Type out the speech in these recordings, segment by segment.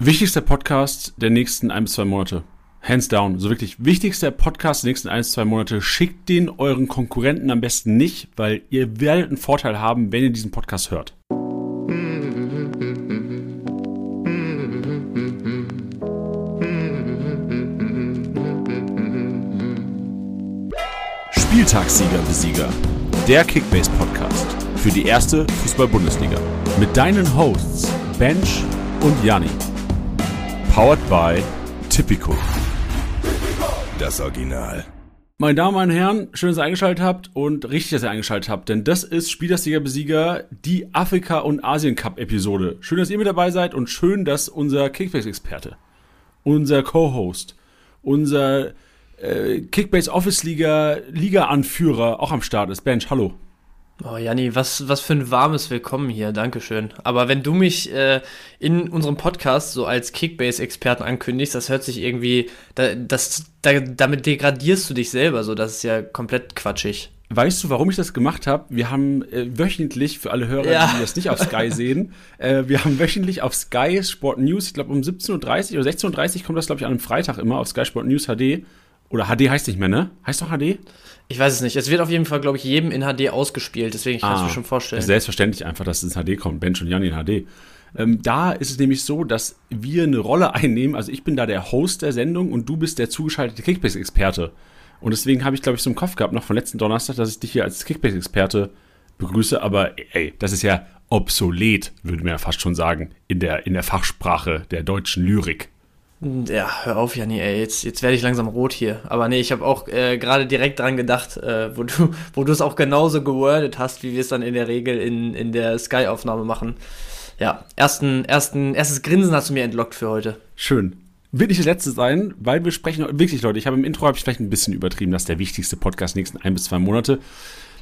Wichtigster Podcast der nächsten ein bis zwei Monate. Hands down. So wirklich wichtigster Podcast der nächsten ein bis zwei Monate. Schickt den euren Konkurrenten am besten nicht, weil ihr werdet einen Vorteil haben, wenn ihr diesen Podcast hört. Spieltagssieger Besieger. Der Kickbase Podcast für die erste Fußball-Bundesliga. Mit deinen Hosts Bench und Janni. Powered by Tipico. Das Original. Meine Damen und Herren, schön, dass ihr eingeschaltet habt und richtig, dass ihr eingeschaltet habt, denn das ist Spielersieger Besieger, die Afrika- und Asien-Cup-Episode. Schön, dass ihr mit dabei seid und schön, dass unser Kickbase-Experte, unser Co-Host, unser äh, Kickbase Office Liga Liga-Anführer auch am Start ist. Bench, hallo. Oh, Janni, was, was für ein warmes Willkommen hier. Dankeschön. Aber wenn du mich äh, in unserem Podcast so als Kickbase-Experten ankündigst, das hört sich irgendwie, da, das, da, damit degradierst du dich selber so. Das ist ja komplett quatschig. Weißt du, warum ich das gemacht habe? Wir haben äh, wöchentlich, für alle Hörer, ja. die das nicht auf Sky sehen, äh, wir haben wöchentlich auf Sky Sport News, ich glaube um 17.30 Uhr oder 16.30 Uhr kommt das, glaube ich, an einem Freitag immer auf Sky Sport News HD. Oder HD heißt nicht mehr, ne? Heißt doch HD? Ich weiß es nicht. Es wird auf jeden Fall, glaube ich, jedem in HD ausgespielt. Deswegen kann ich ah, mir schon vorstellen. Selbstverständlich einfach, dass es in HD kommt. Bench und Jan in HD. Ähm, da ist es nämlich so, dass wir eine Rolle einnehmen. Also ich bin da der Host der Sendung und du bist der zugeschaltete Kickbase-Experte. Und deswegen habe ich, glaube ich, so im Kopf gehabt, noch von letzten Donnerstag, dass ich dich hier als Kickbase-Experte begrüße. Aber ey, das ist ja obsolet, würde man ja fast schon sagen, in der, in der Fachsprache der deutschen Lyrik. Ja, hör auf, Janni, ey, jetzt, jetzt werde ich langsam rot hier. Aber nee, ich habe auch äh, gerade direkt dran gedacht, äh, wo du wo du es auch genauso gewordet hast, wie wir es dann in der Regel in, in der Sky-Aufnahme machen. Ja, ersten, ersten, erstes Grinsen hast du mir entlockt für heute. Schön. Wird nicht das letzte sein, weil wir sprechen, wirklich Leute, ich habe im Intro habe ich vielleicht ein bisschen übertrieben, das ist der wichtigste Podcast nächsten ein bis zwei Monate.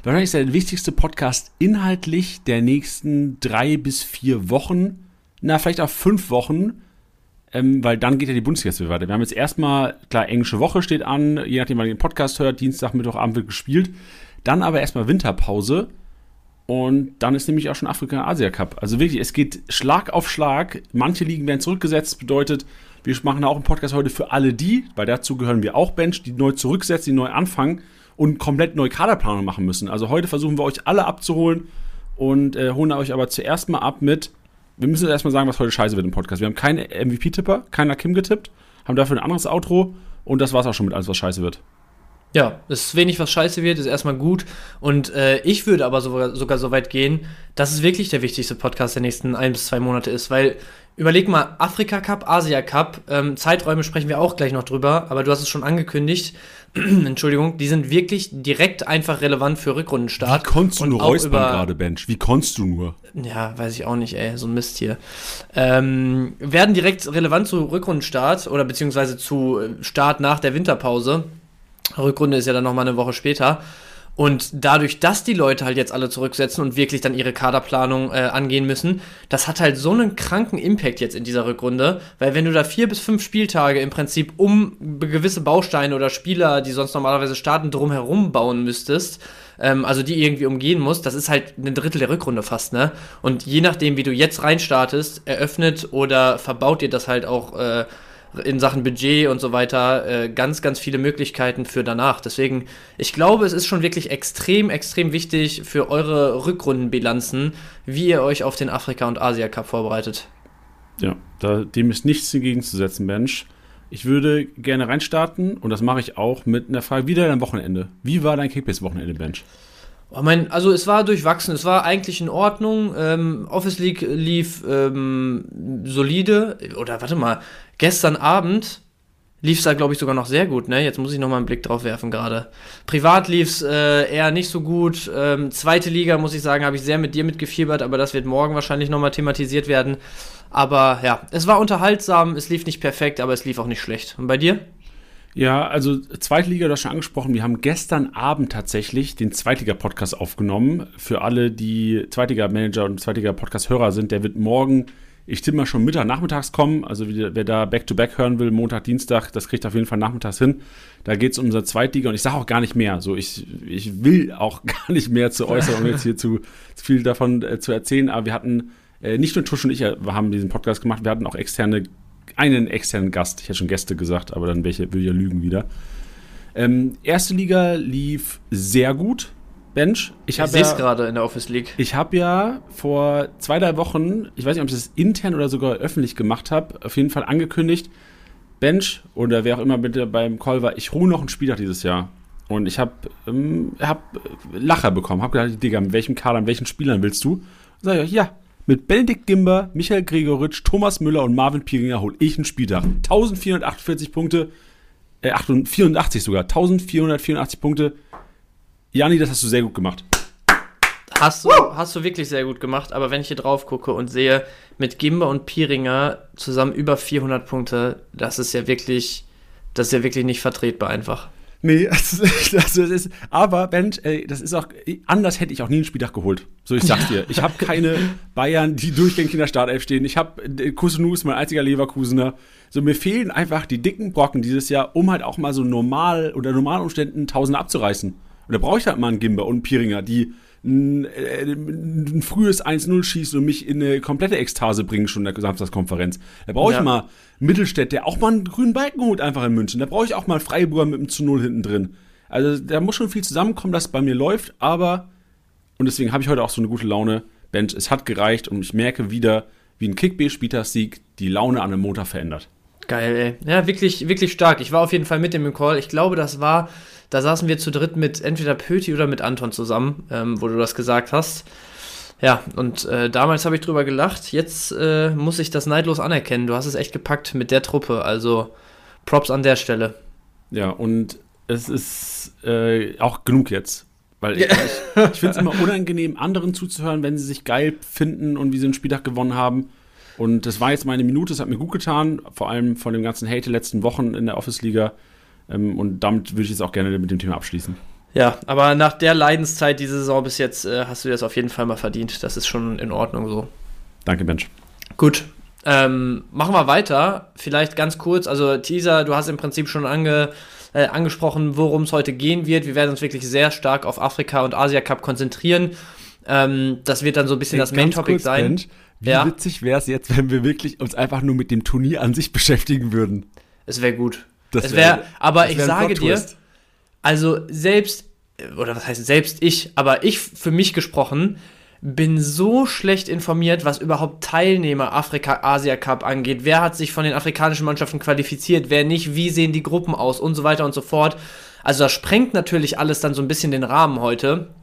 Wahrscheinlich ist der wichtigste Podcast inhaltlich der nächsten drei bis vier Wochen, na, vielleicht auch fünf Wochen ähm, weil dann geht ja die Bundesliga weiter. Wir haben jetzt erstmal, klar, englische Woche steht an, je nachdem, wann ihr den Podcast hört, Dienstag, Mittwochabend wird gespielt. Dann aber erstmal Winterpause. Und dann ist nämlich auch schon Afrika-Asia Cup. Also wirklich, es geht Schlag auf Schlag. Manche Ligen werden zurückgesetzt. Bedeutet, wir machen auch einen Podcast heute für alle die, weil dazu gehören wir auch Bench, die neu zurücksetzen, die neu anfangen und komplett neue Kaderplanung machen müssen. Also heute versuchen wir euch alle abzuholen und äh, holen euch aber zuerst mal ab mit wir müssen erstmal sagen, was heute scheiße wird im Podcast. Wir haben keinen MVP-Tipper, keiner Kim getippt, haben dafür ein anderes Outro und das war's auch schon mit alles, was scheiße wird. Ja, es ist wenig, was scheiße wird, ist erstmal gut. Und äh, ich würde aber sogar, sogar so weit gehen, dass es wirklich der wichtigste Podcast der nächsten ein bis zwei Monate ist, weil Überleg mal, Afrika Cup, Asia Cup, ähm, Zeiträume sprechen wir auch gleich noch drüber, aber du hast es schon angekündigt. Entschuldigung, die sind wirklich direkt einfach relevant für Rückrundenstart. Wie konntest du nur räuspern gerade, Bench? Wie konntest du nur? Ja, weiß ich auch nicht, ey, so ein Mist hier. Ähm, werden direkt relevant zu Rückrundenstart oder beziehungsweise zu Start nach der Winterpause. Rückrunde ist ja dann nochmal eine Woche später. Und dadurch, dass die Leute halt jetzt alle zurücksetzen und wirklich dann ihre Kaderplanung äh, angehen müssen, das hat halt so einen kranken Impact jetzt in dieser Rückrunde, weil wenn du da vier bis fünf Spieltage im Prinzip um gewisse Bausteine oder Spieler, die sonst normalerweise starten, drumherum bauen müsstest, ähm, also die irgendwie umgehen musst, das ist halt ein Drittel der Rückrunde fast, ne? Und je nachdem, wie du jetzt reinstartest, eröffnet oder verbaut dir das halt auch äh, in Sachen Budget und so weiter äh, ganz, ganz viele Möglichkeiten für danach. Deswegen, ich glaube, es ist schon wirklich extrem, extrem wichtig für eure Rückrundenbilanzen, wie ihr euch auf den Afrika- und Asia-Cup vorbereitet. Ja, da, dem ist nichts entgegenzusetzen, Mensch. Ich würde gerne reinstarten und das mache ich auch mit einer Frage, wie dein Wochenende? Wie war dein Kickbase-Wochenende, Bench? Oh mein, also es war durchwachsen, es war eigentlich in Ordnung. Ähm, Office League lief ähm, solide. Oder warte mal, gestern Abend lief es da, glaube ich, sogar noch sehr gut. Ne? Jetzt muss ich noch mal einen Blick drauf werfen gerade. Privat lief es äh, eher nicht so gut. Ähm, zweite Liga, muss ich sagen, habe ich sehr mit dir mitgefiebert, aber das wird morgen wahrscheinlich noch mal thematisiert werden. Aber ja, es war unterhaltsam, es lief nicht perfekt, aber es lief auch nicht schlecht. Und bei dir? Ja, also Zweitliga, du hast schon angesprochen, wir haben gestern Abend tatsächlich den Zweitliga-Podcast aufgenommen. Für alle, die Zweitliga-Manager und Zweitliga-Podcast-Hörer sind, der wird morgen, ich tippe mal schon Mittag, nachmittags kommen. Also wer da Back-to-Back -back hören will, Montag, Dienstag, das kriegt auf jeden Fall nachmittags hin. Da geht es um unsere Zweitliga und ich sage auch gar nicht mehr. So, ich, ich will auch gar nicht mehr zu äußern, um jetzt hier zu, zu viel davon äh, zu erzählen. Aber wir hatten, äh, nicht nur Tusch und ich äh, haben diesen Podcast gemacht, wir hatten auch externe einen externen Gast. Ich hätte schon Gäste gesagt, aber dann welche, will ich ja lügen wieder. Ähm, erste Liga lief sehr gut. Bench. Ich, ich es ja, gerade in der Office League. Ich habe ja vor zwei, drei Wochen, ich weiß nicht, ob ich das intern oder sogar öffentlich gemacht habe, auf jeden Fall angekündigt, Bench oder wer auch immer bitte beim Call war, ich ruhe noch einen Spieltag dieses Jahr. Und ich habe ähm, hab Lacher bekommen. Habe gedacht, Digga, mit welchem Kader, mit welchen Spielern willst du? Sag ich, ja, mit Benedikt Gimber, Michael Gregoritsch, Thomas Müller und Marvin Pieringer hole ich einen Spieltag. 1448 Punkte, äh, 84 sogar, 1484 Punkte. Jani, das hast du sehr gut gemacht. Hast du, hast du wirklich sehr gut gemacht, aber wenn ich hier drauf gucke und sehe, mit Gimber und Pieringer zusammen über 400 Punkte, das ist ja wirklich, das ist ja wirklich nicht vertretbar einfach. Nee, also, das ist, aber Bench, ey, das ist auch, anders hätte ich auch nie einen Spieltag geholt. So, ich sag's dir. Ich habe keine Bayern, die durchgängig in der Startelf stehen. Ich habe äh, Kusunu ist mein einziger Leverkusener. So, mir fehlen einfach die dicken Brocken dieses Jahr, um halt auch mal so normal, unter normalen Umständen Tausende abzureißen. Und da brauche ich halt mal einen Gimber und einen Pieringer, die ein, äh, ein frühes 1-0 schießen und mich in eine komplette Ekstase bringen, schon in der Samstagskonferenz. Da brauche ich ja. mal Mittelstädt, der auch mal einen grünen Balken holt, einfach in München. Da brauche ich auch mal Freiburger mit einem zu Null hinten drin. Also da muss schon viel zusammenkommen, dass es bei mir läuft, aber, und deswegen habe ich heute auch so eine gute Laune, Bench, es hat gereicht und ich merke wieder, wie ein Kickbase-Spieltagssieg die Laune an einem Montag verändert. Geil, ey. Ja, wirklich, wirklich stark. Ich war auf jeden Fall mit dem im Call. Ich glaube, das war da saßen wir zu dritt mit entweder Pöti oder mit Anton zusammen, ähm, wo du das gesagt hast. Ja, und äh, damals habe ich drüber gelacht. Jetzt äh, muss ich das neidlos anerkennen. Du hast es echt gepackt mit der Truppe. Also Props an der Stelle. Ja, und es ist äh, auch genug jetzt. Weil ich, ich finde es immer unangenehm, anderen zuzuhören, wenn sie sich geil finden und wie sie einen Spieltag gewonnen haben. Und das war jetzt meine Minute, es hat mir gut getan, vor allem von dem ganzen Hate letzten Wochen in der Office-Liga. Ähm, und damit würde ich jetzt auch gerne mit dem Thema abschließen. Ja, aber nach der Leidenszeit diese Saison bis jetzt äh, hast du das auf jeden Fall mal verdient. Das ist schon in Ordnung so. Danke, Mensch. Gut. Ähm, machen wir weiter. Vielleicht ganz kurz. Also, Teaser, du hast im Prinzip schon ange, äh, angesprochen, worum es heute gehen wird. Wir werden uns wirklich sehr stark auf Afrika und Asia Cup konzentrieren. Ähm, das wird dann so ein bisschen hey, das Main-Topic sein. Mensch, wie ja. witzig wäre es jetzt, wenn wir wirklich uns einfach nur mit dem Turnier an sich beschäftigen würden? Es wäre gut. Das wäre, wär, aber ich sage dir, also selbst, oder was heißt selbst ich, aber ich für mich gesprochen, bin so schlecht informiert, was überhaupt Teilnehmer Afrika-Asia Cup angeht. Wer hat sich von den afrikanischen Mannschaften qualifiziert, wer nicht, wie sehen die Gruppen aus und so weiter und so fort. Also das sprengt natürlich alles dann so ein bisschen den Rahmen heute.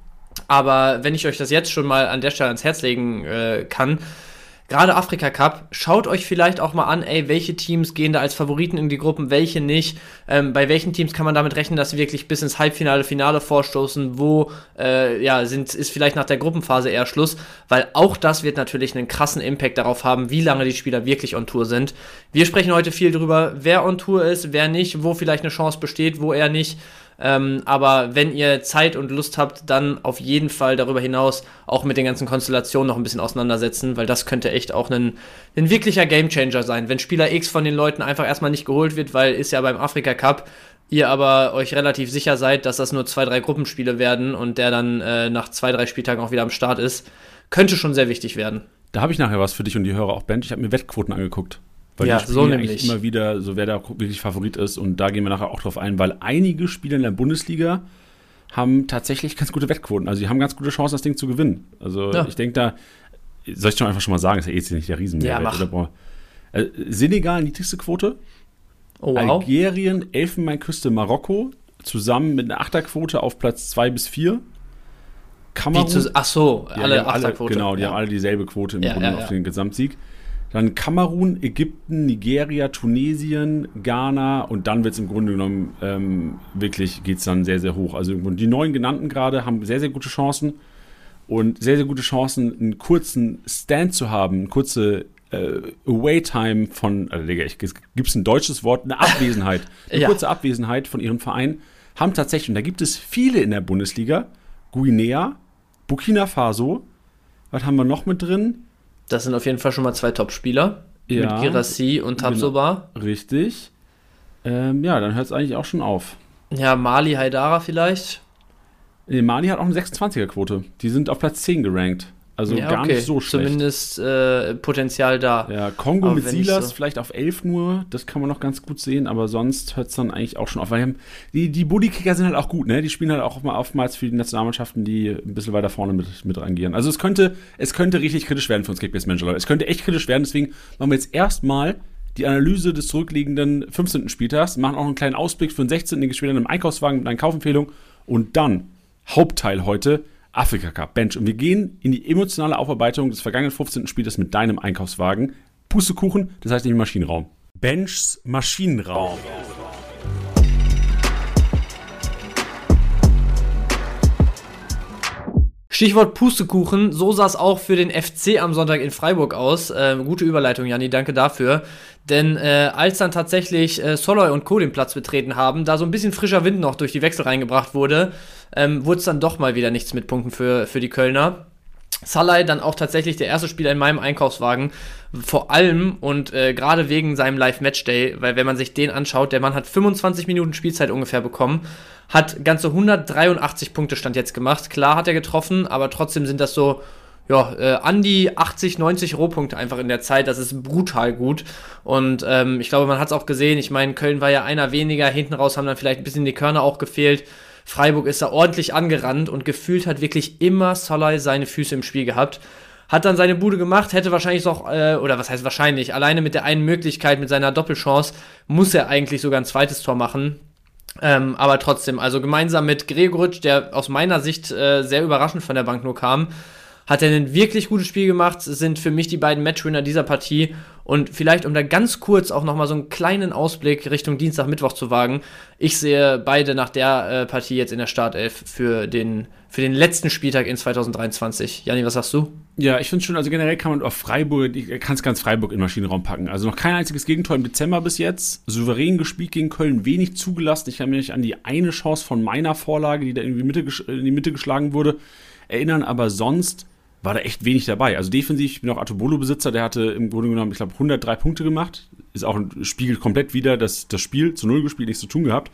Aber wenn ich euch das jetzt schon mal an der Stelle ans Herz legen äh, kann, gerade Afrika Cup, schaut euch vielleicht auch mal an, ey, welche Teams gehen da als Favoriten in die Gruppen, welche nicht. Ähm, bei welchen Teams kann man damit rechnen, dass sie wirklich bis ins Halbfinale, Finale vorstoßen, wo äh, ja, sind, ist vielleicht nach der Gruppenphase eher Schluss, weil auch das wird natürlich einen krassen Impact darauf haben, wie lange die Spieler wirklich on Tour sind. Wir sprechen heute viel darüber, wer on Tour ist, wer nicht, wo vielleicht eine Chance besteht, wo er nicht. Ähm, aber wenn ihr Zeit und Lust habt, dann auf jeden Fall darüber hinaus auch mit den ganzen Konstellationen noch ein bisschen auseinandersetzen, weil das könnte echt auch ein, ein wirklicher Gamechanger sein. Wenn Spieler X von den Leuten einfach erstmal nicht geholt wird, weil ist ja beim Afrika Cup, ihr aber euch relativ sicher seid, dass das nur zwei, drei Gruppenspiele werden und der dann äh, nach zwei, drei Spieltagen auch wieder am Start ist, könnte schon sehr wichtig werden. Da habe ich nachher was für dich und die Hörer auch, Ben. Ich habe mir Wettquoten angeguckt. Weil ja, die so nämlich. immer wieder, so wer da wirklich Favorit ist. Und da gehen wir nachher auch drauf ein, weil einige Spieler in der Bundesliga haben tatsächlich ganz gute Wettquoten. Also die haben ganz gute Chancen, das Ding zu gewinnen. Also ja. ich denke da, soll ich doch einfach schon mal sagen, ist ja jetzt nicht der Riesenmehrwert. Ja, mach. Oder, äh, Senegal, niedrigste Quote. Oh, wow. Algerien, Elfenbeinküste, Marokko, zusammen mit einer Achterquote auf Platz 2 bis 4. Kamerun. Zu, ach so, alle ja, Achterquote. Genau, die ja. haben alle dieselbe Quote im Grunde auf den Gesamtsieg. Dann Kamerun, Ägypten, Nigeria, Tunesien, Ghana und dann wird es im Grunde genommen ähm, wirklich, geht es dann sehr, sehr hoch. Also die neun genannten gerade haben sehr, sehr gute Chancen und sehr, sehr gute Chancen, einen kurzen Stand zu haben, eine kurze äh, Away-Time von, also Digga, gibt es ein deutsches Wort, eine Abwesenheit, eine ja. kurze Abwesenheit von ihrem Verein, haben tatsächlich, und da gibt es viele in der Bundesliga, Guinea, Burkina Faso, was haben wir noch mit drin? Das sind auf jeden Fall schon mal zwei Top-Spieler. Ja, mit Girassi und genau. Tabsoba. Genau, richtig. Ähm, ja, dann hört es eigentlich auch schon auf. Ja, Mali Haidara vielleicht. Nee, Mali hat auch eine 26er-Quote. Die sind auf Platz 10 gerankt. Also Ja, gar okay. nicht so schlecht. Zumindest äh, Potenzial da. Ja, Kongo Aber mit Silas so- vielleicht auf 11 nur, das kann man noch ganz gut sehen, aber sonst hört es dann eigentlich auch schon auf. Weil die die, Bodykicker sind halt auch gut, ne? Die spielen halt auch mal oftmals für die Nationalmannschaften, die ein bisschen weiter vorne mit, mit rangieren. Also es könnte, es könnte richtig kritisch werden für uns Kickbase Manager, Leute. Es könnte echt kritisch werden, deswegen machen wir jetzt erstmal die Analyse des zurückliegenden 15. Spieltags, machen auch einen kleinen Ausblick für den 16. Den später im Einkaufswagen mit einer Kaufempfehlung und dann Hauptteil heute Afrika Cup Bench und wir gehen in die emotionale Aufarbeitung des vergangenen 15. Spieltags mit deinem Einkaufswagen. Pustekuchen, das heißt nicht Maschinenraum. Benchs Maschinenraum. Stichwort Pustekuchen, so sah es auch für den FC am Sonntag in Freiburg aus. Äh, gute Überleitung, Janni, danke dafür. Denn äh, als dann tatsächlich äh, Soloy und Co. den Platz betreten haben, da so ein bisschen frischer Wind noch durch die Wechsel reingebracht wurde, ähm, wurde es dann doch mal wieder nichts mit Punkten für, für die Kölner. Salai dann auch tatsächlich der erste Spieler in meinem Einkaufswagen. Vor allem und äh, gerade wegen seinem Live-Matchday, weil wenn man sich den anschaut, der Mann hat 25 Minuten Spielzeit ungefähr bekommen, hat ganze 183 Punkte Stand jetzt gemacht. Klar hat er getroffen, aber trotzdem sind das so, ja, äh, an die 80, 90 Rohpunkte einfach in der Zeit. Das ist brutal gut. Und ähm, ich glaube, man hat es auch gesehen. Ich meine, Köln war ja einer weniger. Hinten raus haben dann vielleicht ein bisschen die Körner auch gefehlt. Freiburg ist da ordentlich angerannt und gefühlt hat wirklich immer Solai seine Füße im Spiel gehabt. Hat dann seine Bude gemacht, hätte wahrscheinlich noch, äh, oder was heißt wahrscheinlich, alleine mit der einen Möglichkeit, mit seiner Doppelchance, muss er eigentlich sogar ein zweites Tor machen. Ähm, aber trotzdem, also gemeinsam mit Gregoritsch, der aus meiner Sicht äh, sehr überraschend von der Bank nur kam, hat er ein wirklich gutes Spiel gemacht, sind für mich die beiden Matchwinner dieser Partie. Und vielleicht, um da ganz kurz auch nochmal so einen kleinen Ausblick Richtung Dienstag, Mittwoch zu wagen, ich sehe beide nach der äh, Partie jetzt in der Startelf für den, für den letzten Spieltag in 2023. Janni, was sagst du? Ja, ich finde schon, also generell kann man auf Freiburg, kann es ganz Freiburg in den Maschinenraum packen. Also noch kein einziges Gegentor im Dezember bis jetzt. Souverän gespielt gegen Köln, wenig zugelassen. Ich kann mich an die eine Chance von meiner Vorlage, die da irgendwie Mitte, in die Mitte geschlagen wurde, erinnern, aber sonst war da echt wenig dabei. Also defensiv, ich bin auch Atobolo-Besitzer, der hatte im Grunde genommen, ich glaube, 103 Punkte gemacht. Ist auch ein Spiegel komplett wieder das, das Spiel, zu Null gespielt, nichts zu tun gehabt.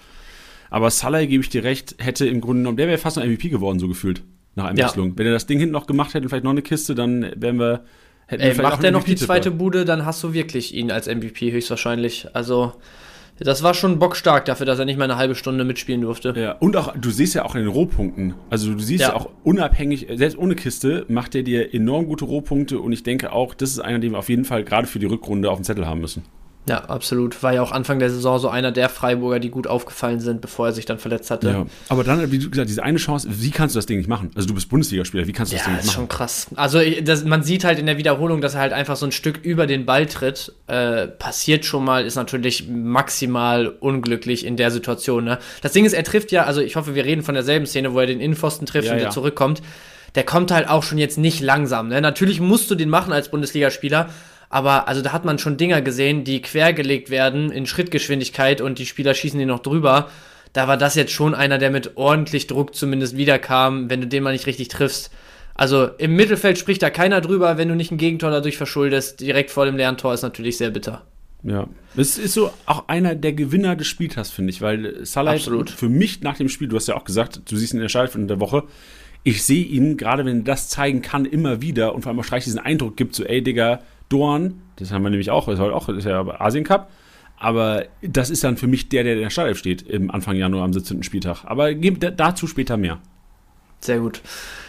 Aber Salah, gebe ich dir recht, hätte im Grunde genommen, der wäre fast noch MVP geworden, so gefühlt, nach Einwechslung. Wenn er das Ding hinten noch gemacht hätte und vielleicht noch eine Kiste, dann wären wir, hätten wir Ey, vielleicht macht einen noch die zweite. Bude, dann hast du wirklich ihn als MVP höchstwahrscheinlich. Also, das war schon bockstark dafür, dass er nicht mal eine halbe Stunde mitspielen durfte. Ja, und auch, du siehst ja auch in den Rohpunkten. Also du siehst ja, Ja. auch unabhängig, selbst ohne Kiste, macht er dir enorm gute Rohpunkte und ich denke auch, das ist einer, den wir auf jeden Fall gerade für die Rückrunde auf dem Zettel haben müssen. Ja, absolut. War ja auch Anfang der Saison so einer der Freiburger, die gut aufgefallen sind, bevor er sich dann verletzt hatte. Ja. Aber dann, wie du gesagt, diese eine Chance, wie kannst du das Ding nicht machen? Also du bist Bundesligaspieler, wie kannst du das Ja, Ding nicht ist machen? schon krass. Also das, man sieht halt in der Wiederholung, dass er halt einfach so ein Stück über den Ball tritt. Äh, passiert schon mal, ist natürlich maximal unglücklich in der Situation. Ne? Das Ding ist, er trifft ja, also ich hoffe, wir reden von derselben Szene, wo er den Innenpfosten trifft Ja, und der ja. zurückkommt. Der kommt halt auch schon jetzt nicht langsam. Ne? Natürlich musst du den machen als Bundesligaspieler, aber also da hat man schon Dinger gesehen, die quergelegt werden in Schrittgeschwindigkeit und die Spieler schießen die noch drüber. Da war das jetzt schon einer, der mit ordentlich Druck zumindest wiederkam, wenn du den mal nicht richtig triffst. Also im Mittelfeld spricht da keiner drüber, wenn du nicht ein Gegentor dadurch verschuldest. Direkt vor dem leeren Tor ist natürlich sehr bitter. Ja. Es ist so auch einer der Gewinner des Spieltags, finde ich, weil Salah Absolut. für mich nach dem Spiel, du hast ja auch gesagt, du siehst ihn in der Startelf der Woche, ich sehe ihn, gerade wenn er das zeigen kann, immer wieder und vor allem auch Streich diesen Eindruck gibt, so, ey, Digga, Dorn, das haben wir nämlich auch, ist heute auch, ist ja Asien Cup, aber das ist dann für mich der, der in der Startelf steht im Anfang Januar am 17. Spieltag. Aber dazu später mehr. Sehr gut.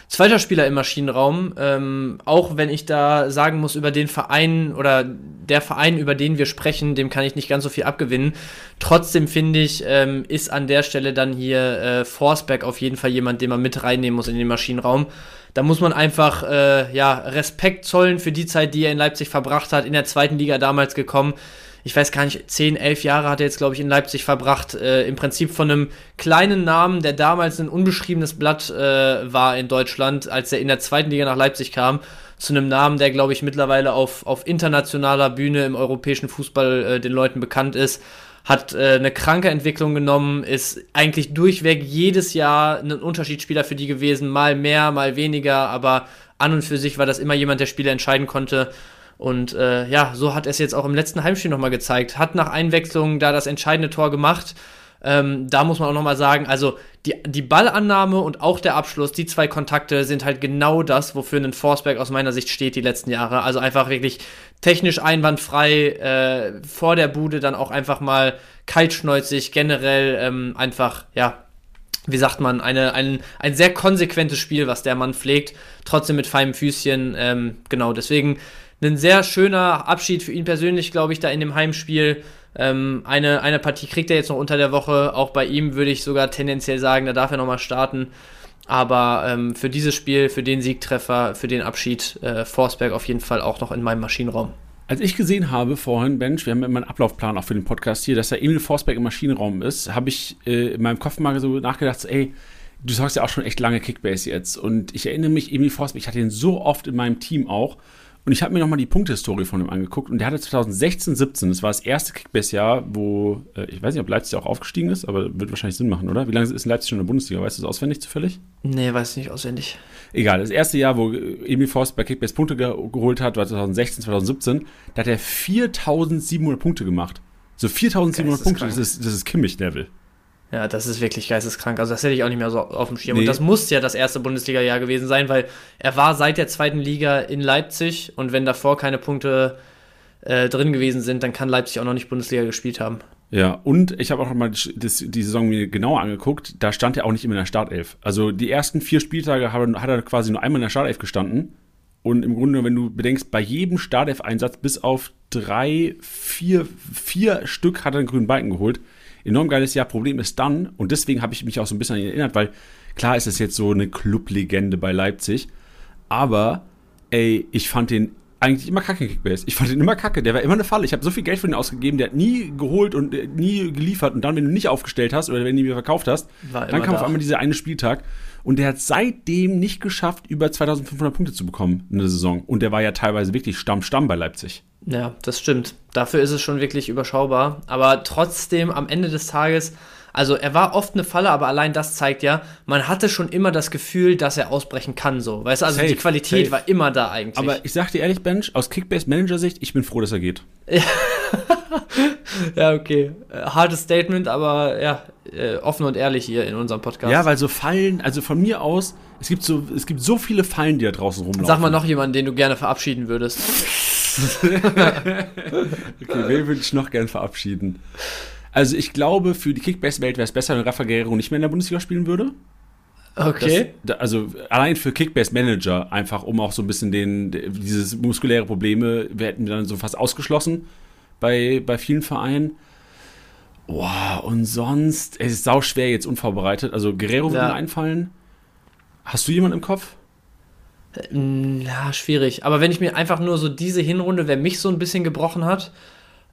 Zweiter Spieler im Maschinenraum, ähm, auch wenn ich da sagen muss, über den Verein oder der Verein, über den wir sprechen, dem kann ich nicht ganz so viel abgewinnen. Trotzdem finde ich, ähm, ist an der Stelle dann hier äh, Forsberg auf jeden Fall jemand, den man mit reinnehmen muss in den Maschinenraum. Da muss man einfach äh, ja, Respekt zollen für die Zeit, die er in Leipzig verbracht hat, in der zweiten Liga damals gekommen ich weiß gar nicht, 10, 11 Jahre hat er jetzt, glaube ich, in Leipzig verbracht. Äh, Im Prinzip von einem kleinen Namen, der damals ein unbeschriebenes Blatt äh, war in Deutschland, als er in der zweiten Liga nach Leipzig kam, zu einem Namen, der, glaube ich, mittlerweile auf, auf internationaler Bühne im europäischen Fußball äh, den Leuten bekannt ist. Hat äh, eine kranke Entwicklung genommen, ist eigentlich durchweg jedes Jahr ein Unterschiedsspieler für die gewesen, mal mehr, mal weniger, aber an und für sich war das immer jemand, der Spiele entscheiden konnte. Und äh, ja, so hat es jetzt auch im letzten Heimspiel nochmal gezeigt. Hat nach Einwechslung da das entscheidende Tor gemacht. Ähm, da muss man auch nochmal sagen, also die, die Ballannahme und auch der Abschluss, die zwei Kontakte sind halt genau das, wofür ein Forsberg aus meiner Sicht steht die letzten Jahre. Also einfach wirklich technisch einwandfrei, äh, vor der Bude dann auch einfach mal kaltschneuzig, generell ähm, einfach, ja, wie sagt man, eine, ein, ein sehr konsequentes Spiel, was der Mann pflegt, trotzdem mit feinem Füßchen. Ähm, genau, deswegen ein sehr schöner Abschied für ihn persönlich, glaube ich, da in dem Heimspiel. Ähm, eine, eine Partie kriegt er jetzt noch unter der Woche. Auch bei ihm würde ich sogar tendenziell sagen, da darf er nochmal starten. Aber ähm, für dieses Spiel, für den Siegtreffer, für den Abschied, äh, Forsberg auf jeden Fall auch noch in meinem Maschinenraum. Als ich gesehen habe vorhin, Bench, wir haben immer einen Ablaufplan auch für den Podcast hier, dass da Emil Forsberg im Maschinenraum ist, habe ich äh, in meinem Kopf mal so nachgedacht, so, ey, du sagst ja auch schon echt lange Kickbase jetzt. Und ich erinnere mich, Emil Forsberg, ich hatte ihn so oft in meinem Team auch. Und ich habe mir nochmal die Punktehistorie von ihm angeguckt und der hatte 2016, 17, das war das erste Kickbase-Jahr, wo, äh, ich weiß nicht, ob Leipzig auch aufgestiegen ist, aber wird wahrscheinlich Sinn machen, oder? Wie lange ist Leipzig schon in der Bundesliga? Weißt du das auswendig zufällig? Nee, weiß ich nicht auswendig. Egal, das erste Jahr, wo Emil Forst bei Kickbase Punkte ge geholt hat, war 2016, 2017. Da hat er 4700 Punkte gemacht. So 4700 Punkte, das ist, das ist Kimmich-Level. Ja, das ist wirklich geisteskrank. Also das hätte ich auch nicht mehr so auf dem Schirm. Nee. Und das muss ja das erste Bundesliga-Jahr gewesen sein, weil er war seit der zweiten Liga in Leipzig und wenn davor keine Punkte äh, drin gewesen sind, dann kann Leipzig auch noch nicht Bundesliga gespielt haben. Ja, und ich habe auch noch mal das, die Saison mir genauer angeguckt. Da stand er auch nicht immer in der Startelf. Also die ersten vier Spieltage hat, hat er quasi nur einmal in der Startelf gestanden. Und im Grunde, wenn du bedenkst, bei jedem Startelf-Einsatz bis auf drei, vier, vier Stück hat er einen grünen Balken geholt enorm geiles Jahr. Problem ist dann, und deswegen habe ich mich auch so ein bisschen an ihn erinnert, weil klar ist es jetzt so eine Clublegende bei Leipzig, aber ey, ich fand den eigentlich immer kacke Kickbase. Ich fand den immer kacke. Der war immer eine Falle. Ich habe so viel Geld für ihn ausgegeben. Der hat nie geholt und äh, nie geliefert. Und dann, wenn du nicht aufgestellt hast oder wenn du ihn wieder verkauft hast, dann kam da. auf einmal dieser eine Spieltag. Und der hat seitdem nicht geschafft, über 2500 Punkte zu bekommen in der Saison. Und der war ja teilweise wirklich Stamm-Stamm bei Leipzig. Ja, das stimmt. Dafür ist es schon wirklich überschaubar. Aber trotzdem, am Ende des Tages, also er war oft eine Falle, aber allein das zeigt ja, man hatte schon immer das Gefühl, dass er ausbrechen kann, so. Weißt du, also safe, die Qualität safe. war immer da eigentlich. Aber ich sag dir ehrlich, Bench, aus Kickbase-Manager-Sicht, ich bin froh, dass er geht. ja, okay. Äh, hartes Statement, aber ja, äh, offen und ehrlich hier in unserem Podcast. Ja, weil so Fallen, also von mir aus, es gibt so, es gibt so viele Fallen, die da draußen rumlaufen. Sag mal noch jemanden, den du gerne verabschieden würdest. okay, wen würde ich noch gern verabschieden? Also ich glaube, für die Kickbase-Welt wäre es besser, wenn Rafa Guerrero nicht mehr in der Bundesliga spielen würde. Okay. Das, also allein für Kickbase Manager einfach, um auch so ein bisschen den, dieses muskuläre Probleme, wir hätten dann so fast ausgeschlossen bei, bei vielen Vereinen. Boah, und sonst, es ist sau schwer jetzt unvorbereitet. Also Guerrero würde ja. mir einfallen. Hast du jemanden im Kopf? Äh, ja, schwierig. Aber wenn ich mir einfach nur so diese Hinrunde, wer mich so ein bisschen gebrochen hat,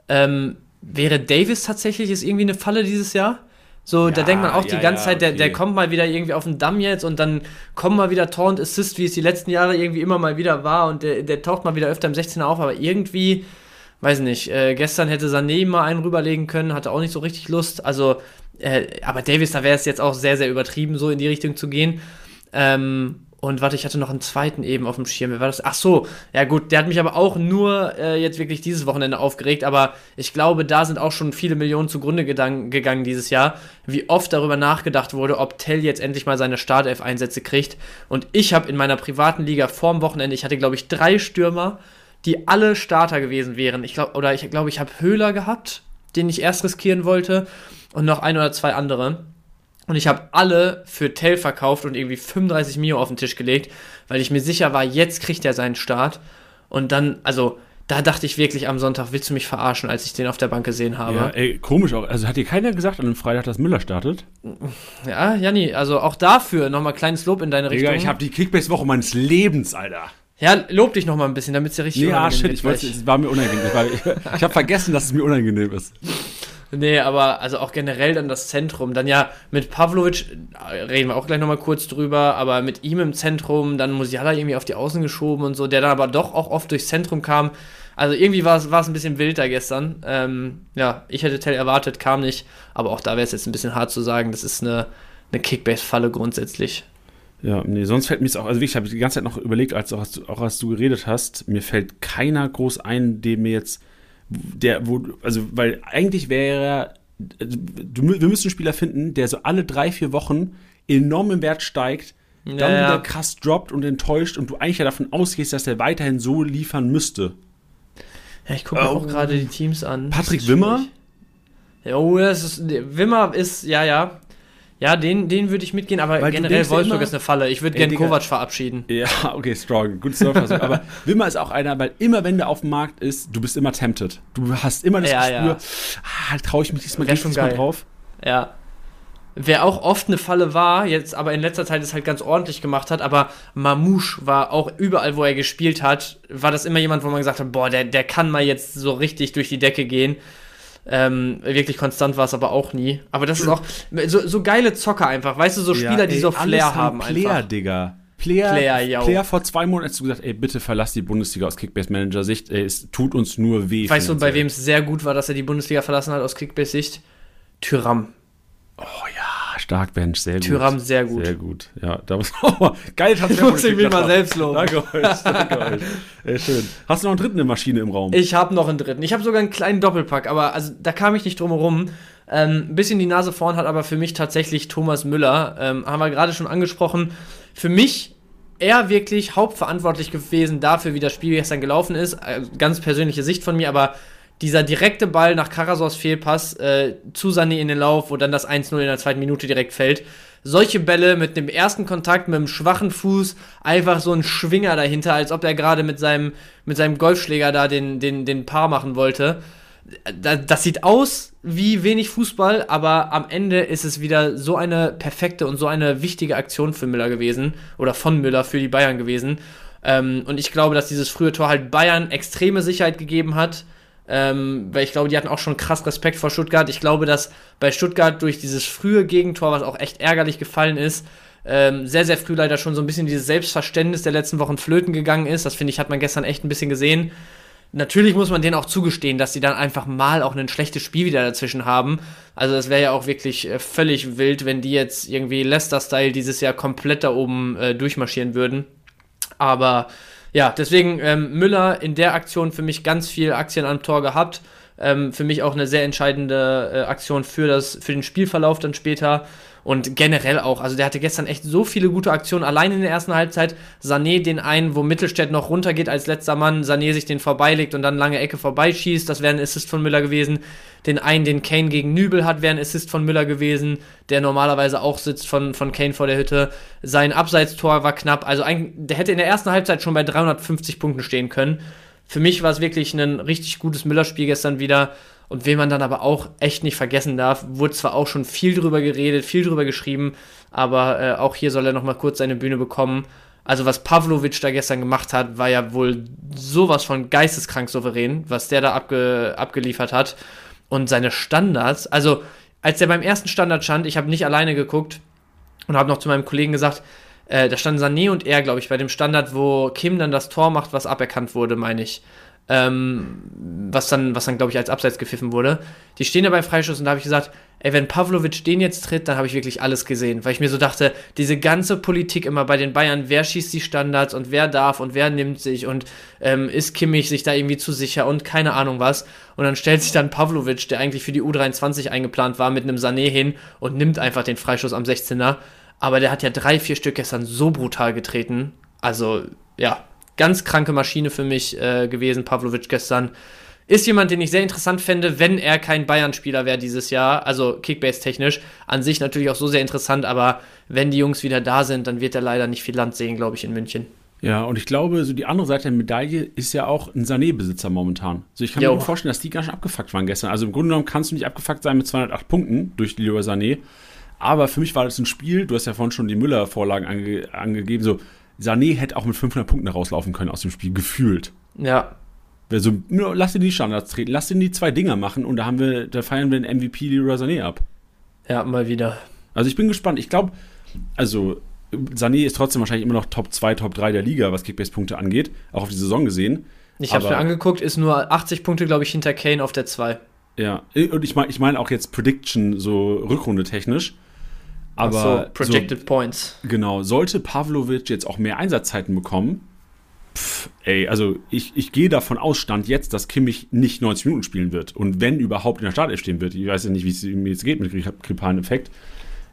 ähm, wäre Davis tatsächlich ist irgendwie eine Falle dieses Jahr. So, ja, da denkt man auch ja, die ganze ja, Zeit, der, okay. der kommt mal wieder irgendwie auf den Damm jetzt und dann kommen mal wieder Tor und Assist, wie es die letzten Jahre irgendwie immer mal wieder war und der, der taucht mal wieder öfter im 16er auf, aber irgendwie, weiß nicht, äh, gestern hätte Sané mal einen rüberlegen können, hatte auch nicht so richtig Lust, also, äh, aber Davis, da wäre es jetzt auch sehr, sehr übertrieben, so in die Richtung zu gehen. Ähm, und warte, ich hatte noch einen zweiten eben auf dem Schirm. Wer war das? Ach so, ja gut, der hat mich aber auch nur äh, jetzt wirklich dieses Wochenende aufgeregt. Aber ich glaube, da sind auch schon viele Millionen zugrunde gegangen dieses Jahr. Wie oft darüber nachgedacht wurde, ob Tell jetzt endlich mal seine Startelf-Einsätze kriegt. Und ich habe in meiner privaten Liga vorm Wochenende, ich hatte glaube ich drei Stürmer, die alle Starter gewesen wären. Ich glaube, oder ich glaube, ich habe Höhler gehabt, den ich erst riskieren wollte. Und noch ein oder zwei andere. Und ich habe alle für Tell verkauft und irgendwie 35 Mio auf den Tisch gelegt, weil ich mir sicher war, jetzt kriegt er seinen Start. Und dann, also, da dachte ich wirklich am Sonntag, willst du mich verarschen, als ich den auf der Bank gesehen habe? Ja, ey, komisch auch. Also hat dir keiner gesagt an einem Freitag, dass Müller startet? Ja, Janni, also auch dafür nochmal kleines Lob in deine Digga, Richtung. ich habe die Kickbase-Woche meines Lebens, Alter. Ja, lob dich nochmal ein bisschen, damit es ja richtig nee, ja, shit, ich wollte, es war mir unangenehm. Ich, ich habe vergessen, dass es mir unangenehm ist. Nee, aber also auch generell dann das Zentrum. Dann ja mit Pavlovic, äh, reden wir auch gleich nochmal kurz drüber, aber mit ihm im Zentrum, dann Musiala irgendwie auf die Außen geschoben und so, der dann aber doch auch oft durchs Zentrum kam. Also irgendwie war es, ein bisschen wild da gestern. Ähm, ja, ich hätte Tell erwartet, kam nicht, aber auch da wäre es jetzt ein bisschen hart zu sagen, das ist eine, eine Kickbase-Falle grundsätzlich. Ja, nee, sonst fällt mir es auch, also ich habe die ganze Zeit noch überlegt, als auch, auch als du geredet hast, mir fällt keiner groß ein, dem mir jetzt der, wo, also, weil eigentlich wäre du, wir müssen einen Spieler finden, der so alle drei, vier Wochen enorm im Wert steigt, dann ja, wieder krass droppt und enttäuscht und du eigentlich ja davon ausgehst, dass er weiterhin so liefern müsste. Ja, ich gucke oh. auch gerade die Teams an. Patrick Wimmer? Oh, das ist, Wimmer ist, ja, ja. Ja, den, den würde ich mitgehen, aber Weil generell Wolfsburg ist eine Falle. Ich würde gerne Kovac verabschieden. Ja, okay, strong. Gut Surfer. aber Wimmer ist auch einer, weil immer, wenn der auf dem Markt ist, du bist immer tempted. Du hast immer das ja, Gespür, ja. ah, traue ich mich diesmal, diesmal drauf. Ja. Wer auch oft eine Falle war, jetzt aber in letzter Zeit es halt ganz ordentlich gemacht hat, aber Mamouche war auch überall, wo er gespielt hat, war das immer jemand, wo man gesagt hat, boah, der, der kann mal jetzt so richtig durch die Decke gehen. Ähm, wirklich konstant war es aber auch nie. Aber das ist auch so, so geile Zocker einfach. Weißt du, so Spieler, ja, ey, die so Flair haben. Player, einfach. Digga. Player, Player, Player vor zwei Monaten hast du gesagt, ey, bitte verlass die Bundesliga aus Kickbase-Manager-Sicht. Es tut uns nur weh. Weißt du, bei wem es sehr gut war, dass er die Bundesliga verlassen hat aus Kickbase-Sicht? Tyram. Oh ja. Stark, Bench, sehr gut. Tyram, sehr gut. Sehr gut. Ja, da muss oh, geil Transfer. muss ich mich mal selbst loben. Danke euch, danke euch. Sehr schön. Hast du noch einen dritten in Maschine im Raum? Ich habe noch einen dritten. Ich habe sogar einen kleinen Doppelpack, aber also da kam ich nicht drum herum. Ähm, ein bisschen die Nase vorn hat aber für mich tatsächlich Thomas Müller. Ähm, haben wir gerade schon angesprochen. Für mich er wirklich hauptverantwortlich gewesen dafür, wie das Spiel gestern gelaufen ist. Also ganz persönliche Sicht von mir, aber dieser direkte Ball nach Karasors Fehlpass äh, zu Sané in den Lauf, wo dann das 1-0 in der zweiten Minute direkt fällt. Solche Bälle mit dem ersten Kontakt mit dem schwachen Fuß, einfach so ein Schwinger dahinter, als ob er gerade mit seinem, mit seinem Golfschläger da den, den, den Paar machen wollte. Das sieht aus wie wenig Fußball, aber am Ende ist es wieder so eine perfekte und so eine wichtige Aktion für Müller gewesen oder von Müller für die Bayern gewesen. Ähm, und ich glaube, dass dieses frühe Tor halt Bayern extreme Sicherheit gegeben hat ähm, weil ich glaube, die hatten auch schon krass Respekt vor Stuttgart. Ich glaube, dass bei Stuttgart durch dieses frühe Gegentor, was auch echt ärgerlich gefallen ist, ähm, sehr, sehr früh leider schon so ein bisschen dieses Selbstverständnis der letzten Wochen flöten gegangen ist. Das finde ich, hat man gestern echt ein bisschen gesehen. Natürlich muss man denen auch zugestehen, dass sie dann einfach mal auch ein schlechtes Spiel wieder dazwischen haben. Also das wäre ja auch wirklich äh, völlig wild, wenn die jetzt irgendwie Leicester-Style dieses Jahr komplett da oben äh, durchmarschieren würden. Aber ja, deswegen ähm, Müller in der Aktion für mich ganz viel Aktien am Tor gehabt. Ähm, für mich auch eine sehr entscheidende äh, Aktion für, das, für den Spielverlauf dann später. Und generell auch, also der hatte gestern echt so viele gute Aktionen, allein in der ersten Halbzeit. Sané den einen, wo Mittelstädt noch runtergeht als letzter Mann, Sané sich den vorbeilegt und dann lange Ecke vorbeischießt, das wäre ein Assist von Müller gewesen. Den einen, den Kane gegen Nübel hat, wäre ein Assist von Müller gewesen, der normalerweise auch sitzt von, von Kane vor der Hütte. Sein Abseitstor war knapp, also ein, der hätte in der ersten Halbzeit schon bei 350 Punkten stehen können. Für mich war es wirklich ein richtig gutes Müller-Spiel gestern wieder. Und wen man dann aber auch echt nicht vergessen darf, wurde zwar auch schon viel drüber geredet, viel drüber geschrieben, aber äh, auch hier soll er nochmal kurz seine Bühne bekommen. Also was Pavlovic da gestern gemacht hat, war ja wohl sowas von geisteskrank souverän, was der da abge abgeliefert hat. Und seine Standards, also als er beim ersten Standard stand, ich habe nicht alleine geguckt und habe noch zu meinem Kollegen gesagt, äh, da standen Sané und er, glaube ich, bei dem Standard, wo Kim dann das Tor macht, was aberkannt wurde, meine ich ähm, was dann, was dann glaube ich, als Abseits gepfiffen wurde. Die stehen da beim Freischuss und da habe ich gesagt, ey, wenn Pavlovic den jetzt tritt, dann habe ich wirklich alles gesehen. Weil ich mir so dachte, diese ganze Politik immer bei den Bayern, wer schießt die Standards und wer darf und wer nimmt sich und ähm, ist Kimmich sich da irgendwie zu sicher und keine Ahnung was. Und dann stellt sich dann Pavlovic, der eigentlich für die U23 eingeplant war, mit einem Sané hin und nimmt einfach den Freischuss am 16er. Aber der hat ja drei, vier Stück gestern so brutal getreten. Also, ja, ganz kranke Maschine für mich äh, gewesen, Pavlovic gestern. Ist jemand, den ich sehr interessant fände, wenn er kein Bayern-Spieler wäre dieses Jahr, also Kickbase-technisch. An sich natürlich auch so sehr interessant, aber wenn die Jungs wieder da sind, dann wird er leider nicht viel Land sehen, glaube ich, in München. Ja, und ich glaube, so die andere Seite der Medaille ist ja auch ein Sané-Besitzer momentan. Also ich kann jo. mir vorstellen, dass die ganz schön abgefuckt waren gestern. Also im Grunde genommen kannst du nicht abgefuckt sein mit 208 Punkten durch Leroy Sané. Aber für mich war das ein Spiel, du hast ja vorhin schon die Müller-Vorlagen ange angegeben, so Sané hätte auch mit 500 Punkten rauslaufen können aus dem Spiel, gefühlt. Ja. Also, lass ihn die Standards treten, lass ihn die zwei Dinger machen und da haben wir, da feiern wir den MVP Leroy Sané ab. Ja, mal wieder. Also ich bin gespannt. Ich glaube, also Sané ist trotzdem wahrscheinlich immer noch Top 2, Top 3 der Liga, was Kickbase-Punkte angeht, auch auf die Saison gesehen. Ich habe mir angeguckt, ist nur 80 Punkte, glaube ich, hinter Kane auf der 2. Ja, und ich meine ich mein auch jetzt Prediction, so Rückrunde technisch. Aber so, Projected so, Points. Genau, sollte Pavlovic jetzt auch mehr Einsatzzeiten bekommen, Pff, ey, also ich, ich gehe davon aus, stand jetzt, dass Kimmich nicht 90 Minuten spielen wird. Und wenn überhaupt in der Startelf stehen wird. Ich weiß ja nicht, wie es mir jetzt geht mit grippalen Effekt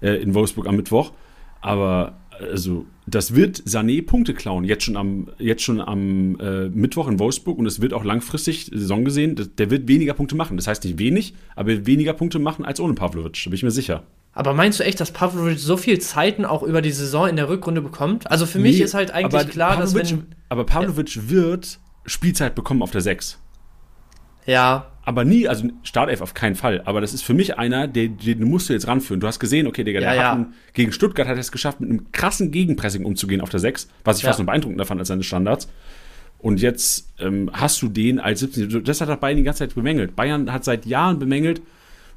äh, in Wolfsburg am Mittwoch. Aber also das wird Sané Punkte klauen, jetzt schon am, jetzt schon am äh, Mittwoch in Wolfsburg und es wird auch langfristig, Saison gesehen, der wird weniger Punkte machen. Das heißt nicht wenig, aber weniger Punkte machen als ohne Pavlovic, da bin ich mir sicher. Aber meinst du echt, dass Pavlovic so viel Zeiten auch über die Saison in der Rückrunde bekommt? Also für nee, mich ist halt eigentlich klar, Pavlovic, dass wenn. Aber Pavlovic äh, wird Spielzeit bekommen auf der 6. Ja. Aber nie, also Startelf auf keinen Fall. Aber das ist für mich einer, den, den musst du jetzt ranführen. Du hast gesehen, okay, Digga, der ja, hat einen, gegen Stuttgart hat er es geschafft, mit einem krassen Gegenpressing umzugehen auf der 6, was ich ja. fast noch beeindruckender fand als seine Standards. Und jetzt ähm, hast du den als 17. Das hat auch Bayern die ganze Zeit bemängelt. Bayern hat seit Jahren bemängelt,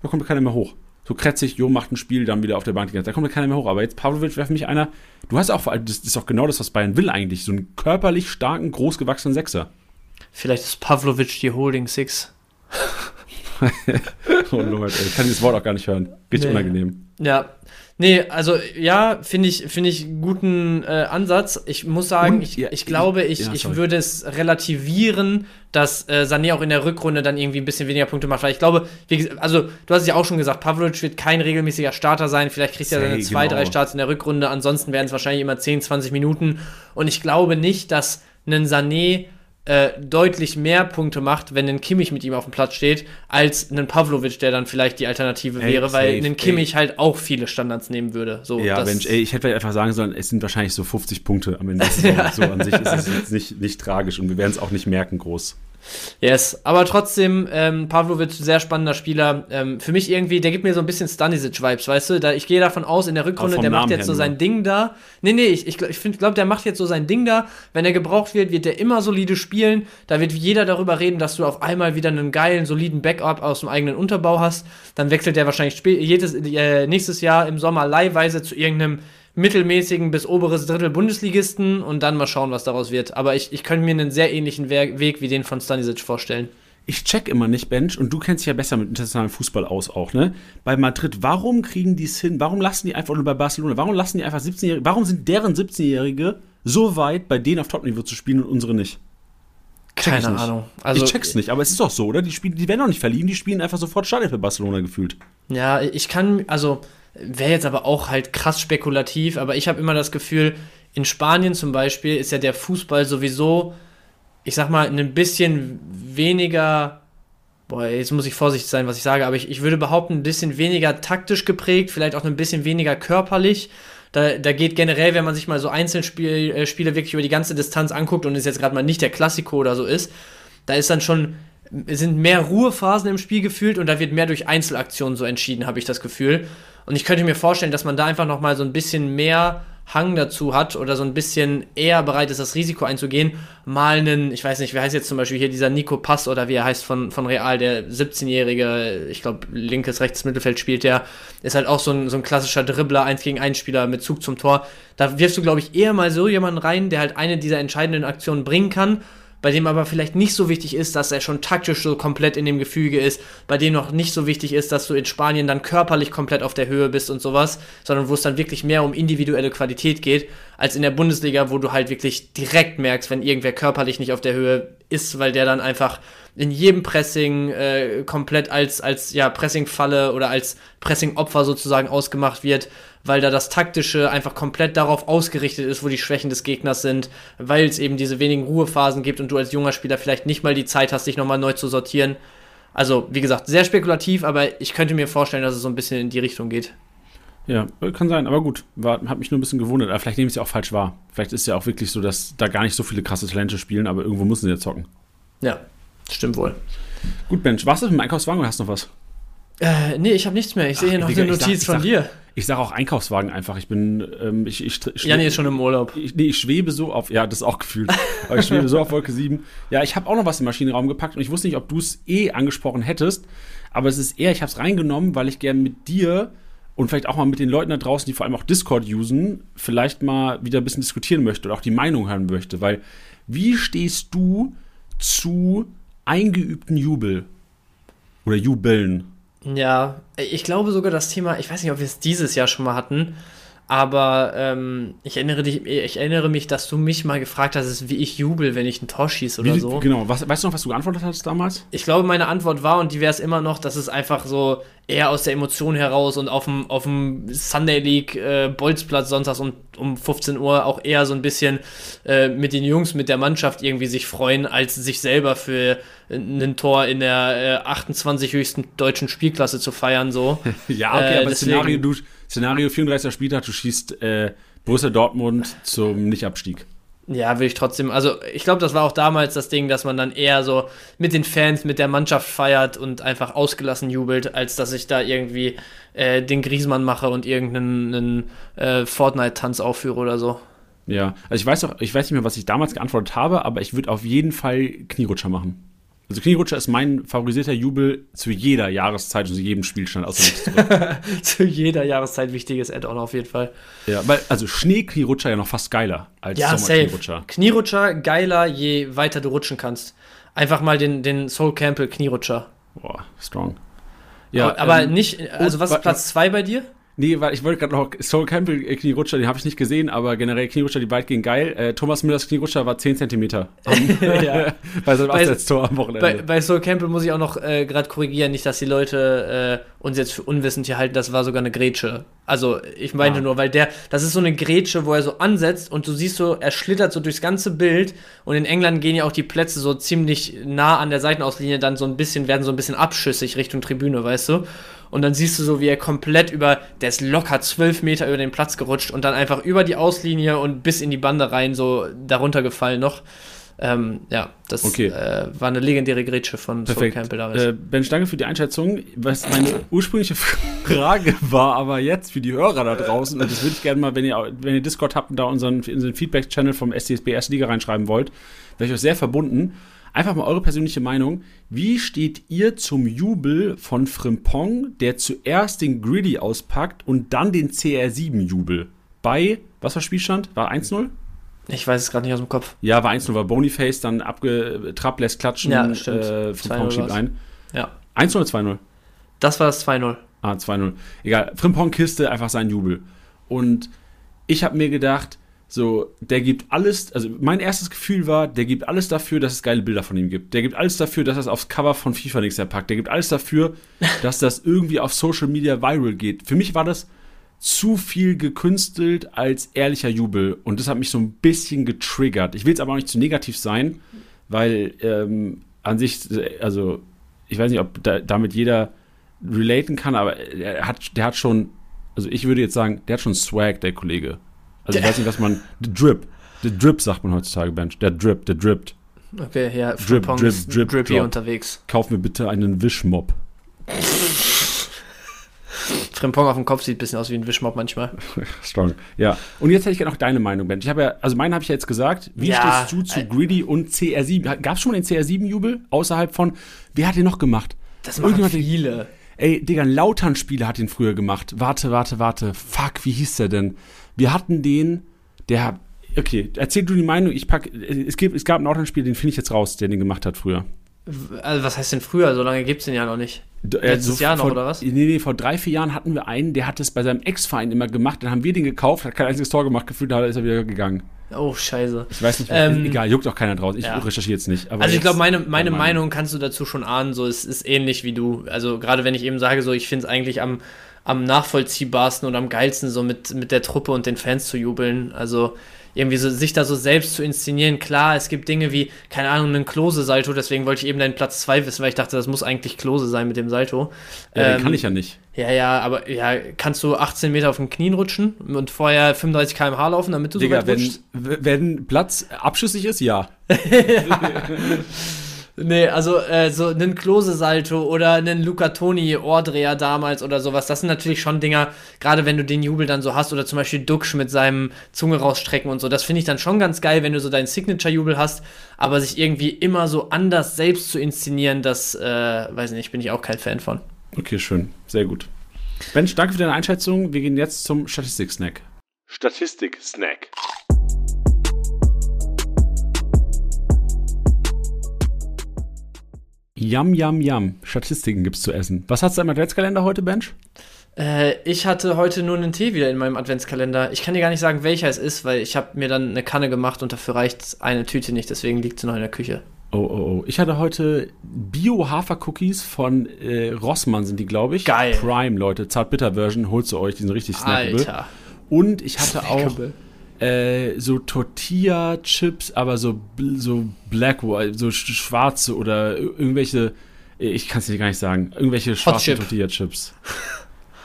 da kommt keiner mehr hoch. So kretzig, Jo macht ein Spiel, dann wieder auf der Bank. Da kommt keiner mehr hoch. Aber jetzt Pavlovic für mich einer. Du hast auch, das ist auch genau das, was Bayern will eigentlich. So einen körperlich starken, großgewachsenen Sechser. Vielleicht ist Pavlovic die Holding Six. oh Lord, ey. ich kann dieses Wort auch gar nicht hören. Richtig nee. unangenehm. Ja. Nee, also ja, finde ich, finde ich guten äh, Ansatz. Ich muss sagen, Und, ich, ja, ich glaube, ich, ja, ich würde es relativieren, dass äh, Sané auch in der Rückrunde dann irgendwie ein bisschen weniger Punkte macht. Weil ich glaube, wie, also du hast es ja auch schon gesagt, Pavlovic wird kein regelmäßiger Starter sein. Vielleicht kriegt er seine zwei, genau. drei Starts in der Rückrunde. Ansonsten werden es wahrscheinlich immer 10, 20 Minuten. Und ich glaube nicht, dass ein Sané äh, deutlich mehr Punkte macht, wenn ein Kimmich mit ihm auf dem Platz steht, als ein Pavlovic, der dann vielleicht die Alternative ey, wäre, weil ein Kimmich ey. halt auch viele Standards nehmen würde. So, ja, Mensch, ey, ich hätte einfach sagen sollen, es sind wahrscheinlich so 50 Punkte am Ende. ja. So an sich ist es jetzt nicht, nicht tragisch und wir werden es auch nicht merken groß. Yes, aber trotzdem, ähm, Pavlovic, sehr spannender Spieler. Ähm, für mich irgendwie, der gibt mir so ein bisschen Stanisic-Vibes, weißt du? Da, ich gehe davon aus, in der Rückrunde, der macht jetzt so sein Ding da. Nee, nee, ich, ich, ich glaube, der macht jetzt so sein Ding da. Wenn er gebraucht wird, wird der immer solide spielen. Da wird jeder darüber reden, dass du auf einmal wieder einen geilen, soliden Backup aus dem eigenen Unterbau hast. Dann wechselt der wahrscheinlich jedes, äh, nächstes Jahr im Sommer leihweise zu irgendeinem mittelmäßigen bis oberes Drittel Bundesligisten und dann mal schauen, was daraus wird. Aber ich, ich könnte mir einen sehr ähnlichen Weg wie den von Stanisic vorstellen. Ich check immer nicht, Bench, und du kennst dich ja besser mit internationalem Fußball aus auch, ne? Bei Madrid, warum kriegen die es hin? Warum lassen die einfach, oder bei Barcelona, warum lassen die einfach 17-Jährige, warum sind deren 17-Jährige so weit, bei denen auf Topniveau zu spielen und unsere nicht? Check Keine Ahnung. Also, ich check's nicht, aber es ist doch so, oder? Die, spielen, die werden doch nicht verliehen, die spielen einfach sofort Stadion für Barcelona gefühlt. Ja, ich kann, also Wäre jetzt aber auch halt krass spekulativ, aber ich habe immer das Gefühl, in Spanien zum Beispiel ist ja der Fußball sowieso, ich sag mal, ein bisschen weniger, boah, jetzt muss ich vorsichtig sein, was ich sage, aber ich, ich würde behaupten, ein bisschen weniger taktisch geprägt, vielleicht auch ein bisschen weniger körperlich. Da, da geht generell, wenn man sich mal so Einzelspiele äh, wirklich über die ganze Distanz anguckt und es jetzt gerade mal nicht der Klassiko oder so ist, da ist dann schon sind mehr Ruhephasen im Spiel gefühlt und da wird mehr durch Einzelaktionen so entschieden, habe ich das Gefühl. Und ich könnte mir vorstellen, dass man da einfach nochmal so ein bisschen mehr Hang dazu hat oder so ein bisschen eher bereit ist, das Risiko einzugehen, mal einen, ich weiß nicht, wer heißt jetzt zum Beispiel hier dieser Nico Pass oder wie er heißt von, von Real, der 17-jährige, ich glaube, linkes, rechtes Mittelfeld spielt, der ist halt auch so ein, so ein klassischer Dribbler, 1 gegen 1 Spieler mit Zug zum Tor. Da wirfst du, glaube ich, eher mal so jemanden rein, der halt eine dieser entscheidenden Aktionen bringen kann bei dem aber vielleicht nicht so wichtig ist, dass er schon taktisch so komplett in dem Gefüge ist, bei dem noch nicht so wichtig ist, dass du in Spanien dann körperlich komplett auf der Höhe bist und sowas, sondern wo es dann wirklich mehr um individuelle Qualität geht, als in der Bundesliga, wo du halt wirklich direkt merkst, wenn irgendwer körperlich nicht auf der Höhe ist, weil der dann einfach in jedem Pressing äh, komplett als, als ja, Pressing-Falle oder als Pressing-Opfer sozusagen ausgemacht wird weil da das Taktische einfach komplett darauf ausgerichtet ist, wo die Schwächen des Gegners sind, weil es eben diese wenigen Ruhephasen gibt und du als junger Spieler vielleicht nicht mal die Zeit hast, dich nochmal neu zu sortieren. Also, wie gesagt, sehr spekulativ, aber ich könnte mir vorstellen, dass es so ein bisschen in die Richtung geht. Ja, kann sein, aber gut, war, hat mich nur ein bisschen gewundert. Aber vielleicht nehme ich es ja auch falsch wahr. Vielleicht ist es ja auch wirklich so, dass da gar nicht so viele krasse Talente spielen, aber irgendwo müssen sie ja zocken. Ja, stimmt wohl. Gut, Mensch, warst du mit dem Einkaufswagen oder hast du noch was? Äh, nee, ich habe nichts mehr. Ich sehe hier noch Digga, eine Notiz sag, von sag, dir. Ich sage auch Einkaufswagen einfach. Ich bin, ähm, ich, ich, ich Janni ist schon im Urlaub. Ich, nee, ich schwebe so auf, ja, das ist auch gefühlt. aber ich schwebe so auf Wolke 7. Ja, ich habe auch noch was im Maschinenraum gepackt und ich wusste nicht, ob du es eh angesprochen hättest. Aber es ist eher, ich habe es reingenommen, weil ich gerne mit dir und vielleicht auch mal mit den Leuten da draußen, die vor allem auch Discord usen, vielleicht mal wieder ein bisschen diskutieren möchte oder auch die Meinung hören möchte. Weil, wie stehst du zu eingeübten Jubel? Oder Jubeln? Ja, ich glaube sogar das Thema, ich weiß nicht, ob wir es dieses Jahr schon mal hatten, Aber ähm, ich, erinnere dich, ich erinnere mich, dass du mich mal gefragt hast, wie ich jubel, wenn ich ein Tor schieße oder Wie, so. Genau, was, weißt du noch, was du geantwortet hast damals? Ich glaube, meine Antwort war, und die wäre es immer noch, dass es einfach so eher aus der Emotion heraus und auf dem, auf dem Sunday League äh, Bolzplatz sonntags um, um 15 Uhr auch eher so ein bisschen äh, mit den Jungs, mit der Mannschaft irgendwie sich freuen, als sich selber für ein Tor in der äh, 28 höchsten deutschen Spielklasse zu feiern. So. ja, okay, Äh, aber deswegen- Szenario, du, Szenario 34. Spieltag, du schießt äh, Borussia Dortmund zum Nichtabstieg. Ja, will ich trotzdem. Also, ich glaube, das war auch damals das Ding, dass man dann eher so mit den Fans, mit der Mannschaft feiert und einfach ausgelassen jubelt, als dass ich da irgendwie äh, den Griesmann mache und irgendeinen einen, äh, Fortnite-Tanz aufführe oder so. Ja, also ich weiß auch, ich weiß nicht mehr, was ich damals geantwortet habe, aber ich würde auf jeden Fall Knierutscher machen. Also Knierutscher ist mein favorisierter Jubel zu jeder Jahreszeit und zu jedem Spielstand. Außer. Zu jeder Jahreszeit wichtiges Add-on auf jeden Fall. ja, weil, also Schneeknierutscher ja noch fast geiler als Ja, safe. Sommerknierutscher. Knierutscher geiler, je weiter du rutschen kannst. Einfach mal den, den Soul Campbell Knierutscher. Boah, strong. aber aber ähm, nicht, also was wa- ist Platz 2 bei dir? Nee, weil ich wollte gerade noch Soul Campbell äh, Knierutscher, den habe ich nicht gesehen, aber generell Knierutscher, die beiden gehen geil. Äh, Thomas Müllers Knierutscher war 10 Zentimeter ja. bei seinem Bei- Absetztor am Bei, Wochenende. bei Soul Campbell muss ich auch noch äh, gerade korrigieren, nicht, dass die Leute äh, uns jetzt für unwissend hier halten, das war sogar eine Grätsche. Also ich meinte Ah. nur, weil der, das ist so eine Grätsche, wo er so ansetzt und du siehst so, er schlittert so durchs ganze Bild und in England gehen ja auch die Plätze so ziemlich nah an der Seitenauslinie dann so ein bisschen, werden so ein bisschen abschüssig Richtung Tribüne, weißt du? Und dann siehst du so, wie er komplett über, der ist locker zwölf Meter über den Platz gerutscht und dann einfach über die Auslinie und bis in die Bande rein so darunter gefallen noch. Ähm, ja, das Okay. äh, war eine legendäre Grätsche von Perfekt. Campbell damals. Äh, ben, danke für die Einschätzung. Was meine ursprüngliche Frage war, aber jetzt für die Hörer da draußen, und das würde ich gerne mal, wenn ihr, wenn ihr Discord habt und da unseren, unseren Feedback-Channel vom SCSB Erste Liga reinschreiben wollt, wäre ich euch sehr verbunden. Einfach mal eure persönliche Meinung. Wie steht ihr zum Jubel von Frimpong, der zuerst den Griddy auspackt und dann den CR7-Jubel? Bei, was war Spielstand? War 1-0? Ich weiß es gerade nicht aus dem Kopf. Ja, war 1-0, war Boniface dann abgetrappt, lässt klatschen, Ja, stimmt. äh, Frimpong 2-0 schiebt ein. Ja. 1-0 oder 2-0? Das war das 2-0. Ah, 2-0. Egal. Frimpong Kiste, einfach sein Jubel. Und ich habe mir gedacht, so, der gibt alles, also mein erstes Gefühl war, der gibt alles dafür, dass es geile Bilder von ihm gibt. Der gibt alles dafür, dass er es aufs Cover von FIFA nächstes Jahr packt. Der gibt alles dafür, dass das irgendwie auf Social Media viral geht. Für mich war das zu viel gekünstelt als ehrlicher Jubel. Und das hat mich so ein bisschen getriggert. Ich will es aber auch nicht zu negativ sein, weil ähm, an sich, also ich weiß nicht, ob da, damit jeder relaten kann, aber er hat, der hat schon, also ich würde jetzt sagen, der hat schon Swag, der Kollege. Also ich weiß nicht, was man, the Drip, the Drip sagt man heutzutage, Bench, der Drip, der drippt. Okay, ja, Drip, drip, ist drip, drippy drop. unterwegs. Kauf mir bitte einen Wischmob. Frimpong auf dem Kopf sieht ein bisschen aus wie ein Wischmob manchmal. Strong. Ja. Und jetzt hätte ich gerne noch deine Meinung, Bench. Ich habe ja, also meinen habe ich ja jetzt gesagt. Wie Ja, stehst du zu äh, Greedy und CR7? Gab es schon mal den CR7-Jubel außerhalb von, wer hat den noch gemacht? Das machen viele. Ey, Digga, ein Lautern-Spieler hat den früher gemacht. Warte, warte, warte. Fuck, wie hieß der denn? Wir hatten den, der, okay, erzähl du die Meinung, ich pack, es, gibt, es gab einen Lautern-Spieler, den finde ich jetzt raus, der den gemacht hat früher. Also, was heißt denn früher? So lange gibt es den ja noch nicht. Äh, Letztes Jahr noch, vor, oder was? Nee, nee, vor drei, vier Jahren hatten wir einen, der hat es bei seinem Ex-Verein immer gemacht, dann haben wir den gekauft, hat kein einziges Tor gemacht, gefühlt, da ist er wieder gegangen. Oh, scheiße. Ich weiß nicht, Ähm, egal, juckt auch keiner draus. Ich ja. recherchiere jetzt nicht. Also ich glaube, meine, meine Meinung. Meinung kannst du dazu schon ahnen, so es ist ähnlich wie du. Also gerade wenn ich eben sage, so ich finde es eigentlich am, am nachvollziehbarsten und am geilsten, so mit, mit der Truppe und den Fans zu jubeln. Also irgendwie so, sich da so selbst zu inszenieren. Klar, es gibt Dinge wie, keine Ahnung, einen Klose-Salto, deswegen wollte ich eben deinen Platz 2 wissen, weil ich dachte, das muss eigentlich Klose sein mit dem Salto. Ja, den Ähm, kann ich ja nicht. Ja, ja, aber ja, kannst du 18 Meter auf den Knien rutschen und vorher 35 km/h laufen, damit du so Digga, weit wenn, rutschst? wenn Platz abschüssig ist, ja. Nee, also äh, so einen Klose-Salto oder einen Luca Toni Ohrdreher damals oder sowas, das sind natürlich schon Dinger, gerade wenn du den Jubel dann so hast oder zum Beispiel Duxch mit seinem Zunge rausstrecken und so, das finde ich dann schon ganz geil, wenn du so deinen Signature-Jubel hast, aber sich irgendwie immer so anders selbst zu inszenieren, das, äh, weiß nicht, bin ich auch kein Fan von. Okay, schön. Sehr gut. Bench, danke für deine Einschätzung. Wir gehen jetzt zum Statistik-Snack. Statistik-Snack. Yam, yam, yam. Statistiken gibt's zu essen. Was hast du im Adventskalender heute, Bench? Äh, ich hatte heute nur einen Tee wieder in meinem Adventskalender. Ich kann dir gar nicht sagen, welcher es ist, weil ich habe mir dann eine Kanne gemacht und dafür reicht eine Tüte nicht, deswegen liegt sie noch in der Küche. Oh, oh, oh. Ich hatte heute Bio-Hafer-Cookies von äh, Rossmann, sind die, glaube ich. Geil. Prime, Leute. Zart-Bitter-Version. Holst du euch, die sind richtig snackable. Alter. Und ich hatte auch. Äh, so Tortilla-Chips, aber so, so black, so sch- schwarze oder ir- irgendwelche, äh, ich kann es dir gar nicht sagen, irgendwelche schwarzen Chip. Tortilla-Chips.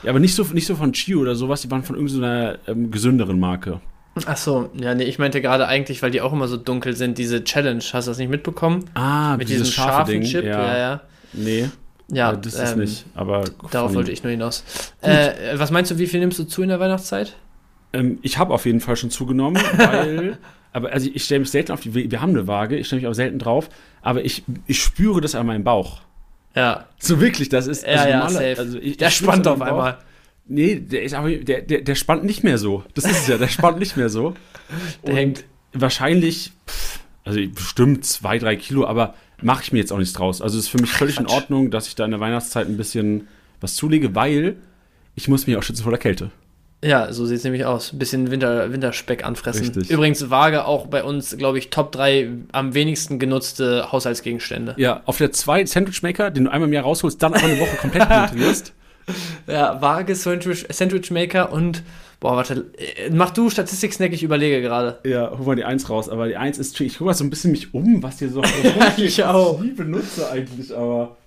Ja, aber nicht so, nicht so von Chio oder sowas, die waren von irgendeiner ähm, gesünderen Marke. Ach so, ja, nee, ich meinte gerade eigentlich, weil die auch immer so dunkel sind, diese Challenge. Hast du das nicht mitbekommen? Ah, Mit diesem scharfe scharfen Ding. Chip, ja, ja. Nee, Ja, äh, das ist ähm, nicht. Aber Darauf wollte ich nur hinaus. Äh, was meinst du, wie viel nimmst du zu in der Weihnachtszeit? Ähm, ich habe auf jeden Fall schon zugenommen, weil. aber also ich stelle mich selten auf die. Wir haben eine Waage, ich stelle mich auch selten drauf, aber ich, ich spüre das an meinem Bauch. Ja, So wirklich, das ist. ja, ja, normaler- safe. Also ich, der ich spannt an auf meinem Bauch. einmal. Nee, der ist aber der, der, der spannt nicht mehr so. Das ist es ja, der spannt nicht mehr so. Der hängt. Wahrscheinlich, pff, also bestimmt zwei, drei Kilo, aber mache ich mir jetzt auch nichts draus. Also es ist für mich völlig in Quatsch. Ordnung, dass ich da in der Weihnachtszeit ein bisschen was zulege, weil ich muss mich auch schützen vor der Kälte. Ja, so sieht es nämlich aus. Ein bisschen Winter, Winterspeck anfressen. Richtig. Übrigens, Waage auch bei uns, glaube ich, Top 3 am wenigsten genutzte Haushaltsgegenstände. Ja, auf der 2 Sandwich Maker, den du einmal im Jahr rausholst, dann aber eine Woche komplett penetrierst. Ja, Waage, Sandwich, Sandwich Maker und. Boah, warte. äh, Mach du Statistik-Snack, ich überlege gerade. Ja, hol mal die 1 raus, aber die 1 ist. Ich gucke mal so ein bisschen mich um, was hier so ich auch. ich benutze eigentlich, aber.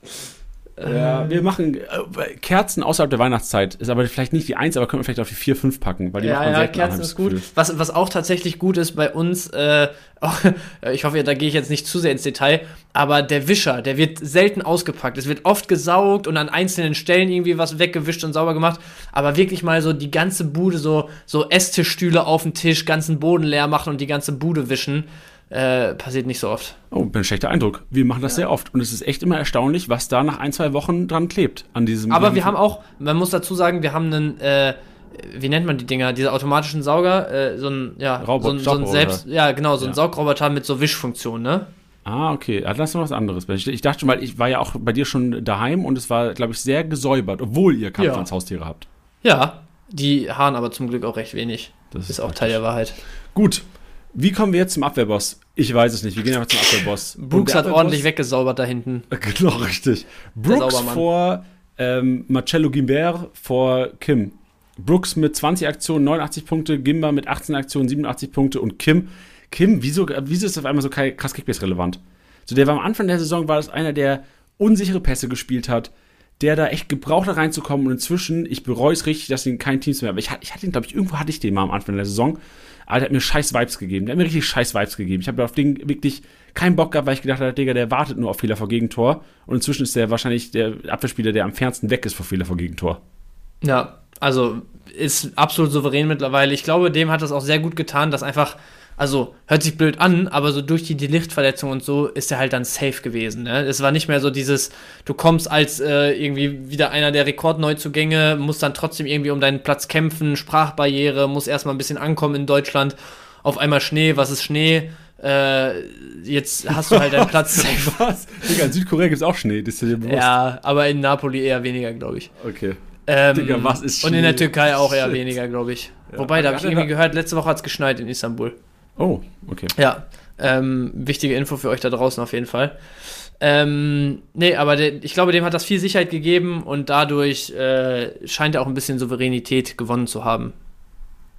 Ja, wir machen äh, Kerzen außerhalb der Weihnachtszeit. Ist aber vielleicht nicht die 1, aber können wir vielleicht auf die 4, 5 packen, weil die macht Ja, man ja, selten Kerzen ist gut. Gefühl. Was, was auch tatsächlich gut ist bei uns, äh, auch, ich hoffe, da gehe ich jetzt nicht zu sehr ins Detail, aber der Wischer, der wird selten ausgepackt. Es wird oft gesaugt und an einzelnen Stellen irgendwie was weggewischt und sauber gemacht, aber wirklich mal so die ganze Bude, so, so Esstischstühle auf den Tisch, ganzen Boden leer machen und die ganze Bude wischen, äh, passiert nicht so oft. Oh, ein schlechter Eindruck. Wir machen das sehr oft und es ist echt immer erstaunlich, was da nach ein, zwei Wochen dran klebt an diesem. Aber wir haben auch, man muss dazu sagen, wir haben einen, äh, wie nennt man die Dinger, diese automatischen Sauger, äh, so ein, ja, Robot- so ein, so ein selbst, ja, genau, so ein Ja. Saugroboter mit so Wischfunktion, ne? Ah, okay. Ja, das ist noch was anderes. Ich, dachte schon, weil ich war ja auch bei dir schon daheim und es war, glaube ich, sehr gesäubert, obwohl ihr Kampf Ja. ans Haustiere habt. Ja, die haaren aber zum Glück auch recht wenig. Das Ist auch Teil der Wahrheit. Gut. Wie kommen wir jetzt zum Abwehrboss? Ich weiß es nicht. Wir gehen einfach zum Abwehrboss. Brooks hat Abwehrboss- ordentlich weggesaubert da hinten. Genau, richtig. Brooks vor ähm, Marcello Gimbert vor Kim. Brooks mit 20 Aktionen, 89 Punkte, Gimba mit 18 Aktionen, 87 Punkte und Kim. Kim, wieso, wieso ist auf einmal so krass Kickbase relevant? So, der war am Anfang der Saison, war das einer, der unsichere Pässe gespielt hat, der da echt gebraucht hat reinzukommen und inzwischen, ich bereue es richtig, dass ihn kein Teams mehr, aber ich, ich hatte ihn, glaube ich, irgendwo hatte ich den mal am Anfang der Saison, aber der hat mir scheiß Vibes gegeben, der hat mir richtig scheiß Vibes gegeben. Ich habe auf den wirklich keinen Bock gehabt, weil ich gedacht habe, Digga, der wartet nur auf Fehler vor Gegentor und inzwischen ist der wahrscheinlich der Abwehrspieler, der am fernsten weg ist vor Fehler vor Gegentor. Ja, also ist absolut souverän mittlerweile. Ich glaube, dem hat das auch sehr gut getan, dass einfach, also hört sich blöd an, aber so durch die Delichtverletzung und so ist er halt dann safe gewesen. Ne? Es war nicht mehr so dieses, du kommst als äh, irgendwie wieder einer der Rekordneuzugänge, musst dann trotzdem irgendwie um deinen Platz kämpfen, Sprachbarriere, muss erstmal ein bisschen ankommen in Deutschland. Auf einmal Schnee, was ist Schnee? Äh, jetzt hast du halt deinen Platz safe. Was? Digga, in Südkorea gibt es auch Schnee, das ist dir bewusst. Ja, aber in Napoli eher weniger, glaube ich. Okay. Ähm, Digga, was ist Und in der Schnee? Türkei auch eher Shit. weniger, glaube ich. Ja. Wobei, da habe ich irgendwie gehört, letzte Woche hat es geschneit in Istanbul. Oh, okay. Ja, ähm, wichtige Info für euch da draußen auf jeden Fall. Ähm, nee, aber der, ich glaube, dem hat das viel Sicherheit gegeben und dadurch äh, scheint er auch ein bisschen Souveränität gewonnen zu haben.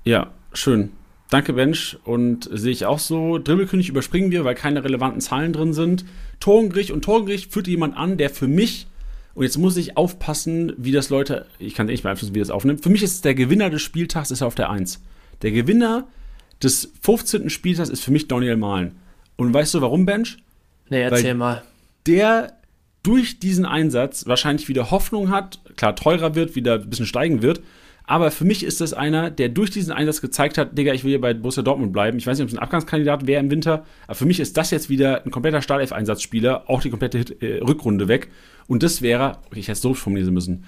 Ja, schön. Danke, Bench. Und sehe ich auch so. Dribbelkönig überspringen wir, weil keine relevanten Zahlen drin sind. Torengricht und Torengricht führt jemand an, der für mich, und jetzt muss ich aufpassen, wie das Leute, ich kann nicht beeinflussen, wie das aufnimmt. Für mich ist der Gewinner des Spieltags ist auf der 1. Der Gewinner des 15. Spieltags ist für mich Daniel Mahlen. Und weißt du warum, Bench? Nee, erzähl Weil- mal. der durch diesen Einsatz wahrscheinlich wieder Hoffnung hat, klar teurer wird, wieder ein bisschen steigen wird. Aber für mich ist das einer, der durch diesen Einsatz gezeigt hat, Digga, ich will hier bei Borussia Dortmund bleiben. Ich weiß nicht, ob es ein Abgangskandidat wäre im Winter, aber für mich ist das jetzt wieder ein kompletter Startelf-Einsatzspieler, auch die komplette Hit, äh, Rückrunde weg. Und das wäre, okay, ich hätte es so formulieren müssen,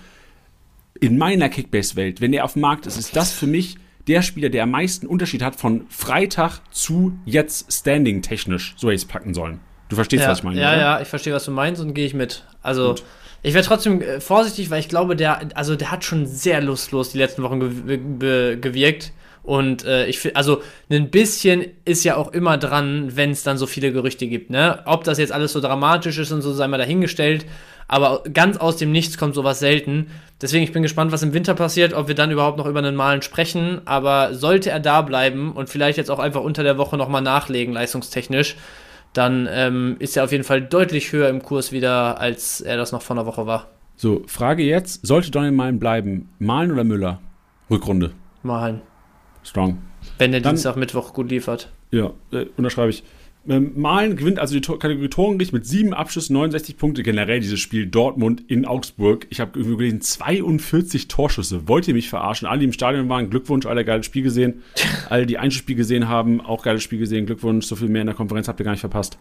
in meiner Kickbase-Welt, wenn er auf dem Markt ist, ist das für mich der Spieler, der am meisten Unterschied hat von Freitag zu jetzt Standing technisch, so hätte ich es packen sollen. Du verstehst, ja, was ich meine, ja, oder? ja, ich verstehe, was du meinst und gehe ich mit. Also, Gut. Ich wäre trotzdem äh, vorsichtig, weil ich glaube, der, also der hat schon sehr lustlos die letzten Wochen ge ge gewirkt. Und äh, ich finde, also ein bisschen ist ja auch immer dran, wenn es dann so viele Gerüchte gibt, ne? Ob das jetzt alles so dramatisch ist und so, sei mal dahingestellt. Aber ganz aus dem Nichts kommt sowas selten. Deswegen, ich bin gespannt, was im Winter passiert, ob wir dann überhaupt noch über einen Malen sprechen. Aber sollte er da bleiben und vielleicht jetzt auch einfach unter der Woche nochmal nachlegen, leistungstechnisch, dann ähm, ist er auf jeden Fall deutlich höher im Kurs wieder, als er das noch vor einer Woche war. So, Frage jetzt: Sollte Donny Malen bleiben? Malen oder Müller? Rückrunde. Malen. Strong. Wenn der Dienstag, Mittwoch gut liefert. Ja, äh, unterschreibe ich. Ähm, Malen gewinnt also die Tor Kategorie Torengericht mit sieben Abschüssen, 69 Punkte. Generell dieses Spiel Dortmund in Augsburg. Ich habe irgendwie gelesen, 42 Torschüsse. Wollt ihr mich verarschen? Alle, die im Stadion waren, Glückwunsch, alle geiles Spiel gesehen. Alle, die Einzelspiel gesehen haben, auch geiles Spiel gesehen. Glückwunsch, so viel mehr in der Konferenz habt ihr gar nicht verpasst.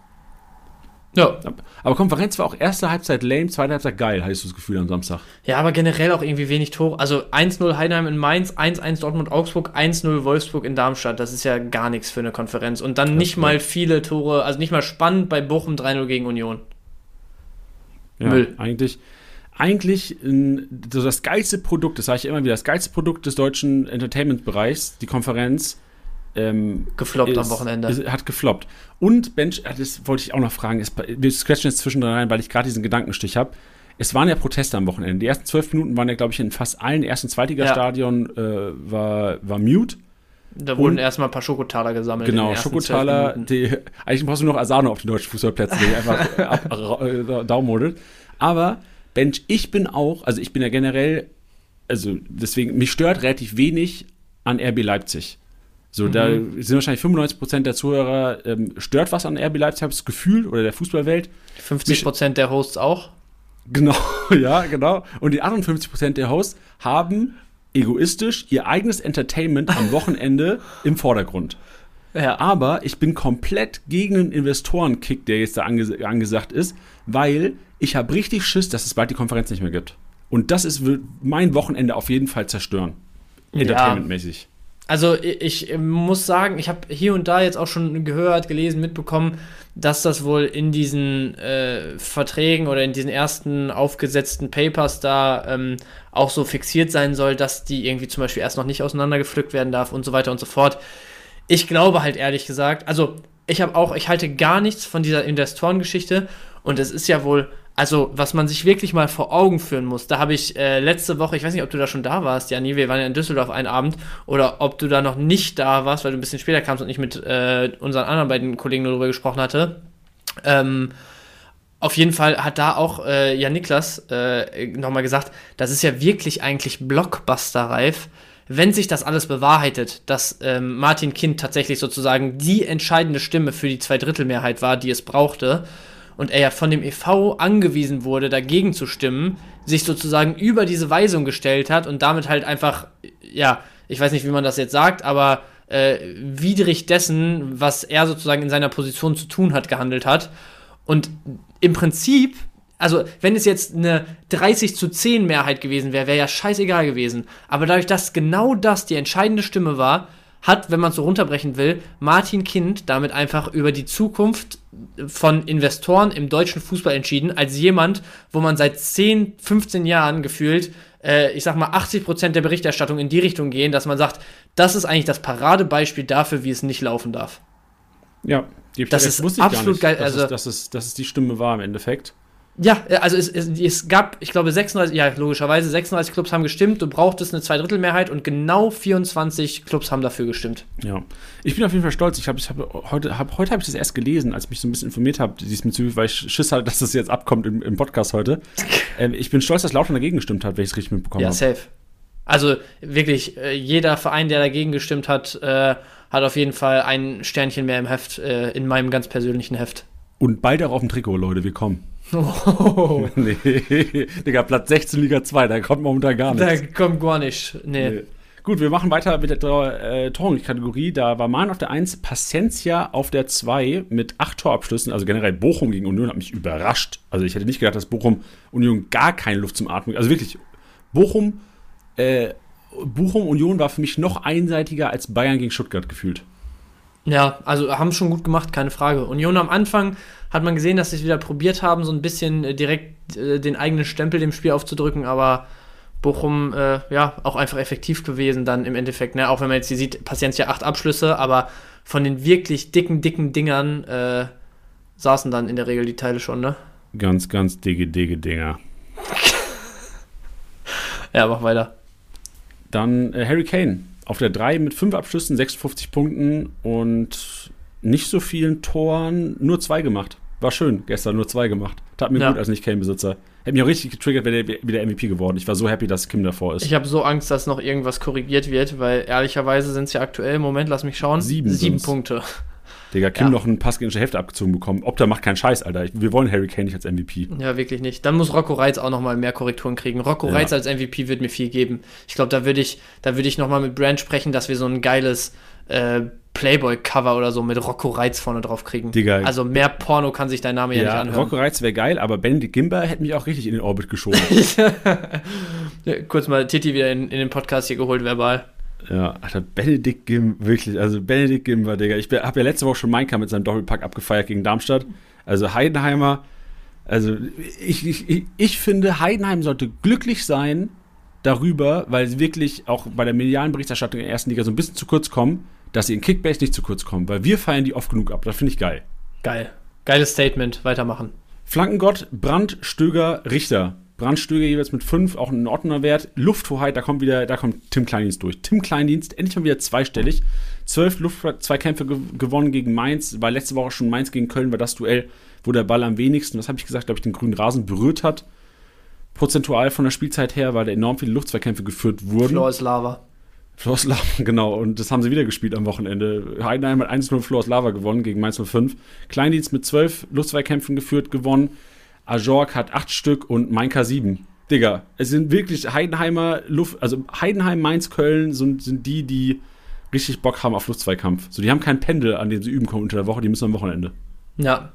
Ja. Aber Konferenz war auch erste Halbzeit lame, zweite Halbzeit geil, hast du das Gefühl am Samstag. Ja, aber generell auch irgendwie wenig Tore. Also 1-0 Heidenheim in Mainz, 1-1 Dortmund Augsburg, 1-0 Wolfsburg in Darmstadt. Das ist ja gar nichts für eine Konferenz. Und dann das nicht mal viele Tore, also nicht mal spannend bei Bochum 3-0 gegen Union. Ja, Müll. Eigentlich, eigentlich so das geilste Produkt, das sage ich immer wieder, das geilste Produkt des deutschen Entertainment-Bereichs, die Konferenz, ähm, gefloppt ist, am Wochenende. Ist, hat gefloppt. Und Bench, äh, das wollte ich auch noch fragen, ist, wir scratchen jetzt zwischendrin rein, weil ich gerade diesen Gedankenstich habe. Es waren ja Proteste am Wochenende. Die ersten zwölf Minuten waren ja, glaube ich, in fast allen ersten Zweitligastadien ja. äh, war, war Mute. Da wurden erstmal ein paar Schokotaler gesammelt. Genau, Schokotaler. Die, eigentlich brauchst du noch Asano auf die deutschen Fußballplätze, die einfach ab, äh, Daumen Aber, Bench, ich bin auch, also ich bin ja generell, also deswegen, mich stört relativ wenig an RB Leipzig. So, mhm. da sind wahrscheinlich 95% der Zuhörer, ähm, stört was an RB Leipzig, habe ich das Gefühl, oder der Fußballwelt. 50% der Hosts auch. Genau, ja, genau. Und die 58% der Hosts haben egoistisch ihr eigenes Entertainment am Wochenende im Vordergrund. Ja. Aber ich bin komplett gegen den Investorenkick, der jetzt da anges angesagt ist, weil ich habe richtig Schiss, dass es bald die Konferenz nicht mehr gibt. Und das ist, wird mein Wochenende auf jeden Fall zerstören. Entertainmentmäßig. Also ich muss sagen, ich habe hier und da jetzt auch schon gehört, gelesen, mitbekommen, dass das wohl in diesen äh, Verträgen oder in diesen ersten aufgesetzten Papers da ähm, auch so fixiert sein soll, dass die irgendwie zum Beispiel erst noch nicht auseinandergepflückt werden darf und so weiter und so fort. Ich glaube halt ehrlich gesagt, also ich habe auch, ich halte gar nichts von dieser Investorengeschichte und es ist ja wohl also was man sich wirklich mal vor Augen führen muss, da habe ich äh, letzte Woche, ich weiß nicht, ob du da schon da warst, Jani, wir waren ja in Düsseldorf einen Abend, oder ob du da noch nicht da warst, weil du ein bisschen später kamst und ich mit äh, unseren anderen beiden Kollegen darüber gesprochen hatte. Ähm, auf jeden Fall hat da auch äh, Jan Niklas äh, nochmal gesagt, das ist ja wirklich eigentlich Blockbuster-reif, wenn sich das alles bewahrheitet, dass ähm, Martin Kind tatsächlich sozusagen die entscheidende Stimme für die Zweidrittelmehrheit war, die es brauchte und er ja von dem EV angewiesen wurde, dagegen zu stimmen, sich sozusagen über diese Weisung gestellt hat und damit halt einfach, ja, ich weiß nicht, wie man das jetzt sagt, aber äh, widrig dessen, was er sozusagen in seiner Position zu tun hat, gehandelt hat. Und im Prinzip, also wenn es jetzt eine 30 zu 10 Mehrheit gewesen wäre, wäre ja scheißegal gewesen. Aber dadurch, dass genau das die entscheidende Stimme war, hat, wenn man es so runterbrechen will, Martin Kind damit einfach über die Zukunft von Investoren im deutschen Fußball entschieden, als jemand, wo man seit 10, 15 Jahren gefühlt, äh, ich sag mal, 80 Prozent der Berichterstattung in die Richtung gehen, dass man sagt, das ist eigentlich das Paradebeispiel dafür, wie es nicht laufen darf. Ja, die das ist absolut geil. Also, dass, es, dass, es, dass es die Stimme war im Endeffekt. Ja, äh, also es, es, es, gab, ich glaube, 36, ja, logischerweise, 36 Clubs haben gestimmt, du brauchtest eine Zweidrittelmehrheit und genau 24 Clubs haben dafür gestimmt. Ja. Ich bin auf jeden Fall stolz. Ich habe ich hab, heute hab, heute habe ich das erst gelesen, als ich mich so ein bisschen informiert habe, diesbezüglich, weil ich Schiss hatte, dass das jetzt abkommt im, im Podcast heute. ähm, ich bin stolz, dass Lautern dagegen gestimmt hat, wenn ich es richtig mitbekommen habe. Ja, safe. Also wirklich, äh, jeder Verein, der dagegen gestimmt hat, äh, hat auf jeden Fall ein Sternchen mehr im Heft, äh, in meinem ganz persönlichen Heft. Und bald auch auf dem Trikot, Leute, wir kommen. Oh. nee, Digga, Platz 16 Liga 2, da kommt momentan gar nichts. Da kommt gar nichts, nee. nee. Gut, wir machen weiter mit der äh, Torkategorie. Da war Mahn auf der 1, Paciencia auf der 2 mit 8 Torabschlüssen. Also generell Bochum gegen Union hat mich überrascht. Also ich hätte nicht gedacht, dass Bochum Union gar keine Luft zum Atmen. Also wirklich, Bochum, äh, Bochum Union war für mich noch einseitiger als Bayern gegen Stuttgart gefühlt. Ja, also haben schon gut gemacht, keine Frage. Union am Anfang hat man gesehen, dass sie es wieder probiert haben, so ein bisschen äh, direkt äh, den eigenen Stempel dem Spiel aufzudrücken, aber Bochum, äh, ja, auch einfach effektiv gewesen dann im Endeffekt, ne? Auch wenn man jetzt hier sieht, Paciencia acht Abschlüsse, aber von den wirklich dicken, dicken Dingern äh, saßen dann in der Regel die Teile schon, ne? Ganz, ganz dicke, dicke Dinger. Ja, mach weiter. Dann äh, Harry Kane auf der 3 mit 5 Abschlüssen, 56 Punkten und nicht so vielen Toren, nur zwei gemacht. War schön, gestern nur zwei gemacht. Tat mir Ja. gut als Nicht-Kane-Besitzer. Hätte mich auch richtig getriggert, wäre der wieder MVP geworden. Ich war so happy, dass Kim davor ist. Ich habe so Angst, dass noch irgendwas korrigiert wird, weil ehrlicherweise sind es ja aktuell, Moment, lass mich schauen, Sieben sieben sind's. Punkte. Digga, Kim Ja. noch einen Pass gegen die Hälfte abgezogen bekommen. Ob der macht keinen Scheiß, Alter. Wir wollen Harry Kane nicht als MVP. Ja, wirklich nicht. Dann muss Rocco Reitz auch nochmal mehr Korrekturen kriegen. Rocco Ja. Reitz als MVP wird mir viel geben. Ich glaube, da würde ich, da würde ich nochmal mit Brand sprechen, dass wir so ein geiles äh, Playboy-Cover oder so mit Rocco Reitz vorne drauf kriegen. Digga. Also mehr Porno kann sich dein Name ja, nicht Ja, anhören. Rocco Reitz wäre geil, aber Benedict Gimber hätte mich auch richtig in den Orbit geschoben. Kurz mal Titi wieder in, in den Podcast hier geholt, verbal. Ja, Alter, Benedict Gim, wirklich, also Benedict Gimber, Digga. Ich habe ja letzte Woche schon Mainka mit seinem Doppelpack abgefeiert gegen Darmstadt. Also Heidenheimer, also ich, ich, ich, ich finde, Heidenheim sollte glücklich sein darüber, weil sie wirklich auch bei der medialen Berichterstattung in der ersten Liga so ein bisschen zu kurz kommen, dass sie in Kickbase nicht zu kurz kommen, weil wir feiern die oft genug ab. Das finde ich geil. Geil. Geiles Statement. Weitermachen. Flankengott, Brand, Stöger, Richter. Brand, Stöger jeweils mit 5, auch ein ordentlicher Wert. Lufthoheit, da kommt wieder, da kommt Tim Kleindienst durch. Tim Kleindienst, endlich mal wieder zweistellig. 12 Luftzweikämpfe ge gewonnen gegen Mainz. War letzte Woche schon Mainz gegen Köln, war das Duell, wo der Ball am wenigsten, was habe ich gesagt, glaube ich, den grünen Rasen berührt hat. Prozentual von der Spielzeit her, weil da enorm viele Luftzweikämpfe geführt wurden. Floor ist Lava. Floors Lava, genau. Und das haben sie wieder gespielt am Wochenende. Heidenheim hat 1-0 Floors Lava gewonnen gegen Mainz 05. Kleindienst mit 12 Luftzweikämpfen geführt gewonnen. Ajork hat 8 Stück und Mainka 7. Digga, es sind wirklich Heidenheimer Luft, also Heidenheim, Mainz, Köln sind, sind die, die richtig Bock haben auf Luftzweikampf. So, die haben kein Pendel, an dem sie üben können unter der Woche, die müssen am Wochenende. Ja.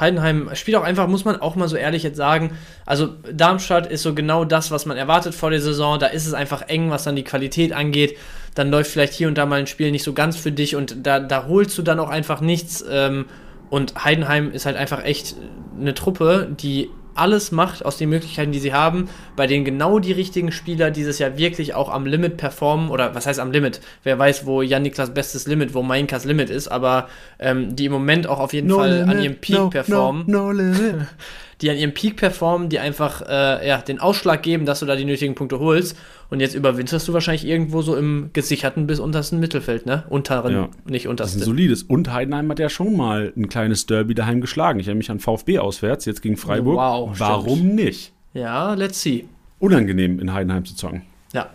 Heidenheim spielt auch einfach, muss man auch mal so ehrlich jetzt sagen. Also Darmstadt ist so genau das, was man erwartet vor der Saison. Da ist es einfach eng, was dann die Qualität angeht. Dann läuft vielleicht hier und da mal ein Spiel nicht so ganz für dich und da, da holst du dann auch einfach nichts. Ähm, und Heidenheim ist halt einfach echt eine Truppe, die alles macht aus den Möglichkeiten, die sie haben, bei denen genau die richtigen Spieler dieses Jahr wirklich auch am Limit performen, oder was heißt am Limit? Wer weiß, wo Jan-Niklas bestes Limit, wo Mainkas Limit ist, aber ähm, die im Moment auch auf jeden Fall an ihrem Peak performen No, limit. die an ihrem Peak performen, die einfach äh, ja, den Ausschlag geben, dass du da die nötigen Punkte holst. Und jetzt überwinterst du wahrscheinlich irgendwo so im gesicherten bis untersten Mittelfeld, ne? Unteren, Ja. nicht Das ist ein untersten. solides. Und Heidenheim hat ja schon mal ein kleines Derby daheim geschlagen. Ich erinnere mich an VfB auswärts, jetzt gegen Freiburg. Wow, Warum nicht? Ja, let's see. Unangenehm in Heidenheim zu zocken. Ja.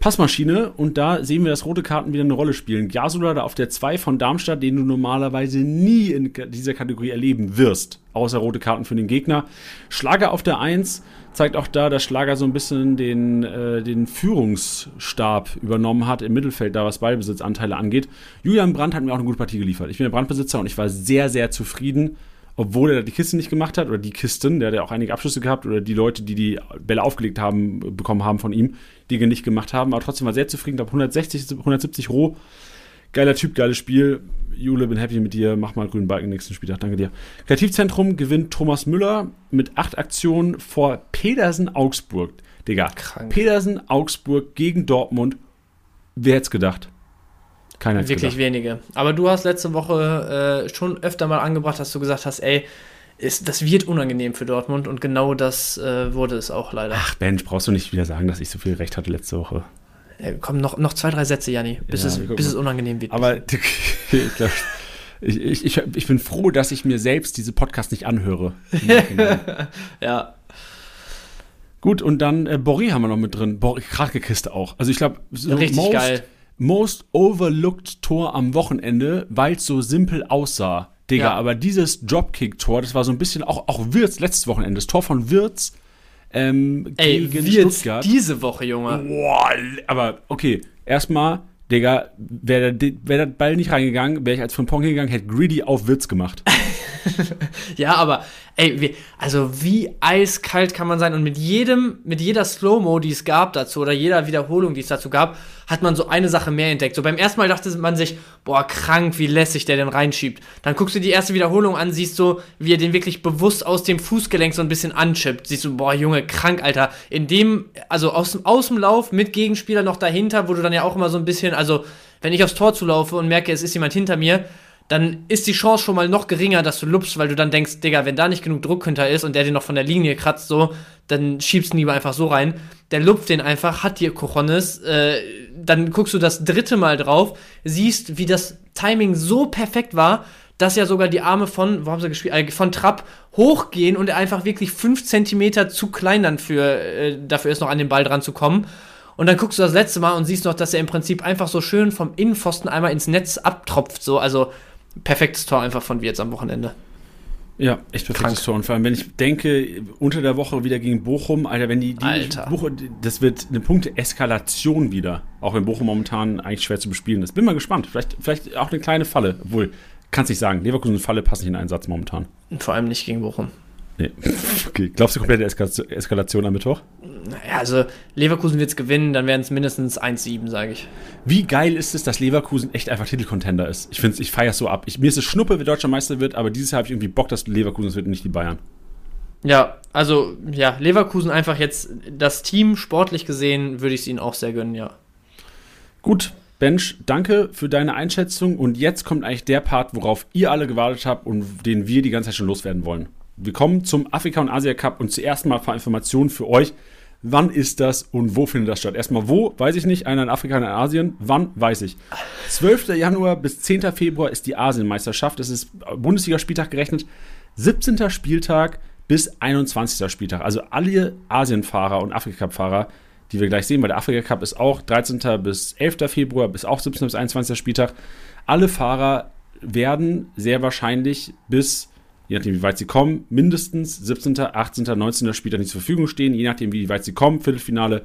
Passmaschine und da sehen wir, dass rote Karten wieder eine Rolle spielen. Jasula da auf der 2 von Darmstadt, den du normalerweise nie in dieser Kategorie erleben wirst, außer rote Karten für den Gegner. Schlager auf der 1 zeigt auch da, dass Schlager so ein bisschen den, äh, den Führungsstab übernommen hat im Mittelfeld, da was Ballbesitzanteile angeht. Julian Brandt hat mir auch eine gute Partie geliefert. Ich bin der Brandbesitzer und ich war sehr, sehr zufrieden obwohl er die Kiste nicht gemacht hat, oder die Kisten, der hat ja auch einige Abschlüsse gehabt, oder die Leute, die die Bälle aufgelegt haben, bekommen haben von ihm, die ihn nicht gemacht haben, aber trotzdem war sehr zufrieden, glaube 160, 170 roh. Geiler Typ, geiles Spiel. Jule, bin happy mit dir. Mach mal grünen Balken nächsten Spieltag. Danke dir. Kreativzentrum gewinnt Thomas Müller mit acht Aktionen vor Pedersen Augsburg. Digga, Krank. Pedersen Augsburg gegen Dortmund. Wer hätte gedacht? Keiner Wirklich gedacht. wenige. Aber du hast letzte Woche äh, schon öfter mal angebracht, dass du gesagt hast, ey, ist, das wird unangenehm für Dortmund und genau das äh, wurde es auch leider. Ach, Bench, brauchst du nicht wieder sagen, dass ich so viel Recht hatte letzte Woche. Äh, komm, noch, noch zwei, drei Sätze, Janni, bis, Ja, es, bis es unangenehm wird. Aber ich, glaub, ich, ich, ich, ich bin froh, dass ich mir selbst diese Podcast nicht anhöre. Ja, Gut, und dann äh, Boré haben wir noch mit drin. Boré, kranke Kiste auch. Also ich glaube, so richtig most, geil. Most overlooked Tor am Wochenende, weil es so simpel aussah. Digga, Ja. aber dieses Dropkick-Tor, das war so ein bisschen auch, auch Wirtz letztes Wochenende. Das Tor von Wirtz ähm, Ey, gegen wie jetzt Stuttgart. diese Woche, Junge. Boah, aber okay, erstmal, Digga, wäre der, wär der Ball nicht reingegangen, wäre ich als Frimpong hingegangen, hätte Greedy auf Witz gemacht. ja, aber ey, wie, also wie eiskalt kann man sein und mit jedem, mit jeder Slow-Mo, die es gab dazu oder jeder Wiederholung, die es dazu gab, hat man so eine Sache mehr entdeckt. So beim ersten Mal dachte man sich, boah, krank, wie lässig der den reinschiebt. Dann guckst du die erste Wiederholung an, siehst so, wie er den wirklich bewusst aus dem Fußgelenk so ein bisschen anchippt. Siehst du, boah, Junge, krank, Alter. In dem, also aus dem, aus Lauf mit Gegenspieler noch dahinter, wo du dann ja auch immer so ein bisschen, also wenn ich aufs Tor zulaufe und merke, es ist jemand hinter mir, dann ist die Chance schon mal noch geringer, dass du lupst, weil du dann denkst, Digga, wenn da nicht genug Druck hinter ist und der den noch von der Linie kratzt, so, dann schiebst du ihn lieber einfach so rein. Der lupft den einfach, hat dir Cojones, äh, dann guckst du das dritte Mal drauf, siehst, wie das Timing so perfekt war, dass ja sogar die Arme von, wo haben sie gespielt, äh, von Trapp hochgehen und er einfach wirklich fünf Zentimeter zu klein dann für, äh, dafür ist, noch an den Ball dran zu kommen. Und dann guckst du das letzte Mal und siehst noch, dass er im Prinzip einfach so schön vom Innenpfosten einmal ins Netz abtropft. So, also perfektes Tor einfach von Wirtz am Wochenende. Ja, echt perfektes Krank. Tor. Und vor allem, wenn ich denke, unter der Woche wieder gegen Bochum, Alter, wenn die, die Alter. Bochum, das wird eine Punkte-Eskalation wieder. Auch wenn Bochum momentan eigentlich schwer zu bespielen ist. Bin mal gespannt. Vielleicht, vielleicht auch eine kleine Falle. Obwohl, kannst nicht sagen. Leverkusen und Falle passen nicht in einen Satz momentan. Vor allem nicht gegen Bochum. Nee. Okay. Glaubst du komplette Eskalation, Eskalation am Mittwoch? Naja, also Leverkusen wird es gewinnen, dann werden es mindestens 1-7, sage ich. Wie geil ist es, dass Leverkusen echt einfach Titelcontender ist? Ich finde ich feiere es so ab. Ich, mir ist es Schnuppe, wer deutscher Meister wird, aber dieses Jahr habe ich irgendwie Bock, dass Leverkusen es wird und nicht die Bayern. Ja, also ja, Leverkusen einfach jetzt das Team sportlich gesehen, würde ich es ihnen auch sehr gönnen, ja. Gut, Bench, danke für deine Einschätzung und jetzt kommt eigentlich der Part, worauf ihr alle gewartet habt und den wir die ganze Zeit schon loswerden wollen. Wir kommen zum Afrika- und Asia-Cup und zuerst mal ein paar Informationen für euch. Wann ist das und wo findet das statt? Erstmal wo, weiß ich nicht. Einer in Afrika, einer in Asien. Wann, weiß ich. 12. Januar bis 10. Februar ist die Asienmeisterschaft. Das ist Bundesligaspieltag gerechnet. 17. Spieltag bis 21. Spieltag. Also alle Asienfahrer und Afrika-Cup-Fahrer, die wir gleich sehen, weil der Afrika-Cup ist auch 13. bis 11. Februar, bis auch 17. bis 21. Spieltag. Alle Fahrer werden sehr wahrscheinlich bis je nachdem, wie weit sie kommen, mindestens 17., 18., 19. Spieltag nicht zur Verfügung stehen, je nachdem, wie weit sie kommen, Viertelfinale,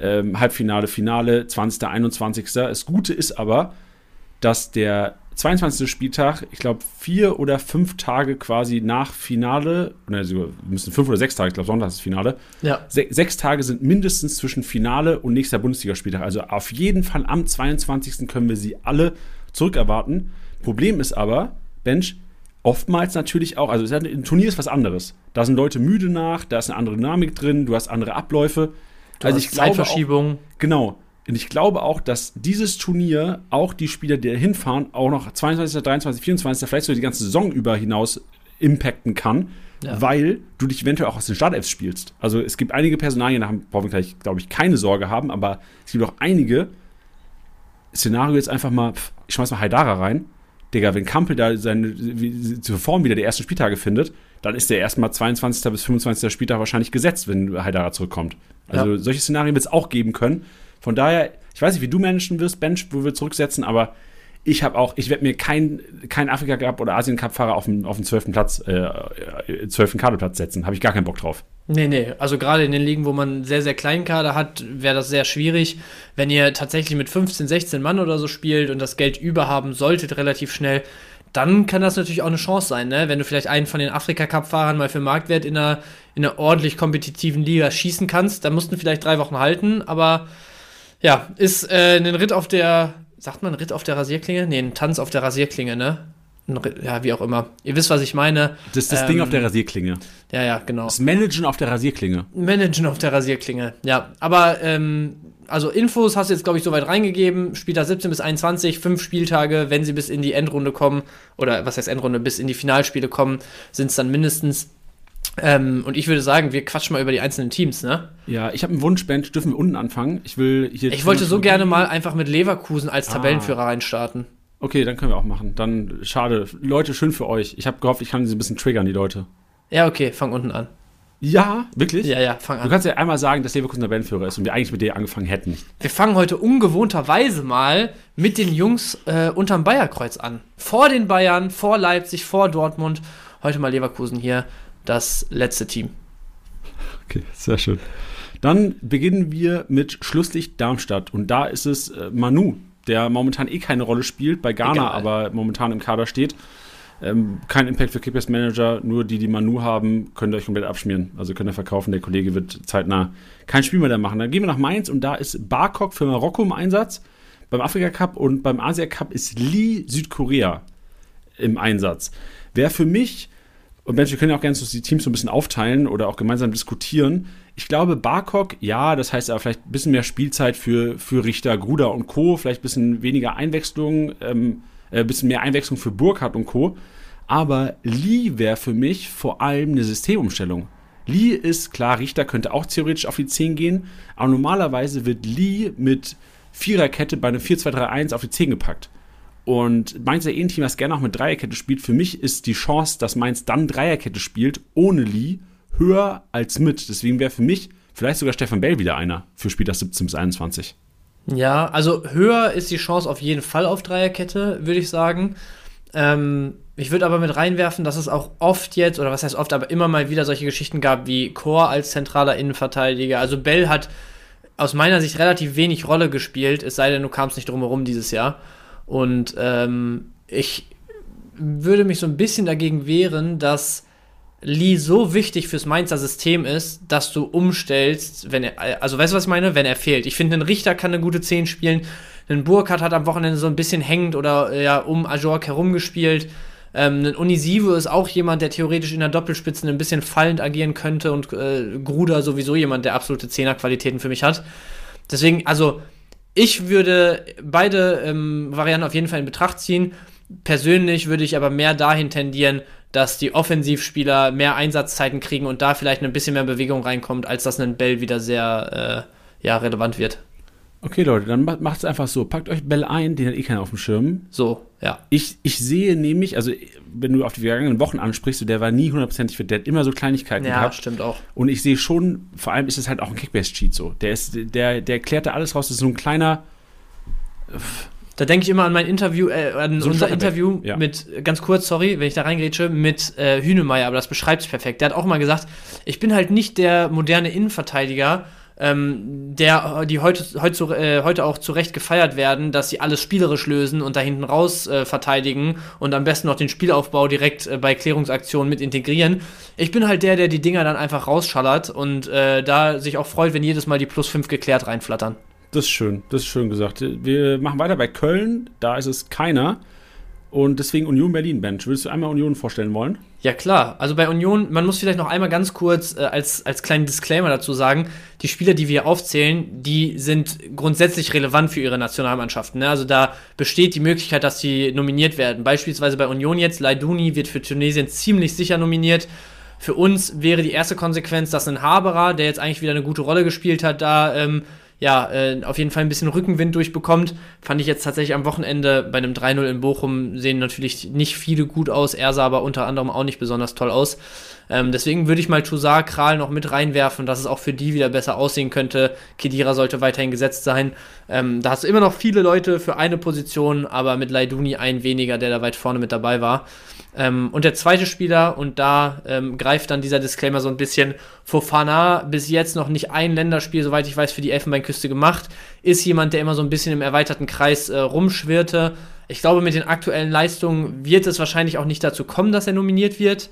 ähm, Halbfinale, Finale, 20., 21. Das Gute ist aber, dass der 22. Spieltag, ich glaube, vier oder fünf Tage quasi nach Finale, ne, müssen fünf oder sechs Tage, ich glaube, Sonntag ist das Finale. Ja. Se sechs Tage sind mindestens zwischen Finale und nächster Bundesligaspieltag. Also auf jeden Fall am 22. können wir sie alle zurückerwarten. Problem ist aber, Bench, oftmals natürlich auch, also ein Turnier ist was anderes. Da sind Leute müde nach, da ist eine andere Dynamik drin, du hast andere Abläufe. Du also ich Zeitverschiebung. Auch, genau. Und ich glaube auch, dass dieses Turnier auch die Spieler, die da hinfahren, auch noch 22., 23., 24., vielleicht sogar die ganze Saison über hinaus impacten kann, ja. weil du dich eventuell auch aus den Startelfs spielst. Also es gibt einige Personalien, da brauchen wir gleich, glaube ich, keine Sorge haben, aber es gibt auch einige Szenario jetzt einfach mal, ich schmeiß mal Haidara rein, Digga, wenn Kampel da seine zur Form wieder der ersten Spieltage findet, dann ist der erstmal 22. bis 25. Spieltag wahrscheinlich gesetzt, wenn Haidara zurückkommt. Also ja. solche Szenarien wird es auch geben können. Von daher, ich weiß nicht, wie du managen wirst, Bench, wo wir zurücksetzen, aber ich habe auch, ich werde mir keinen kein Afrika Cup oder Asien Cup Fahrer auf den, auf den 12. Platz, äh, 12. Kaderplatz setzen. Habe ich gar keinen Bock drauf. Nee, nee. Also gerade in den Ligen, wo man sehr, sehr kleinen Kader hat, wäre das sehr schwierig. Wenn ihr tatsächlich mit 15, 16 Mann oder so spielt und das Geld überhaben solltet relativ schnell, dann kann das natürlich auch eine Chance sein, ne? Wenn du vielleicht einen von den Afrika-Cup-Fahrern mal für Marktwert in einer, in einer ordentlich kompetitiven Liga schießen kannst, dann mussten vielleicht drei Wochen halten, aber ja, ist äh, ein Ritt auf der sagt man Ritt auf der Rasierklinge? Nee, ein Tanz auf der Rasierklinge, ne? Ja, wie auch immer. Ihr wisst, was ich meine. Das ist das ähm, Ding auf der Rasierklinge. Ja, ja, genau. Das Managen auf der Rasierklinge. Managen auf der Rasierklinge, ja. Aber, ähm, also Infos hast du jetzt, glaube ich, soweit reingegeben. Spieltag 17 bis 21, fünf Spieltage, wenn sie bis in die Endrunde kommen, oder was heißt Endrunde, bis in die Finalspiele kommen, sind es dann mindestens ähm, und ich würde sagen, wir quatschen mal über die einzelnen Teams, ne? Ja, ich habe einen Wunsch, Bench, dürfen wir unten anfangen? Ich will hier. Ich wollte so gerne mal einfach mit Leverkusen als ah. Tabellenführer reinstarten. Okay, dann können wir auch machen. Dann schade. Leute, schön für euch. Ich habe gehofft, ich kann sie ein bisschen triggern, die Leute. Ja, okay, fang unten an. Ja, wirklich? Ja, ja, fang an. Du kannst ja einmal sagen, dass Leverkusen Tabellenführer ist und wir eigentlich mit dir angefangen hätten. Wir fangen heute ungewohnterweise mal mit den Jungs äh, unterm Bayerkreuz an. Vor den Bayern, vor Leipzig, vor Dortmund. Heute mal Leverkusen hier das letzte Team. Okay, sehr schön. Dann beginnen wir mit Schlusslicht Darmstadt. Und da ist es äh, Manu, der momentan eh keine Rolle spielt, bei Ghana Egal. aber momentan im Kader steht. Ähm, kein Impact für Kickbase Manager, nur die, die Manu haben, könnt ihr euch komplett abschmieren. Also könnt ihr verkaufen. Der Kollege wird zeitnah kein Spiel mehr da machen. Dann gehen wir nach Mainz und da ist Barkok für Marokko im Einsatz. Beim Afrika Cup und beim Asia Cup ist Lee Südkorea im Einsatz. Wer für mich, und Mensch, wir können ja auch gerne so die Teams so ein bisschen aufteilen oder auch gemeinsam diskutieren. Ich glaube, Barkok, ja, das heißt aber vielleicht ein bisschen mehr Spielzeit für, für Richter, Gruder und Co., vielleicht ein bisschen weniger Einwechslung, ähm, ein äh, bisschen mehr Einwechslung für Burkhardt und Co. Aber Lee wäre für mich vor allem eine Systemumstellung. Lee ist klar, Richter könnte auch theoretisch auf die 10 gehen, aber normalerweise wird Lee mit Viererkette bei einem 4-2-3-1 auf die 10 gepackt. Und Mainz ja eh ein Team, das gerne auch mit Dreierkette spielt. Für mich ist die Chance, dass Mainz dann Dreierkette spielt, ohne Lee, höher als mit. Deswegen wäre für mich vielleicht sogar Stefan Bell wieder einer für Spiel das 17 bis 21. Ja, also höher ist die Chance auf jeden Fall auf Dreierkette, würde ich sagen. Ähm, ich würde aber mit reinwerfen, dass es auch oft jetzt, oder was heißt oft, aber immer mal wieder solche Geschichten gab wie Chor als zentraler Innenverteidiger. Also Bell hat aus meiner Sicht relativ wenig Rolle gespielt, es sei denn, du kamst nicht drumherum dieses Jahr. Und ähm, ich würde mich so ein bisschen dagegen wehren, dass Lee so wichtig fürs Mainzer System ist, dass du umstellst, wenn er, also weißt du, was ich meine? Wenn er fehlt. Ich finde, ein Richter kann eine gute 10 spielen. Ein Burkhardt hat am Wochenende so ein bisschen hängend oder ja um Ajork herumgespielt. Ähm, ein Unisivo ist auch jemand, der theoretisch in der Doppelspitze ein bisschen fallend agieren könnte und äh, Gruder sowieso jemand, der absolute Zehnerqualitäten für mich hat. Deswegen, also ich würde beide ähm, Varianten auf jeden Fall in Betracht ziehen. Persönlich würde ich aber mehr dahin tendieren, dass die Offensivspieler mehr Einsatzzeiten kriegen und da vielleicht ein bisschen mehr Bewegung reinkommt, als dass ein Bell wieder sehr äh, ja, relevant wird. Okay, Leute, dann macht es einfach so. Packt euch Bell ein, den hat eh keiner auf dem Schirm. So, ja. Ich, ich sehe nämlich, also wenn du auf die vergangenen Wochen ansprichst, der war nie hundertprozentig fit, der hat immer so Kleinigkeiten ja, gehabt. Ja, stimmt auch. Und ich sehe schon, vor allem ist es halt auch ein Kickbase-Cheat so. Der ist, der, der klärt da alles raus, das ist so ein kleiner. Da denke ich immer an mein Interview, äh, an so unser Interview ja. mit, ganz kurz, sorry, wenn ich da reingrätsche, mit äh, Hünemeyer, aber das beschreibt es perfekt. Der hat auch mal gesagt, ich bin halt nicht der moderne Innenverteidiger, ähm, der, die heute, heute, äh, heute auch zu Recht gefeiert werden, dass sie alles spielerisch lösen und da hinten raus äh, verteidigen und am besten noch den Spielaufbau direkt äh, bei Klärungsaktionen mit integrieren. Ich bin halt der, der die Dinger dann einfach rausschallert und äh, da sich auch freut, wenn jedes Mal die plus 5 geklärt reinflattern. Das ist schön, das ist schön gesagt. Wir machen weiter bei Köln, da ist es keiner. Und deswegen Union Berlin Bench. Würdest du einmal Union vorstellen wollen? Ja, klar. Also bei Union, man muss vielleicht noch einmal ganz kurz äh, als, als kleinen Disclaimer dazu sagen, die Spieler, die wir aufzählen, die sind grundsätzlich relevant für ihre Nationalmannschaften. Ne? Also da besteht die Möglichkeit, dass sie nominiert werden. Beispielsweise bei Union jetzt, Leiduni wird für Tunesien ziemlich sicher nominiert. Für uns wäre die erste Konsequenz, dass ein Haberer, der jetzt eigentlich wieder eine gute Rolle gespielt hat, da ähm, ja, äh, auf jeden Fall ein bisschen Rückenwind durchbekommt. Fand ich jetzt tatsächlich am Wochenende bei einem 3-0 in Bochum sehen natürlich nicht viele gut aus. Er sah aber unter anderem auch nicht besonders toll aus. Ähm, deswegen würde ich mal Toussaint, Kral noch mit reinwerfen, dass es auch für die wieder besser aussehen könnte. Kedira sollte weiterhin gesetzt sein. Ähm, da hast du immer noch viele Leute für eine Position, aber mit Leiduni ein weniger, der da weit vorne mit dabei war. Ähm, und der zweite Spieler, und da ähm, greift dann dieser Disclaimer so ein bisschen, Fofana, bis jetzt noch nicht ein Länderspiel, soweit ich weiß, für die Elfenbeinküste gemacht, ist jemand, der immer so ein bisschen im erweiterten Kreis äh, rumschwirrte. Ich glaube, mit den aktuellen Leistungen wird es wahrscheinlich auch nicht dazu kommen, dass er nominiert wird.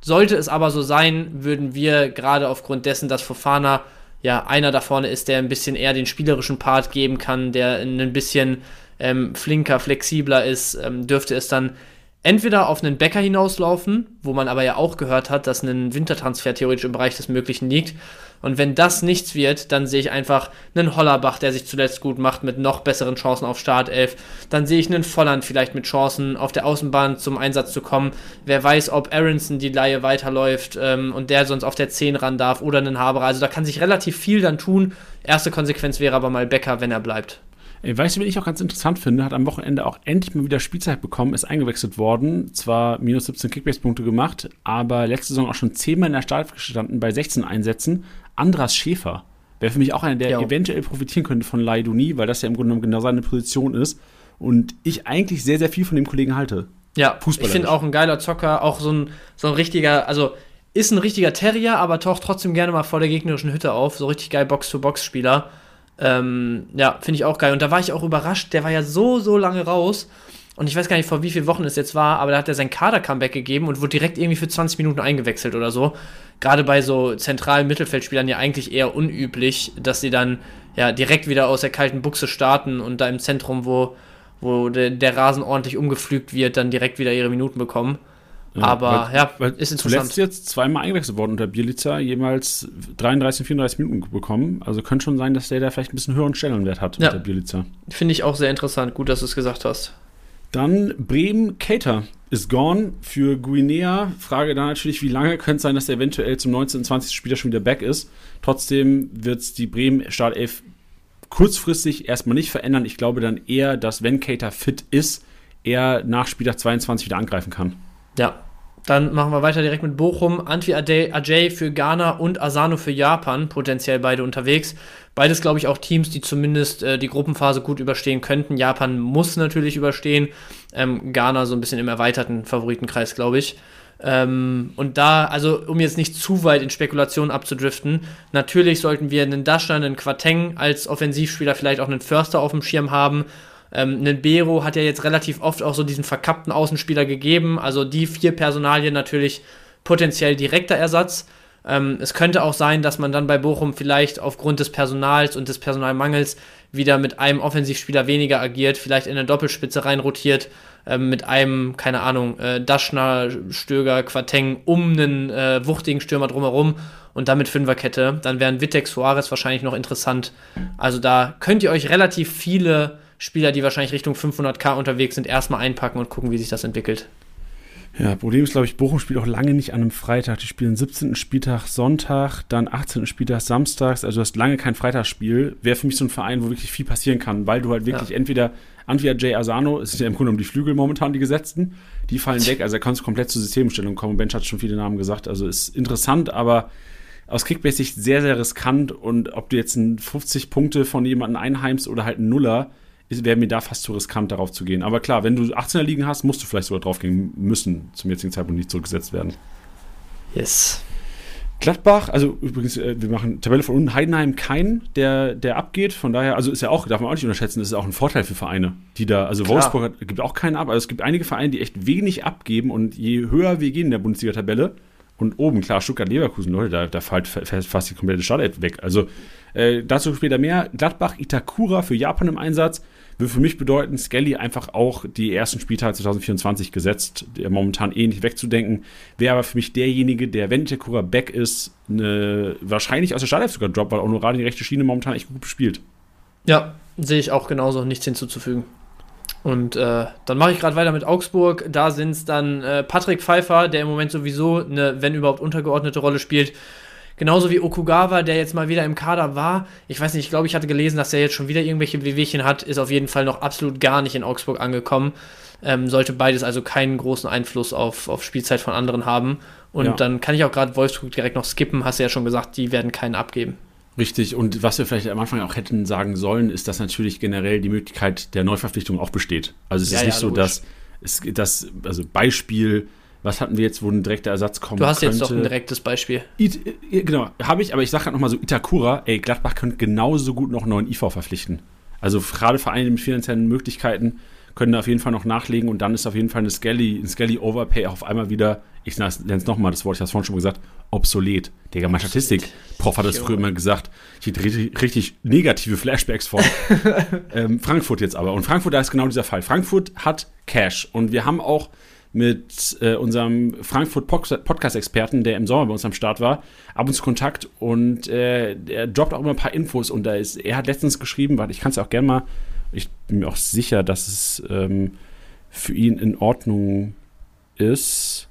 Sollte es aber so sein, würden wir gerade aufgrund dessen, dass Fofana ja einer da vorne ist, der ein bisschen eher den spielerischen Part geben kann, der ein bisschen ähm, flinker, flexibler ist, ähm, dürfte es dann entweder auf einen Bäcker hinauslaufen, wo man aber ja auch gehört hat, dass ein Wintertransfer theoretisch im Bereich des Möglichen liegt. Und wenn das nichts wird, dann sehe ich einfach einen Hollerbach, der sich zuletzt gut macht, mit noch besseren Chancen auf Startelf. Dann sehe ich einen Volland vielleicht mit Chancen, auf der Außenbahn zum Einsatz zu kommen. Wer weiß, ob Aronson die Laie weiterläuft ähm, und der sonst auf der 10 ran darf oder einen Haberer. Also da kann sich relativ viel dann tun. Erste Konsequenz wäre aber mal Becker, wenn er bleibt. Weißt du, wen ich auch ganz interessant finde, hat am Wochenende auch endlich mal wieder Spielzeit bekommen, ist eingewechselt worden, zwar minus 17 Kickbase-Punkte gemacht, aber letzte Saison auch schon zehnmal in der Startelf gestanden bei 16 Einsätzen. Andras Schäfer wäre für mich auch einer, der jo. eventuell profitieren könnte von Laiduni, weil das ja im Grunde genommen genau seine Position ist und ich eigentlich sehr, sehr viel von dem Kollegen halte. Ja, ich finde auch ein geiler Zocker, auch so ein, so ein richtiger, also ist ein richtiger Terrier, aber taucht trotzdem gerne mal vor der gegnerischen Hütte auf, so richtig geil Box-to-Box-Spieler. Ähm, ja, finde ich auch geil. Und da war ich auch überrascht, der war ja so, so lange raus. Und ich weiß gar nicht, vor wie vielen Wochen es jetzt war, aber da hat er sein Kader-Comeback gegeben und wurde direkt irgendwie für 20 Minuten eingewechselt oder so. Gerade bei so zentralen Mittelfeldspielern ja eigentlich eher unüblich, dass sie dann ja direkt wieder aus der kalten Buchse starten und da im Zentrum, wo, wo der, der Rasen ordentlich umgepflügt wird, dann direkt wieder ihre Minuten bekommen. Ja, aber weil, ja, weil ist interessant. Zuletzt jetzt zweimal eingewechselt worden unter Bielica, jemals 33 und 34 Minuten bekommen. Also könnte schon sein, dass der da vielleicht ein bisschen höheren Stellenwert hat ja. unter Bielica. Finde ich auch sehr interessant. Gut, dass du es gesagt hast. Dann Bremen Cater ist gone für Guinea. Frage da natürlich, wie lange könnte es sein, dass er eventuell zum 19. und 20. Spieler schon wieder back ist. Trotzdem wird es die Bremen Startelf kurzfristig erstmal nicht verändern. Ich glaube dann eher, dass wenn Cater fit ist, er nach Spieltag 22 wieder angreifen kann. Ja, dann machen wir weiter direkt mit Bochum. Antwi Ajay für Ghana und Asano für Japan, potenziell beide unterwegs. Beides, glaube ich, auch Teams, die zumindest äh, die Gruppenphase gut überstehen könnten. Japan muss natürlich überstehen. Ähm, Ghana so ein bisschen im erweiterten Favoritenkreis, glaube ich. Ähm, und da, also um jetzt nicht zu weit in Spekulationen abzudriften, natürlich sollten wir einen Daschner, einen Quateng als Offensivspieler, vielleicht auch einen Förster auf dem Schirm haben ähm, Bero hat ja jetzt relativ oft auch so diesen verkappten Außenspieler gegeben. Also die vier Personalien natürlich potenziell direkter Ersatz. Ähm, es könnte auch sein, dass man dann bei Bochum vielleicht aufgrund des Personals und des Personalmangels wieder mit einem Offensivspieler weniger agiert, vielleicht in eine Doppelspitze reinrotiert, ähm, mit einem, keine Ahnung, äh, Daschner, Stöger, Quateng um einen äh, wuchtigen Stürmer drumherum und damit Fünferkette. Dann wären Wittek Suarez wahrscheinlich noch interessant. Also da könnt ihr euch relativ viele Spieler, die wahrscheinlich Richtung 500k unterwegs sind, erstmal einpacken und gucken, wie sich das entwickelt. Ja, Problem ist, glaube ich, Bochum spielt auch lange nicht an einem Freitag. Die spielen 17. Spieltag Sonntag, dann 18. Spieltag samstags. Also du hast lange kein Freitagsspiel. Wäre für mich so ein Verein, wo wirklich viel passieren kann, weil du halt wirklich ja. entweder Antwia Jay Asano, es sind ja im Grunde um die Flügel momentan die Gesetzten, die fallen weg. Also da kannst du komplett zur Systemstellung kommen. Bench hat schon viele Namen gesagt. Also ist interessant, aber aus Kickbase-Sicht sehr, sehr riskant. Und ob du jetzt 50 Punkte von jemandem einheimst oder halt ein Nuller, wäre mir da fast zu riskant, darauf zu gehen. Aber klar, wenn du 18er liegen hast, musst du vielleicht sogar drauf gehen müssen, zum jetzigen Zeitpunkt nicht zurückgesetzt werden. Yes. Gladbach, also übrigens, äh, wir machen Tabelle von unten, Heidenheim kein, der, der abgeht. Von daher, also ist ja auch, darf man auch nicht unterschätzen, das ist auch ein Vorteil für Vereine, die da, also Klar. Wolfsburg hat, gibt auch keinen ab, also es gibt einige Vereine, die echt wenig abgeben und je höher wir gehen in der Bundesliga-Tabelle und oben, klar, Stuttgart, Leverkusen, Leute, da, da fällt fast die komplette Startelf weg. Also äh, dazu später mehr. Gladbach, Itakura für Japan im Einsatz. Würde für mich bedeuten, Skelly einfach auch die ersten Spieltage 2024 gesetzt, der momentan eh nicht wegzudenken. Wäre aber für mich derjenige, der, wenn Itakura back ist, eine, wahrscheinlich aus der Startelf sogar droppt, weil auch nur gerade die rechte Schiene momentan echt gut spielt. Ja, sehe ich auch genauso, nichts hinzuzufügen. Und äh, dann mache ich gerade weiter mit Augsburg. Da sind es dann äh, Patrick Pfeiffer, der im Moment sowieso eine, wenn überhaupt, untergeordnete Rolle spielt. Genauso wie Okugawa, der jetzt mal wieder im Kader war. Ich weiß nicht, ich glaube, ich hatte gelesen, dass er jetzt schon wieder irgendwelche Wehwehchen hat. Ist auf jeden Fall noch absolut gar nicht in Augsburg angekommen. Ähm, sollte beides also keinen großen Einfluss auf, auf Spielzeit von anderen haben. Und ja. dann kann ich auch gerade Wolfsburg direkt noch skippen. Hast du ja schon gesagt, die werden keinen abgeben. Richtig, und was wir vielleicht am Anfang auch hätten sagen sollen, ist, dass natürlich generell die Möglichkeit der Neuverpflichtung auch besteht. Also es ja, ist nicht ja, so, dass es das, also Beispiel, was hatten wir jetzt, wo ein direkter Ersatz kommt? Du hast könnte. jetzt doch ein direktes Beispiel. It, genau, habe ich, aber ich sage gerade nochmal so, Itakura, ey, Gladbach könnte genauso gut noch einen neuen IV verpflichten. Also gerade Vereine mit finanziellen Möglichkeiten können da auf jeden Fall noch nachlegen und dann ist auf jeden Fall eine Skelly, ein Skelly Overpay auf einmal wieder, ich nenne es nochmal das Wort, ich habe es vorhin schon mal gesagt, obsolet. Digga, mein Statistik-Prof hat das früher immer gesagt. Ich richtig, richtig negative Flashbacks vor. ähm, Frankfurt jetzt aber. Und Frankfurt, da ist genau dieser Fall. Frankfurt hat Cash und wir haben auch mit äh, unserem Frankfurt Podcast-Experten, der im Sommer bei uns am Start war, ab und zu Kontakt und äh, er droppt auch immer ein paar Infos und da ist, er hat letztens geschrieben, warte, ich kann es auch gerne mal ich bin mir auch sicher, dass es ähm, für ihn in Ordnung ist.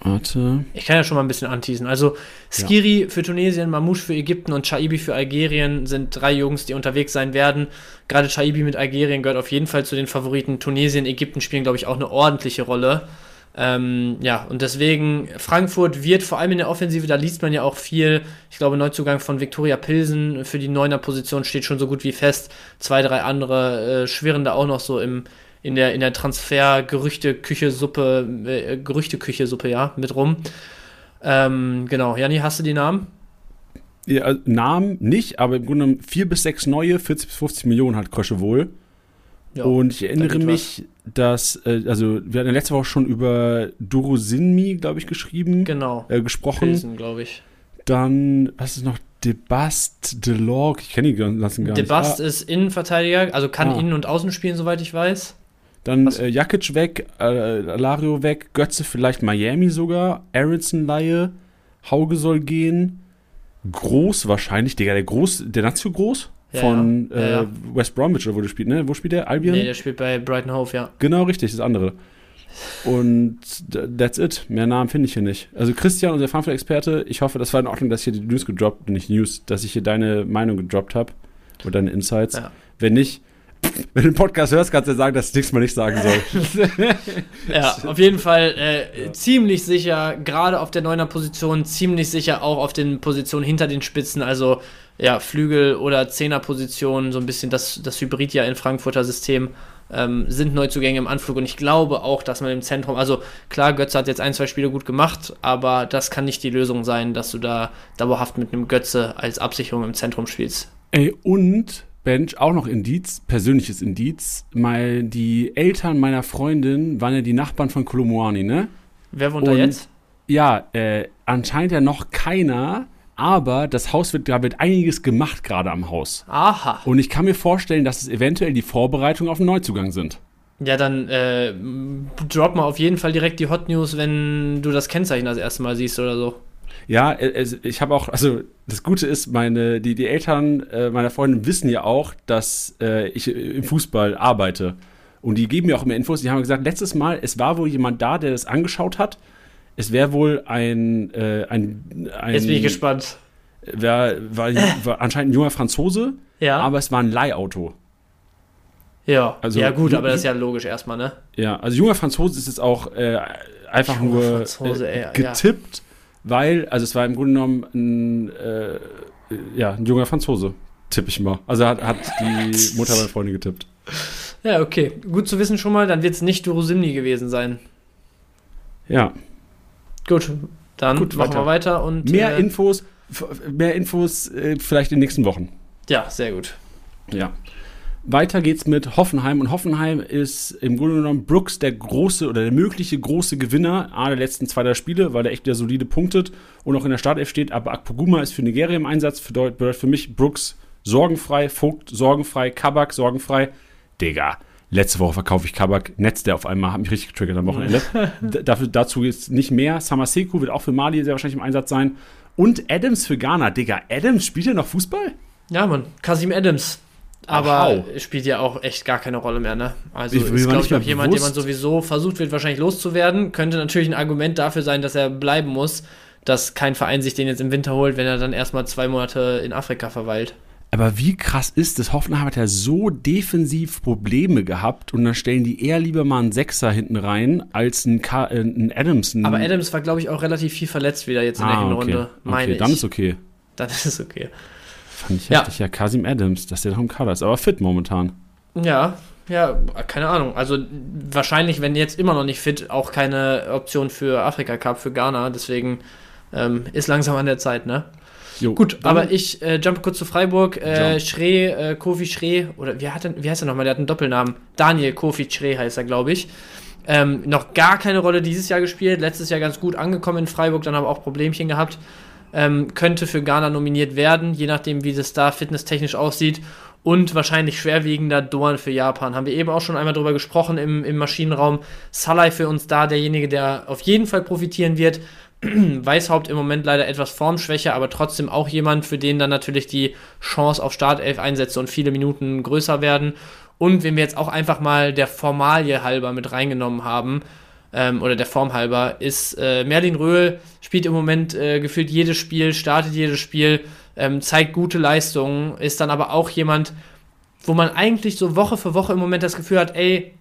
Warte. Ich kann ja schon mal ein bisschen anteasen. Also Skiri ja. für Tunesien, Mamouche für Ägypten und Chaibi für Algerien sind drei Jungs, die unterwegs sein werden. Gerade Chaibi mit Algerien gehört auf jeden Fall zu den Favoriten. Tunesien, Ägypten spielen, glaube ich, auch eine ordentliche Rolle. Ähm, ja, und deswegen, Frankfurt wird vor allem in der Offensive, da liest man ja auch viel. Ich glaube, Neuzugang von Viktoria Pilsen für die neuner Position steht schon so gut wie fest. Zwei, drei andere äh, schwirren da auch noch so im, in der, in der Transfer-Gerüchte-Küche-Suppe, äh, Gerüchte-Küche-Suppe, ja, mit rum. Ähm, genau, Janni, hast du die Namen? Ja, also Namen nicht, aber im Grunde genommen vier bis sechs neue, 40 bis 50 Millionen hat Krösche wohl. Ja, und ich erinnere mich, dass, äh, also wir hatten letzte Woche schon über Durusinmi, glaube ich, geschrieben, Genau. äh, gesprochen. Glaube ich. Dann, was ist noch? Debast, Delorg, ich kenne die ganzen gar Debast nicht. Ah, ist Innenverteidiger, also kann Ah. Innen- und Außen spielen, soweit ich weiß. Dann was- äh, Jakic weg, äh, Alario weg, Götze vielleicht Miami sogar, Aronson Laie, Hauge soll gehen, Groß wahrscheinlich, Digga, der Groß, der Nazio Groß Ja, von ja. Äh, Ja. West Bromwich oder wo der spielt, ne? Wo spielt der? Albion? Nee, der spielt bei Brighton Hove, ja. Genau, richtig, das andere. Und that's it. Mehr Namen finde ich hier nicht. Also Christian, unser Frankfurt-Experte, ich hoffe, das war in Ordnung, dass ich hier die News gedroppt, nicht News, dass ich hier deine Meinung gedroppt habe. Oder deine Insights. Ja. Wenn nicht, wenn du den Podcast hörst, kannst du ja sagen, dass ich nichts mal nicht sagen soll. Ja, auf jeden Fall äh, ziemlich sicher, gerade auf der neuner Position, ziemlich sicher auch auf den Positionen hinter den Spitzen, also ja, Flügel- oder Zehnerpositionen, so ein bisschen das, das Hybrid ja in Frankfurter System, ähm, sind Neuzugänge im Anflug und ich glaube auch, dass man im Zentrum, also klar, Götze hat jetzt ein, zwei Spiele gut gemacht, aber das kann nicht die Lösung sein, dass du da dauerhaft mit einem Götze als Absicherung im Zentrum spielst. Ey, und, Bench, auch noch Indiz, persönliches Indiz, mal die Eltern meiner Freundin waren ja die Nachbarn von Kolomoani, ne? Wer wohnt da jetzt? Ja, äh, anscheinend ja noch keiner, aber das Haus wird, da wird einiges gemacht gerade am Haus. Aha. Und ich kann mir vorstellen, dass es eventuell die Vorbereitungen auf einen Neuzugang sind. Ja, dann äh, drop mal auf jeden Fall direkt die Hot News, wenn du das Kennzeichen das erste Mal siehst oder so. Ja, äh, ich habe auch, also das Gute ist, meine, die, die Eltern äh, meiner Freundin wissen ja auch, dass äh, ich im Fußball arbeite. Und die geben mir auch immer Infos. Die haben gesagt, letztes Mal, es war wohl jemand da, der das angeschaut hat. Es wäre wohl ein, äh, ein, ein Jetzt bin ich gespannt. Wär, war, war anscheinend ein junger Franzose, Ja, aber es war ein Leihauto. ja, also- ja gut, aber das ist ja logisch erstmal, ne? Ja, also junger Franzose ist jetzt auch äh, einfach Junger nur äh, ja. Weil, also es war im Grunde genommen ein, äh, ja, ein junger Franzose, tippe ich mal. Also hat, hat die Mutter meiner Freundin getippt. Ja, okay. Gut zu wissen schon mal, dann wird es nicht Durusimni gewesen sein. Ja, Gut, dann Gut, machen weiter. wir weiter und. mehr äh, Infos, mehr Infos äh, vielleicht in den nächsten Wochen. Ja, sehr gut. Ja. Weiter geht's mit Hoffenheim und Hoffenheim ist im Grunde genommen Brooks der große oder der mögliche große Gewinner A, der letzten zwei der Spiele, weil er echt wieder solide punktet und auch in der Startelf steht. Aber Akpoguma ist für Nigeria im Einsatz, bedeutet für mich Brooks sorgenfrei, Vogt sorgenfrei, Kabak sorgenfrei. Digga, letzte Woche verkaufe ich Kabak, Netz der auf einmal, hat mich richtig getriggert am Wochenende. Dafür, dazu ist nicht mehr. Samaseku wird auch für Mali sehr wahrscheinlich im Einsatz sein. Und Adams für Ghana. Digga, Adams spielt ja noch Fußball? Ja, Mann, Kasim Adams. Aber Au. spielt ja auch echt gar keine Rolle mehr, ne? Also Ich- ist, glaube ich, auch jemand, den man sowieso versucht wird, wahrscheinlich loszuwerden. Könnte natürlich ein Argument dafür sein, dass er bleiben muss, dass kein Verein sich den jetzt im Winter holt, wenn er dann erstmal zwei Monate in Afrika verweilt. Aber wie krass ist das? Hoffenheim hat ja so defensiv Probleme gehabt und dann stellen die eher lieber mal einen Sechser hinten rein als einen, Ka äh, einen Adams. Einen Aber Adams war, glaube ich, auch relativ viel verletzt wieder jetzt in der ah, Hinrunde, okay. meine okay, ich. dann ist okay. Dann ist es okay. Fand ich Ja. heftig. Ja, Kasim Adams, dass der noch im Kader ist, aber fit momentan. Ja, ja, keine Ahnung. Also wahrscheinlich, wenn jetzt immer noch nicht fit, auch keine Option für Afrika Cup, für Ghana. Deswegen ähm, ist langsam an der Zeit, ne? Jo, Gut, aber ich äh, jump kurz zu Freiburg. Äh. Schree, äh, Kofi Schree, oder wie, hat er, wie heißt er nochmal? Der hat einen Doppelnamen. Daniel Kofi Schree heißt er, glaube ich. Ähm, noch gar keine Rolle dieses Jahr gespielt. Letztes Jahr ganz gut angekommen in Freiburg, dann aber auch Problemchen gehabt. Ähm, könnte für Ghana nominiert werden, je nachdem, wie das da fitnesstechnisch aussieht. Und wahrscheinlich schwerwiegender Dorn für Japan. Haben wir eben auch schon einmal drüber gesprochen im, im Maschinenraum. Salai für uns da, derjenige, der auf jeden Fall profitieren wird. Weißhaupt im Moment leider etwas Formschwäche, aber trotzdem auch jemand, für den dann natürlich die Chance auf Startelf-Einsätze und viele Minuten größer werden. Und wenn wir jetzt auch einfach mal der Formalie halber mit reingenommen haben, ähm, oder der Form halber, ist äh, Merlin Röhl, spielt im Moment äh, gefühlt jedes Spiel, startet jedes Spiel, ähm, zeigt gute Leistungen, ist dann aber auch jemand, wo man eigentlich so Woche für Woche im Moment das Gefühl hat, ey,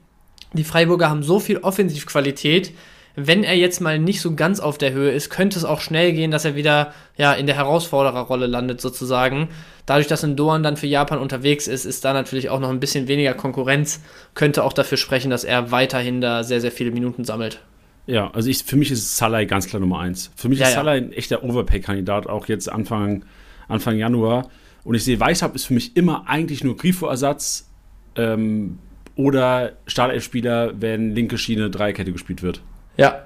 die Freiburger haben so viel Offensivqualität, wenn er jetzt mal nicht so ganz auf der Höhe ist, könnte es auch schnell gehen, dass er wieder ja, in der Herausfordererrolle landet sozusagen. Dadurch, dass ein Doan dann für Japan unterwegs ist, ist da natürlich auch noch ein bisschen weniger Konkurrenz, könnte auch dafür sprechen, dass er weiterhin da sehr, sehr viele Minuten sammelt. Ja, also ich, für mich ist Salai ganz klar Nummer eins. Für mich Ja, ist ja. Salai ein echter Overpay-Kandidat, auch jetzt Anfang, Anfang Januar. Und ich sehe, Weißhaupt ist für mich immer eigentlich nur Grifo-Ersatz. Ähm, oder Startelf-Spieler, wenn linke Schiene Dreierkette gespielt wird. Ja.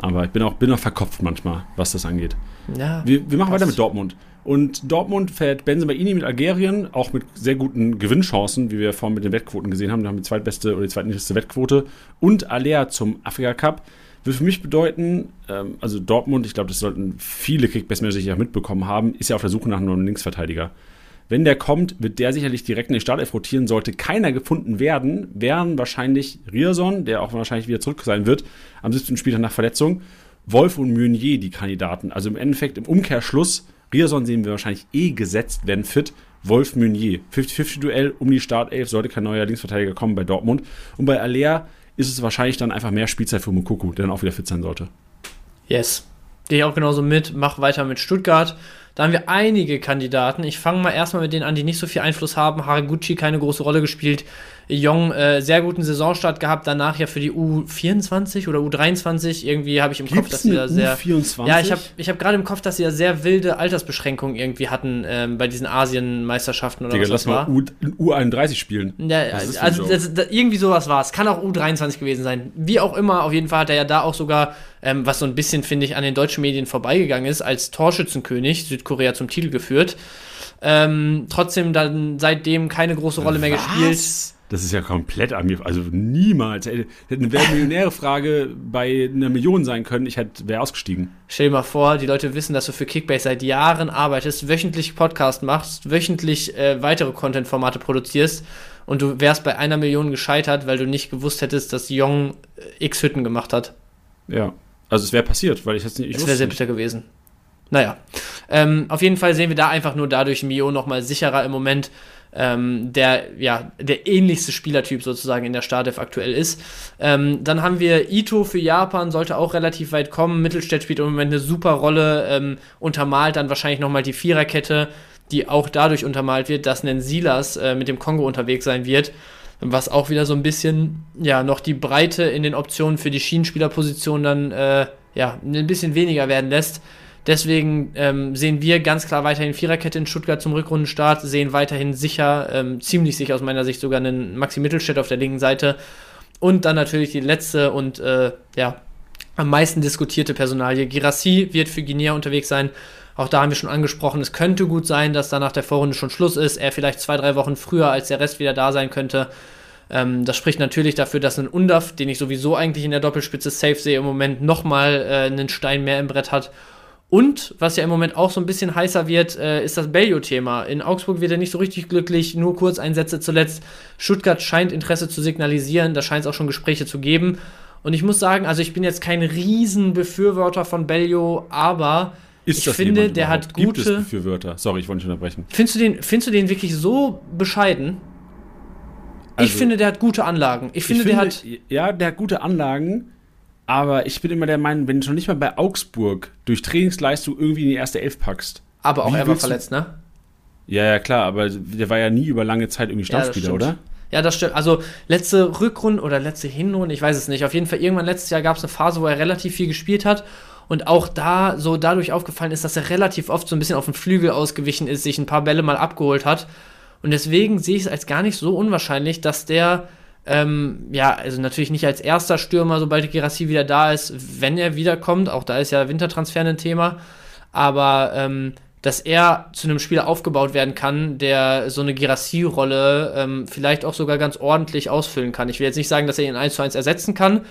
Aber ich bin auch, bin auch verkopft manchmal, was das angeht. Ja. Wir, wir machen passt. weiter mit Dortmund. Und Dortmund fährt Benzemaini mit Algerien, auch mit sehr guten Gewinnchancen, wie wir vorhin mit den Wettquoten gesehen haben. Da haben wir die zweitbeste oder die zweitniedrigste Wettquote. Und Alea zum Afrika Cup. Will für mich bedeuten, ähm, also Dortmund, ich glaube, das sollten viele Kickbase-Manager sicher mitbekommen haben, ist ja auf der Suche nach einem Linksverteidiger. Wenn der kommt, wird der sicherlich direkt in den Startelf rotieren. Sollte keiner gefunden werden, wären wahrscheinlich Rierson, der auch wahrscheinlich wieder zurück sein wird, am 17. Spieltag nach Verletzung, Wolf und Meunier die Kandidaten. Also im Endeffekt, im Umkehrschluss, Rierson sehen wir wahrscheinlich eh gesetzt, wenn fit. Wolf Meunier. 50-50-Duell um die Startelf, sollte kein neuer Linksverteidiger kommen bei Dortmund. Und bei Alea ist es wahrscheinlich dann einfach mehr Spielzeit für Mukoko, der dann auch wieder fit sein sollte. Yes. Gehe ich auch genauso mit. Mach weiter mit Stuttgart. Da haben wir einige Kandidaten. Ich fange mal erstmal mit denen an, die nicht so viel Einfluss haben. Haraguchi keine große Rolle gespielt. Jong äh, sehr guten Saisonstart gehabt. Danach ja für die U24 oder U23. Irgendwie habe ich im Kopf, dass sie da sehr. U24? Ja, ich habe ich hab gerade im Kopf, dass sie ja sehr wilde Altersbeschränkungen irgendwie hatten ähm, bei diesen Asien-Meisterschaften oder Digga, was lass das war. mal U, U31 spielen. Ja, das also das, das, irgendwie sowas war es. Kann auch U23 gewesen sein. Wie auch immer, auf jeden Fall hat er ja da auch sogar, ähm, was so ein bisschen, finde ich, an den deutschen Medien vorbeigegangen ist, als Torschützenkönig Südkorea zum Titel geführt. Ähm, trotzdem dann seitdem keine große Rolle mehr gespielt. Das ist ja komplett an mir. Also niemals. Hätte eine Wer millionäre Frage bei einer Million sein können, ich hätte wäre ausgestiegen. Stell dir mal vor, die Leute wissen, dass du für Kickbase seit Jahren arbeitest, wöchentlich Podcast machst, wöchentlich äh, weitere Content-Formate produzierst und du wärst bei einer Million gescheitert, weil du nicht gewusst hättest, dass Jong äh, X Hütten gemacht hat. Ja. Also es wäre passiert, weil ich jetzt nicht. Ich wusste wäre sehr bitter gewesen. Naja. Ähm, auf jeden Fall sehen wir da einfach nur dadurch Mio nochmal sicherer im Moment, ähm, der ja der ähnlichste Spielertyp sozusagen in der Startelf aktuell ist. Ähm, dann haben wir Ito für Japan, sollte auch relativ weit kommen. Mittelstädt spielt im Moment eine super Rolle, ähm, untermalt dann wahrscheinlich nochmal die Viererkette, die auch dadurch untermalt wird, dass ein Silas äh, mit dem Kongo unterwegs sein wird. Was auch wieder so ein bisschen, ja, noch die Breite in den Optionen für die Schienenspielerposition dann, äh, ja, ein bisschen weniger werden lässt. Deswegen ähm, sehen wir ganz klar weiterhin Viererkette in Stuttgart zum Rückrundenstart, sehen weiterhin sicher, ähm, ziemlich sicher aus meiner Sicht sogar einen Maxi Mittelstädt auf der linken Seite. Und dann natürlich die letzte und äh, ja, am meisten diskutierte Personalie. Girassi wird für Guinea unterwegs sein. Auch da haben wir schon angesprochen, es könnte gut sein, dass da nach der Vorrunde schon Schluss ist. Er vielleicht zwei, drei Wochen früher als der Rest wieder da sein könnte. Ähm, das spricht natürlich dafür, dass ein Undaf, den ich sowieso eigentlich in der Doppelspitze safe sehe, im Moment nochmal äh, einen Stein mehr im Brett hat. Und was ja im Moment auch so ein bisschen heißer wird, äh, ist das Bellio-Thema. In Augsburg wird er nicht so richtig glücklich, nur Kurzeinsätze zuletzt. Stuttgart scheint Interesse zu signalisieren, da scheint es auch schon Gespräche zu geben. Und ich muss sagen, also ich bin jetzt kein Riesenbefürworter von Bellio, aber Ist ich das finde, der hat Gibt es gute. Befürworter? Sorry, ich wollte nicht unterbrechen. Findest du, den, findest du den wirklich so bescheiden? ich Also- finde, der hat gute Anlagen. Ich finde, ich der hat. Ja, der hat gute Anlagen, aber ich bin immer der Meinung, wenn du schon nicht mal bei Augsburg durch Trainingsleistung irgendwie in die erste Elf packst. Aber auch er war verletzt, ne? Ja, ja, klar, aber der war ja nie über lange Zeit irgendwie Ja, Stammspieler, stimmt. oder? Ja, das stimmt. Also letzte Rückrunde oder letzte Hinrunde, ich weiß es nicht. Auf jeden Fall irgendwann letztes Jahr gab es eine Phase, wo er relativ viel gespielt hat. Und auch da so dadurch aufgefallen ist, dass er relativ oft so ein bisschen auf den Flügel ausgewichen ist, sich ein paar Bälle mal abgeholt hat. Und deswegen sehe ich es als gar nicht so unwahrscheinlich, dass der, ähm, ja, also natürlich nicht als erster Stürmer, sobald Gerassi wieder da ist, wenn er wiederkommt, auch da ist ja Wintertransfer ein Thema, aber ähm, dass er zu einem Spieler aufgebaut werden kann, der so eine Girassi-Rolle ähm, vielleicht auch sogar ganz ordentlich ausfüllen kann. Ich will jetzt nicht sagen, dass er ihn 1 zu 1 ersetzen kann,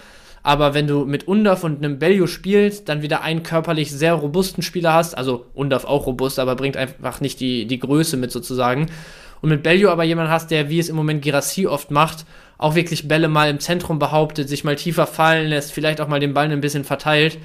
aber wenn du mit Undaf und einem Bellio spielst, dann wieder einen körperlich sehr robusten Spieler hast, also Undaf auch robust, aber bringt einfach nicht die, die Größe mit sozusagen. Und mit Bellio aber jemand hast, der, wie es im Moment Girassi oft macht, auch wirklich Bälle mal im Zentrum behauptet, sich mal tiefer fallen lässt, vielleicht auch mal den Ball ein bisschen verteilt.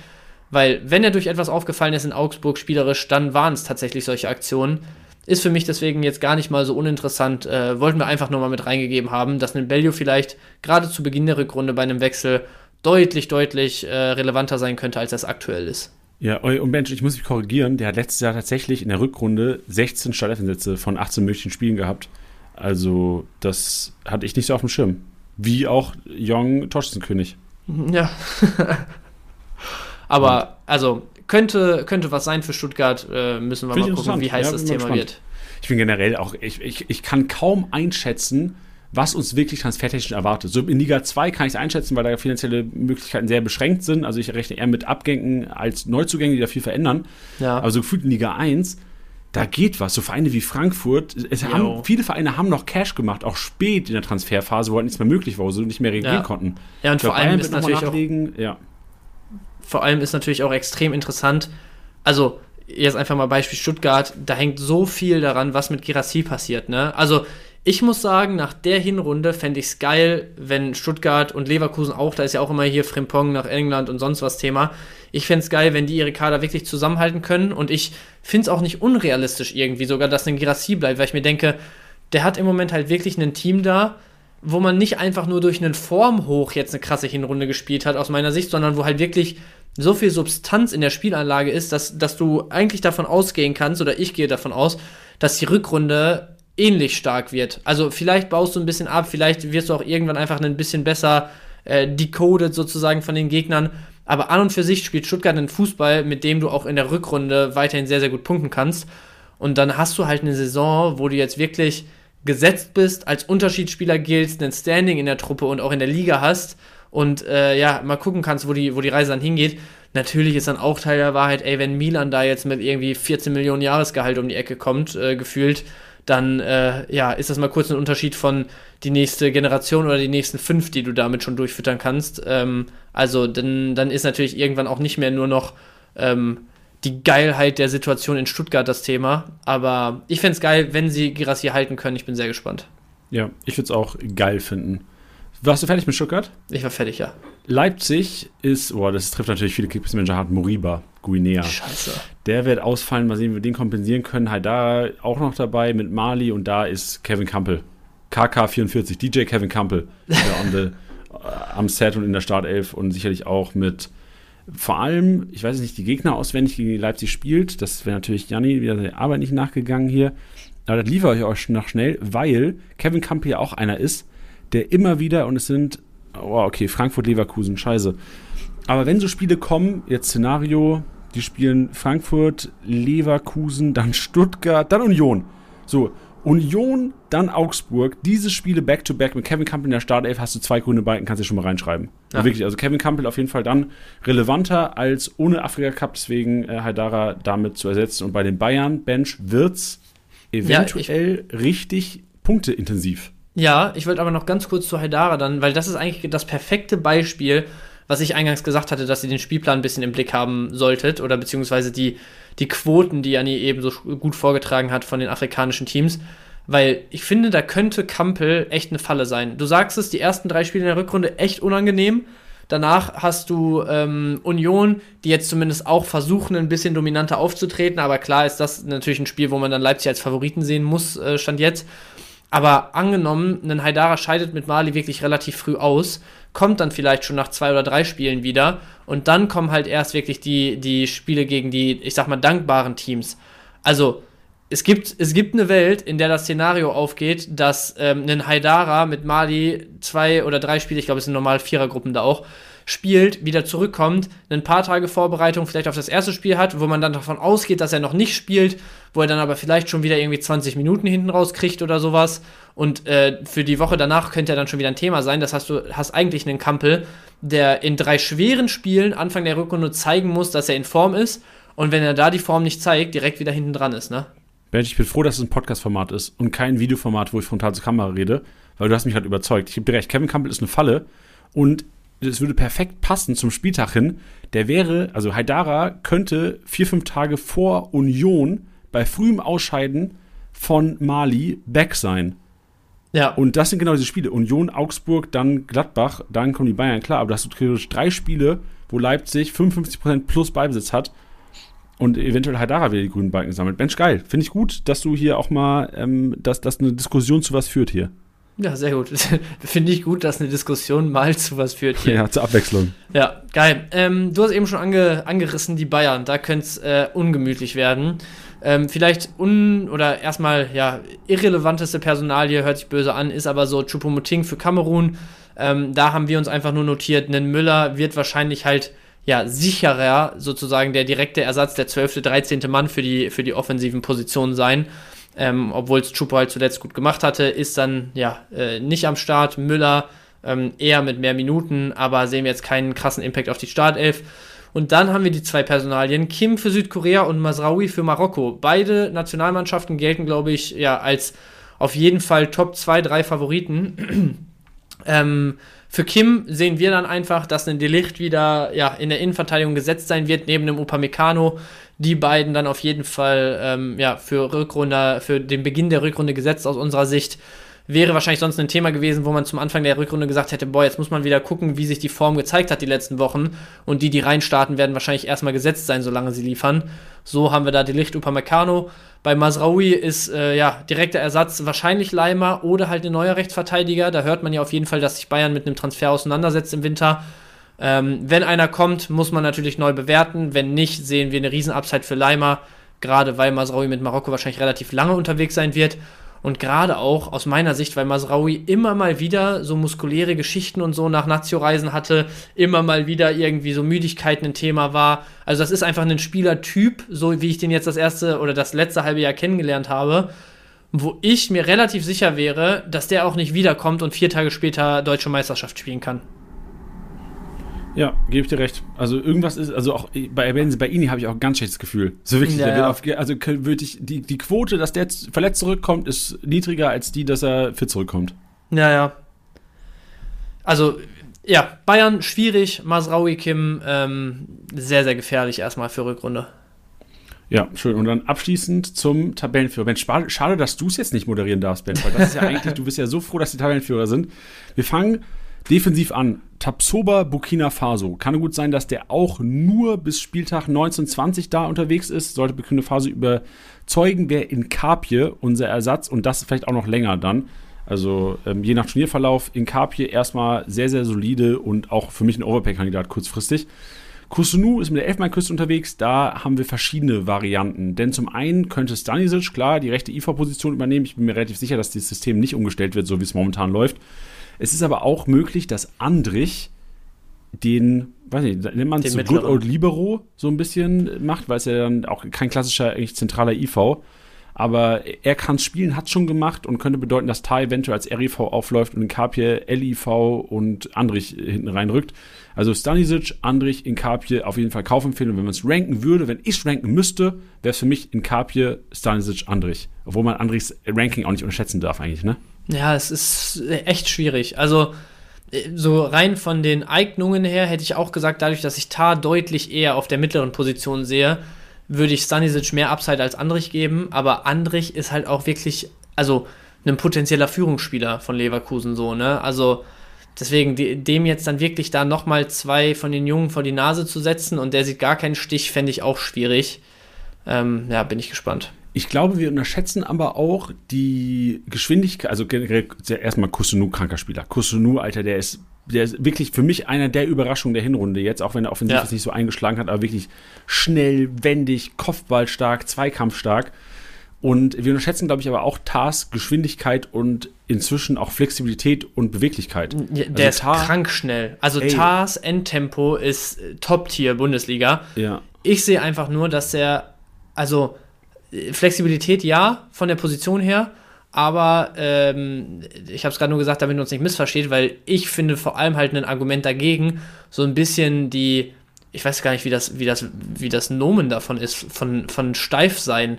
Weil, wenn er durch etwas aufgefallen ist in Augsburg spielerisch, dann waren es tatsächlich solche Aktionen. Ist für mich deswegen jetzt gar nicht mal so uninteressant. Äh, wollten wir einfach nur mal mit reingegeben haben, dass ein Bellio vielleicht gerade zu Beginn der Rückrunde bei einem Wechsel deutlich, deutlich äh, relevanter sein könnte, als das aktuell ist. Ja, und Mensch, ich muss mich korrigieren, der hat letztes Jahr tatsächlich in der Rückrunde 16 Startelfensätze von 18 möglichen Spielen gehabt. Also, das hatte ich nicht so auf dem Schirm. Wie auch Jong Torschützenkönig. Ja. Aber, also, könnte, könnte was sein für Stuttgart. Äh, müssen wir Finde mal gucken, wie heiß Ja, das Thema gespannt. wird. Ich bin generell auch, ich, ich, ich kann kaum einschätzen, was uns wirklich transfertechnisch erwartet. So in Liga 2 kann ich es einschätzen, weil da finanzielle Möglichkeiten sehr beschränkt sind. Also ich rechne eher mit Abgängen als Neuzugängen, die da viel verändern. Ja. Aber so gefühlt in Liga 1, da geht was. So Vereine wie Frankfurt, haben, viele Vereine haben noch Cash gemacht, auch spät in der Transferphase, wo halt nichts mehr möglich war, wo sie nicht mehr reagieren Ja. konnten. Ja, und vor allem ist natürlich auch. Ja. vor allem ist natürlich auch extrem interessant, also jetzt einfach mal Beispiel Stuttgart, da hängt so viel daran, was mit Girassi passiert, ne? Also ich muss sagen, nach der Hinrunde fände ich es geil, wenn Stuttgart und Leverkusen auch, da ist ja auch immer hier Frimpong nach England und sonst was Thema. Ich fände es geil, wenn die ihre Kader wirklich zusammenhalten können und ich finde es auch nicht unrealistisch irgendwie sogar, dass ein Girassi bleibt, weil ich mir denke, der hat im Moment halt wirklich ein Team da, wo man nicht einfach nur durch einen Formhoch jetzt eine krasse Hinrunde gespielt hat, aus meiner Sicht, sondern wo halt wirklich so viel Substanz in der Spielanlage ist, dass, dass du eigentlich davon ausgehen kannst, oder ich gehe davon aus, dass die Rückrunde ähnlich stark wird. Also vielleicht baust du ein bisschen ab, vielleicht wirst du auch irgendwann einfach ein bisschen besser äh, decoded sozusagen von den Gegnern. Aber an und für sich spielt Stuttgart einen Fußball, mit dem du auch in der Rückrunde weiterhin sehr, sehr gut punkten kannst. Und dann hast du halt eine Saison, wo du jetzt wirklich gesetzt bist, als Unterschiedsspieler giltst, ein Standing in der Truppe und auch in der Liga hast und äh, ja, mal gucken kannst, wo die, wo die Reise dann hingeht. Natürlich ist dann auch Teil der Wahrheit, ey, wenn Milan da jetzt mit irgendwie 14 Millionen Jahresgehalt um die Ecke kommt, äh, gefühlt, dann äh, ja, ist das mal kurz ein Unterschied von die nächste Generation oder die nächsten fünf, die du damit schon durchfüttern kannst. Ähm, also dann, dann ist natürlich irgendwann auch nicht mehr nur noch ähm, die Geilheit der Situation in Stuttgart das Thema. Aber ich fände es geil, wenn sie Girassi halten können. Ich bin sehr gespannt. Ja, ich würde es auch geil finden. Warst du fertig mit Stuttgart? Ich war fertig, ja. Leipzig ist, boah, das trifft natürlich viele Kickbase-Manager hart, Moriba, Guinea. Scheiße. Der wird ausfallen, mal sehen, wie wir den kompensieren können. Haidar auch noch dabei mit Mali und da ist Kevin Campbell. KK44, DJ Kevin Campbell. the, äh, am Set und in der Startelf und sicherlich auch mit vor allem, ich weiß nicht, die Gegner auswendig, gegen die Leipzig spielt. Das wäre natürlich Janni wieder der Arbeit nicht nachgegangen hier. Aber das liefere ich euch noch schnell, weil Kevin Campbell ja auch einer ist, der immer wieder, und es sind, oh, okay, Frankfurt-Leverkusen, scheiße. Aber wenn so Spiele kommen, jetzt Szenario, die spielen Frankfurt, Leverkusen, dann Stuttgart, dann Union. So, Union, dann Augsburg. Diese Spiele back-to-back mit Kevin Campbell in der Startelf hast du zwei grüne Balken, kannst du schon mal reinschreiben. Ja. Wirklich, also Kevin Campbell auf jeden Fall dann relevanter als ohne Afrika Cup, deswegen äh, Haidara damit zu ersetzen. Und bei den Bayern Bench wird's eventuell richtig punkteintensiv. Ja, ich wollte aber noch ganz kurz zu Haidara dann, weil das ist eigentlich das perfekte Beispiel, was ich eingangs gesagt hatte, dass ihr den Spielplan ein bisschen im Blick haben solltet oder beziehungsweise die, die Quoten, die Janni eben so gut vorgetragen hat von den afrikanischen Teams. Weil ich finde, da könnte Kampel echt eine Falle sein. Du sagst es, die ersten drei Spiele in der Rückrunde echt unangenehm. Danach hast du ähm, Union, die jetzt zumindest auch versuchen, ein bisschen dominanter aufzutreten. Aber klar ist das natürlich ein Spiel, wo man dann Leipzig als Favoriten sehen muss, äh, stand jetzt. Aber angenommen, ein Haidara scheidet mit Mali wirklich relativ früh aus, kommt dann vielleicht schon nach zwei oder drei Spielen wieder und dann kommen halt erst wirklich die, die Spiele gegen die, ich sag mal, dankbaren Teams. Also, es gibt, es gibt eine Welt, in der das Szenario aufgeht, dass ähm, ein Haidara mit Mali zwei oder drei Spiele, ich glaube, es sind normal Vierergruppen da auch, spielt, wieder zurückkommt, ein paar Tage Vorbereitung vielleicht auf das erste Spiel hat, wo man dann davon ausgeht, dass er noch nicht spielt, wo er dann aber vielleicht schon wieder irgendwie 20 Minuten hinten rauskriegt oder sowas. Und äh, für die Woche danach könnte er dann schon wieder ein Thema sein. Das heißt, du hast eigentlich einen Kampel, der in drei schweren Spielen Anfang der Rückrunde zeigen muss, dass er in Form ist. Und wenn er da die Form nicht zeigt, direkt wieder hinten dran ist, ne? Bench, ich bin froh, dass es ein Podcast-Format ist und kein Videoformat, wo ich frontal zur Kamera rede, weil du hast mich halt überzeugt. Ich gebe dir recht, Kevin Campbell ist eine Falle und es würde perfekt passen zum Spieltag hin. Der wäre, also Haidara könnte vier, fünf Tage vor Union bei frühem Ausscheiden von Mali back sein. Ja. Und das sind genau diese Spiele. Union, Augsburg, dann Gladbach, dann kommen die Bayern, klar, aber da hast du theoretisch drei Spiele, wo Leipzig 55% plus Beibesitz hat und eventuell Haidara wieder die grünen Balken sammelt. Mensch, geil. Finde ich gut, dass du hier auch mal, ähm, dass, dass eine Diskussion zu was führt hier. Ja, sehr gut. Finde ich gut, dass eine Diskussion mal zu was führt hier. Ja, zur Abwechslung. Ja, geil. Ähm, du hast eben schon ange angerissen, die Bayern. Da könnte es äh, ungemütlich werden. Ähm, vielleicht un- oder erstmal, ja, irrelevanteste Personalie, hört sich böse an, ist aber so Choupo-Moting für Kamerun. Ähm, da haben wir uns einfach nur notiert, einen Müller wird wahrscheinlich halt, ja, sicherer sozusagen der direkte Ersatz, der 12., 13. Mann für die, für die offensiven Positionen sein. ähm, obwohl es Chupo halt zuletzt gut gemacht hatte, ist dann ja äh, nicht am Start. Müller ähm, eher mit mehr Minuten, aber sehen wir jetzt keinen krassen Impact auf die Startelf. Und dann haben wir die zwei Personalien, Kim für Südkorea und Masraoui für Marokko. Beide Nationalmannschaften gelten, glaube ich, ja, als auf jeden Fall Top 2, 3 Favoriten. ähm, für Kim sehen wir dann einfach, dass ein Delicht wieder ja, in der Innenverteidigung gesetzt sein wird, neben dem Upamecano. Die beiden dann auf jeden Fall ähm, ja, für Rückrunde, für den Beginn der Rückrunde gesetzt aus unserer Sicht wäre wahrscheinlich sonst ein Thema gewesen, wo man zum Anfang der Rückrunde gesagt hätte, boah, jetzt muss man wieder gucken, wie sich die Form gezeigt hat die letzten Wochen und die, die reinstarten, werden wahrscheinlich erstmal gesetzt sein, solange sie liefern. So haben wir da die Licht Upamecano. Bei Masraoui ist äh, ja direkter Ersatz wahrscheinlich Leimer oder halt ein neuer Rechtsverteidiger. Da hört man ja auf jeden Fall, dass sich Bayern mit einem Transfer auseinandersetzt im Winter. Ähm, wenn einer kommt, muss man natürlich neu bewerten. Wenn nicht, sehen wir eine Riesen-Upside für Leimer, gerade weil Masraoui mit Marokko wahrscheinlich relativ lange unterwegs sein wird. Und gerade auch aus meiner Sicht, weil Masraoui immer mal wieder so muskuläre Geschichten und so nach Nazio-Reisen hatte, immer mal wieder irgendwie so Müdigkeiten ein Thema war. Also das ist einfach ein Spielertyp, so wie ich den jetzt das erste oder das letzte halbe Jahr kennengelernt habe, wo ich mir relativ sicher wäre, dass der auch nicht wiederkommt und vier Tage später deutsche Meisterschaft spielen kann. Ja, gebe ich dir recht. Also irgendwas ist, also auch bei, bei Ini habe ich auch ein ganz schlechtes Gefühl. So wirklich, ja, ja. Auf, also würde ich, die, die Quote, dass der verletzt zurückkommt, ist niedriger als die, dass er fit zurückkommt. Ja, ja. Also, ja, Bayern schwierig, Masraui Kim ähm, sehr, sehr gefährlich erstmal für Rückrunde. Ja, schön. Und dann abschließend zum Tabellenführer. Ben, schade, dass du es jetzt nicht moderieren darfst, Ben, weil das ist ja eigentlich, du bist ja so froh, dass die Tabellenführer sind. Wir fangen defensiv an. Tapsoba Burkina Faso. Kann gut sein, dass der auch nur bis Spieltag 1920 da unterwegs ist. Sollte Burkina Faso überzeugen, wäre in Kapje unser Ersatz und das vielleicht auch noch länger dann. Also ähm, je nach Turnierverlauf in Kapje erstmal sehr, sehr solide und auch für mich ein Overpay-Kandidat kurzfristig. Kusunu ist mit der Elfmeinküste unterwegs, da haben wir verschiedene Varianten. Denn zum einen könnte Stanisic, klar, die rechte IV-Position übernehmen. Ich bin mir relativ sicher, dass dieses System nicht umgestellt wird, so wie es momentan läuft. Es ist aber auch möglich, dass Andrich den, weiß nicht, nennt man es so Good Old Libero so ein bisschen macht, weil es ja dann auch kein klassischer, eigentlich zentraler IV. Aber er kann es spielen, hat es schon gemacht und könnte bedeuten, dass Tar eventuell als RIV aufläuft und in Kapje LIV und Andrich hinten reinrückt. Also Stanisic, Andrich, in Kapje auf jeden Fall Kaufempfehlung. Wenn man es ranken würde, wenn ich es ranken müsste, wäre es für mich in Kapje, Stanisic, Andrich. Obwohl man Andrichs Ranking auch nicht unterschätzen darf eigentlich, ne? Ja, es ist echt schwierig. Also, so rein von den Eignungen her hätte ich auch gesagt, dadurch, dass ich Tar deutlich eher auf der mittleren Position sehe, würde ich Stanisic mehr Upside als Andrich geben. Aber Andrich ist halt auch wirklich, also ein potenzieller Führungsspieler von Leverkusen so, ne? Also, deswegen dem jetzt dann wirklich da nochmal zwei von den Jungen vor die Nase zu setzen und der sieht gar keinen Stich, fände ich auch schwierig. Ähm, ja, bin ich gespannt. Ich glaube, wir unterschätzen aber auch die Geschwindigkeit, also generell erstmal Kusunu kranker Spieler. Kusunu, Alter, der ist, der ist wirklich für mich einer der Überraschungen der Hinrunde jetzt, auch wenn er offensiv ja. nicht so eingeschlagen hat, aber wirklich schnell, wendig, Kopfballstark, zweikampfstark. Und wir unterschätzen, glaube ich, aber auch Tars Geschwindigkeit und inzwischen auch Flexibilität und Beweglichkeit. Ja, der also ist Tar, krank schnell. Also ey, Tars Endtempo ist Top-Tier Bundesliga. Ja. Ich sehe einfach nur, dass er, also Flexibilität ja, von der Position her. Aber ähm, ich habe es gerade nur gesagt, damit man uns nicht missversteht, weil ich finde vor allem halt ein Argument dagegen, so ein bisschen die, ich weiß gar nicht, wie das, wie das, wie das Nomen davon ist, von, von steif sein.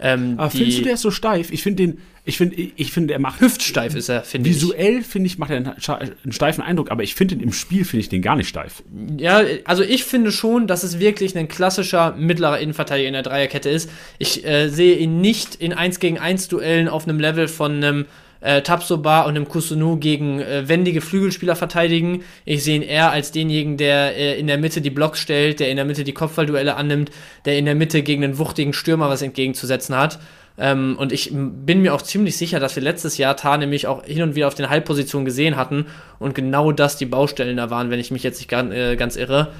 Ähm, Aber findest du, der ist so steif? Ich finde den, ich finde, ich finde, er macht. Hüftsteif ist er, finde ich. Visuell, finde ich, macht er einen, einen, steifen Eindruck, aber ich finde ihn im Spiel, finde ich den gar nicht steif. Ja, also ich finde schon, dass es wirklich ein klassischer mittlerer Innenverteidiger in der Dreierkette ist. Ich äh, sehe ihn nicht in 1 gegen 1 Duellen auf einem Level von einem äh, Tapsoba und einem Kusunu gegen äh, wendige Flügelspieler verteidigen. Ich sehe ihn eher als denjenigen, der äh, in der Mitte die Blocks stellt, der in der Mitte die Kopfballduelle annimmt, der in der Mitte gegen einen wuchtigen Stürmer was entgegenzusetzen hat. Ähm, und ich bin mir auch ziemlich sicher, dass wir letztes Jahr Tar nämlich auch hin und wieder auf den Halbpositionen gesehen hatten und genau das die Baustellen da waren, wenn ich mich jetzt nicht ganz, äh, ganz irre.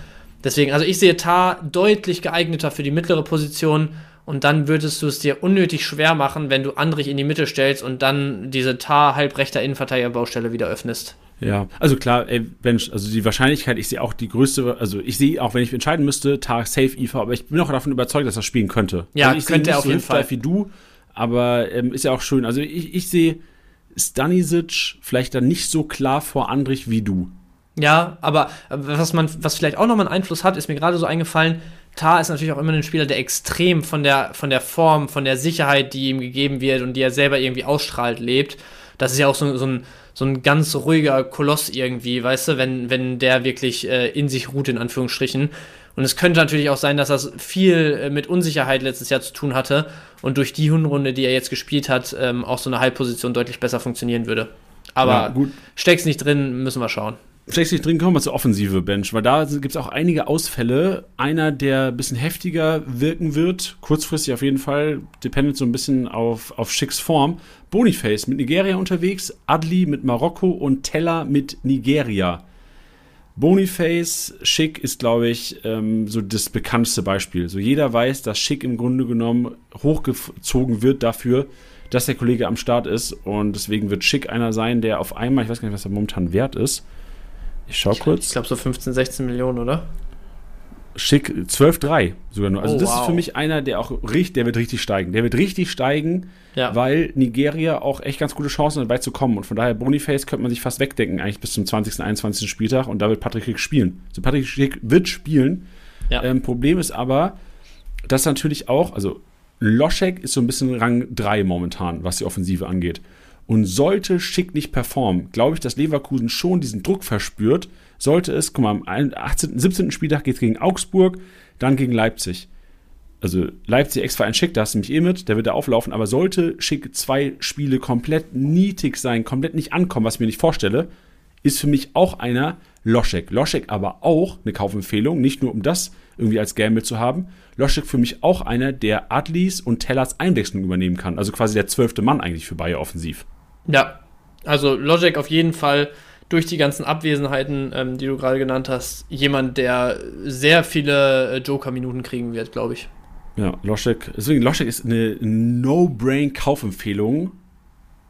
Deswegen, also ich sehe Tar deutlich geeigneter für die mittlere Position und dann würdest du es dir unnötig schwer machen, wenn du Andrich in die Mitte stellst und dann diese Tar halbrechter Innenverteidigerbaustelle wieder öffnest. Ja, also klar, ey, wenn, also die Wahrscheinlichkeit, ich sehe auch die größte, also ich sehe auch, wenn ich entscheiden müsste, Tar safe IV, aber ich bin auch davon überzeugt, dass er spielen könnte. Ja, also ich könnte er auf so jeden Fall. wie du, aber ähm, ist ja auch schön. Also ich, ich sehe Stanisic vielleicht dann nicht so klar vor Andrich wie du. Ja, aber äh, was man, was vielleicht auch nochmal einen Einfluss hat, ist mir gerade so eingefallen. Tar ist natürlich auch immer ein Spieler, der extrem von der, von der Form, von der Sicherheit, die ihm gegeben wird und die er selber irgendwie ausstrahlt, lebt. Das ist ja auch so, so, ein, so ein ganz ruhiger Koloss irgendwie, weißt du, wenn, wenn der wirklich äh, in sich ruht, in Anführungsstrichen. Und es könnte natürlich auch sein, dass das viel äh, mit Unsicherheit letztes Jahr zu tun hatte und durch die Hundenrunde, die er jetzt gespielt hat, ähm, auch so eine Halbposition deutlich besser funktionieren würde. Aber Ja, steck's nicht drin, müssen wir schauen. Schlecht drin, kommen wir zur Offensive Bench, weil da gibt es auch einige Ausfälle. Einer, der ein bisschen heftiger wirken wird, kurzfristig auf jeden Fall, dependent so ein bisschen auf, auf Schicks Form. Boniface mit Nigeria unterwegs, Adli mit Marokko und Teller mit Nigeria. Boniface, Schick ist, glaube ich, ähm, so das bekannteste Beispiel. So jeder weiß, dass Schick im Grunde genommen hochgezogen wird dafür, dass der Kollege am Start ist. Und deswegen wird Schick einer sein, der auf einmal, ich weiß gar nicht, was er momentan wert ist. Ich schau Ich kurz. glaube so 15, 16 Millionen, oder? Schick 12-3 sogar nur. Also Oh, das ist wow. für mich einer, der auch richtig, der wird richtig steigen. Der wird richtig steigen, Ja. weil Nigeria auch echt ganz gute Chancen hat, weit zu kommen. Und von daher Boniface könnte man sich fast wegdenken, eigentlich bis zum 20., 21. Spieltag. Und da wird Patrick Schick spielen. So Patrick Schick wird spielen. Ja. Ähm, Problem ist aber, dass natürlich auch, also Loschek ist so ein bisschen Rang 3 momentan, was die Offensive angeht. Und sollte Schick nicht performen, glaube ich, dass Leverkusen schon diesen Druck verspürt. Sollte es, guck mal, am 18., 17. Spieltag geht es gegen Augsburg, dann gegen Leipzig. Also Leipzig extra ein Schick, da hast du mich eh mit, der wird da auflaufen, aber sollte Schick zwei Spiele komplett nietig sein, komplett nicht ankommen, was ich mir nicht vorstelle, ist für mich auch einer Loschek. Loschek aber auch eine Kaufempfehlung, nicht nur um das irgendwie als Gamble zu haben. Loschek für mich auch einer, der Adlis und Tellers Einwechslung übernehmen kann. Also quasi der zwölfte Mann eigentlich für Bayer offensiv. Ja, also Logic auf jeden Fall durch die ganzen Abwesenheiten, ähm, die du gerade genannt hast, jemand, der sehr viele äh, Joker-Minuten kriegen wird, glaube ich. Ja, Loschek, deswegen Loschek ist eine No-Brain-Kaufempfehlung,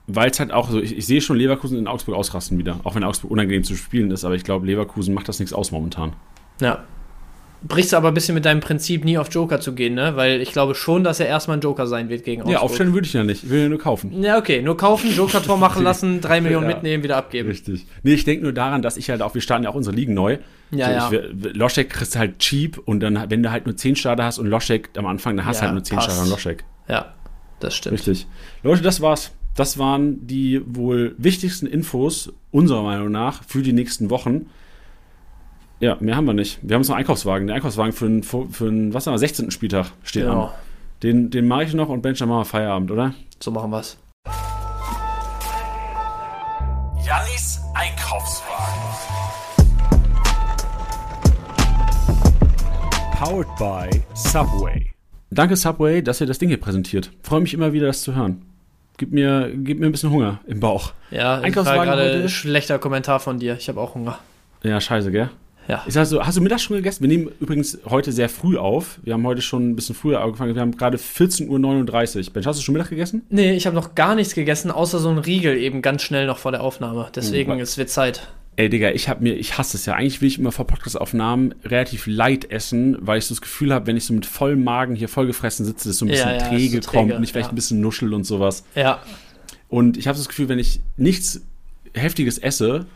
weil es halt auch so, ich, ich sehe schon Leverkusen in Augsburg ausrasten wieder, auch wenn Augsburg unangenehm zu spielen ist, aber ich glaube, Leverkusen macht das nichts aus momentan. Ja. Brichst du aber ein bisschen mit deinem Prinzip, nie auf Joker zu gehen, ne? Weil ich glaube schon, dass er erstmal ein Joker sein wird gegen Augsburg. Ja, aufstellen würde ich ja nicht, ich will ja nur kaufen. Ja, okay, nur kaufen, Joker-Tor machen lassen, drei Millionen Ja. mitnehmen, wieder abgeben. Richtig. Nee, ich denke nur daran, dass ich halt auch, wir starten ja auch unsere Ligen neu. Ja, so, ja. Ich, Loschek kriegst du halt cheap und dann, wenn du halt nur 10 Starter hast und Loschek am Anfang, dann hast du Ja, halt nur 10 passt. Starter und Loschek. Ja, das stimmt. Richtig. Leute, das war's. Das waren die wohl wichtigsten Infos unserer Meinung nach für die nächsten Wochen. Ja, mehr haben wir nicht. Wir haben uns noch einen Einkaufswagen. Der Einkaufswagen für einen, für einen was haben wir, 16. Spieltag steht Genau, an. Den, den mache ich noch und Bench, dann machen wir Feierabend, oder? so machen wir's. Jannis Einkaufswagen. Powered by Subway. Danke Subway, dass ihr das Ding hier präsentiert. Freue mich immer wieder, das zu hören. Gib mir, gib mir ein bisschen Hunger im Bauch. Ja, Einkaufswagen gerade schlechter Kommentar von dir. Ich habe auch Hunger. Ja, scheiße, gell? Ja. Ist also, hast du Mittag schon gegessen? Wir nehmen übrigens heute sehr früh auf. Wir haben heute schon ein bisschen früher angefangen. Wir haben gerade 14.39 Uhr. Bench, hast du schon Mittag gegessen? Nee, ich habe noch gar nichts gegessen, außer so ein Riegel eben ganz schnell noch vor der Aufnahme. Deswegen, Oh, es wird Zeit. Ey, Digga, ich hab mir, ich hasse es ja. Eigentlich will ich immer vor Podcast-Aufnahmen relativ light essen, weil ich so das Gefühl habe, wenn ich so mit vollem Magen hier vollgefressen sitze, dass so ein bisschen Ja, ja, träge so träge, kommt und ich vielleicht ein bisschen nuschel und sowas. Ja, Und ich habe das Gefühl, wenn ich nichts Heftiges esse,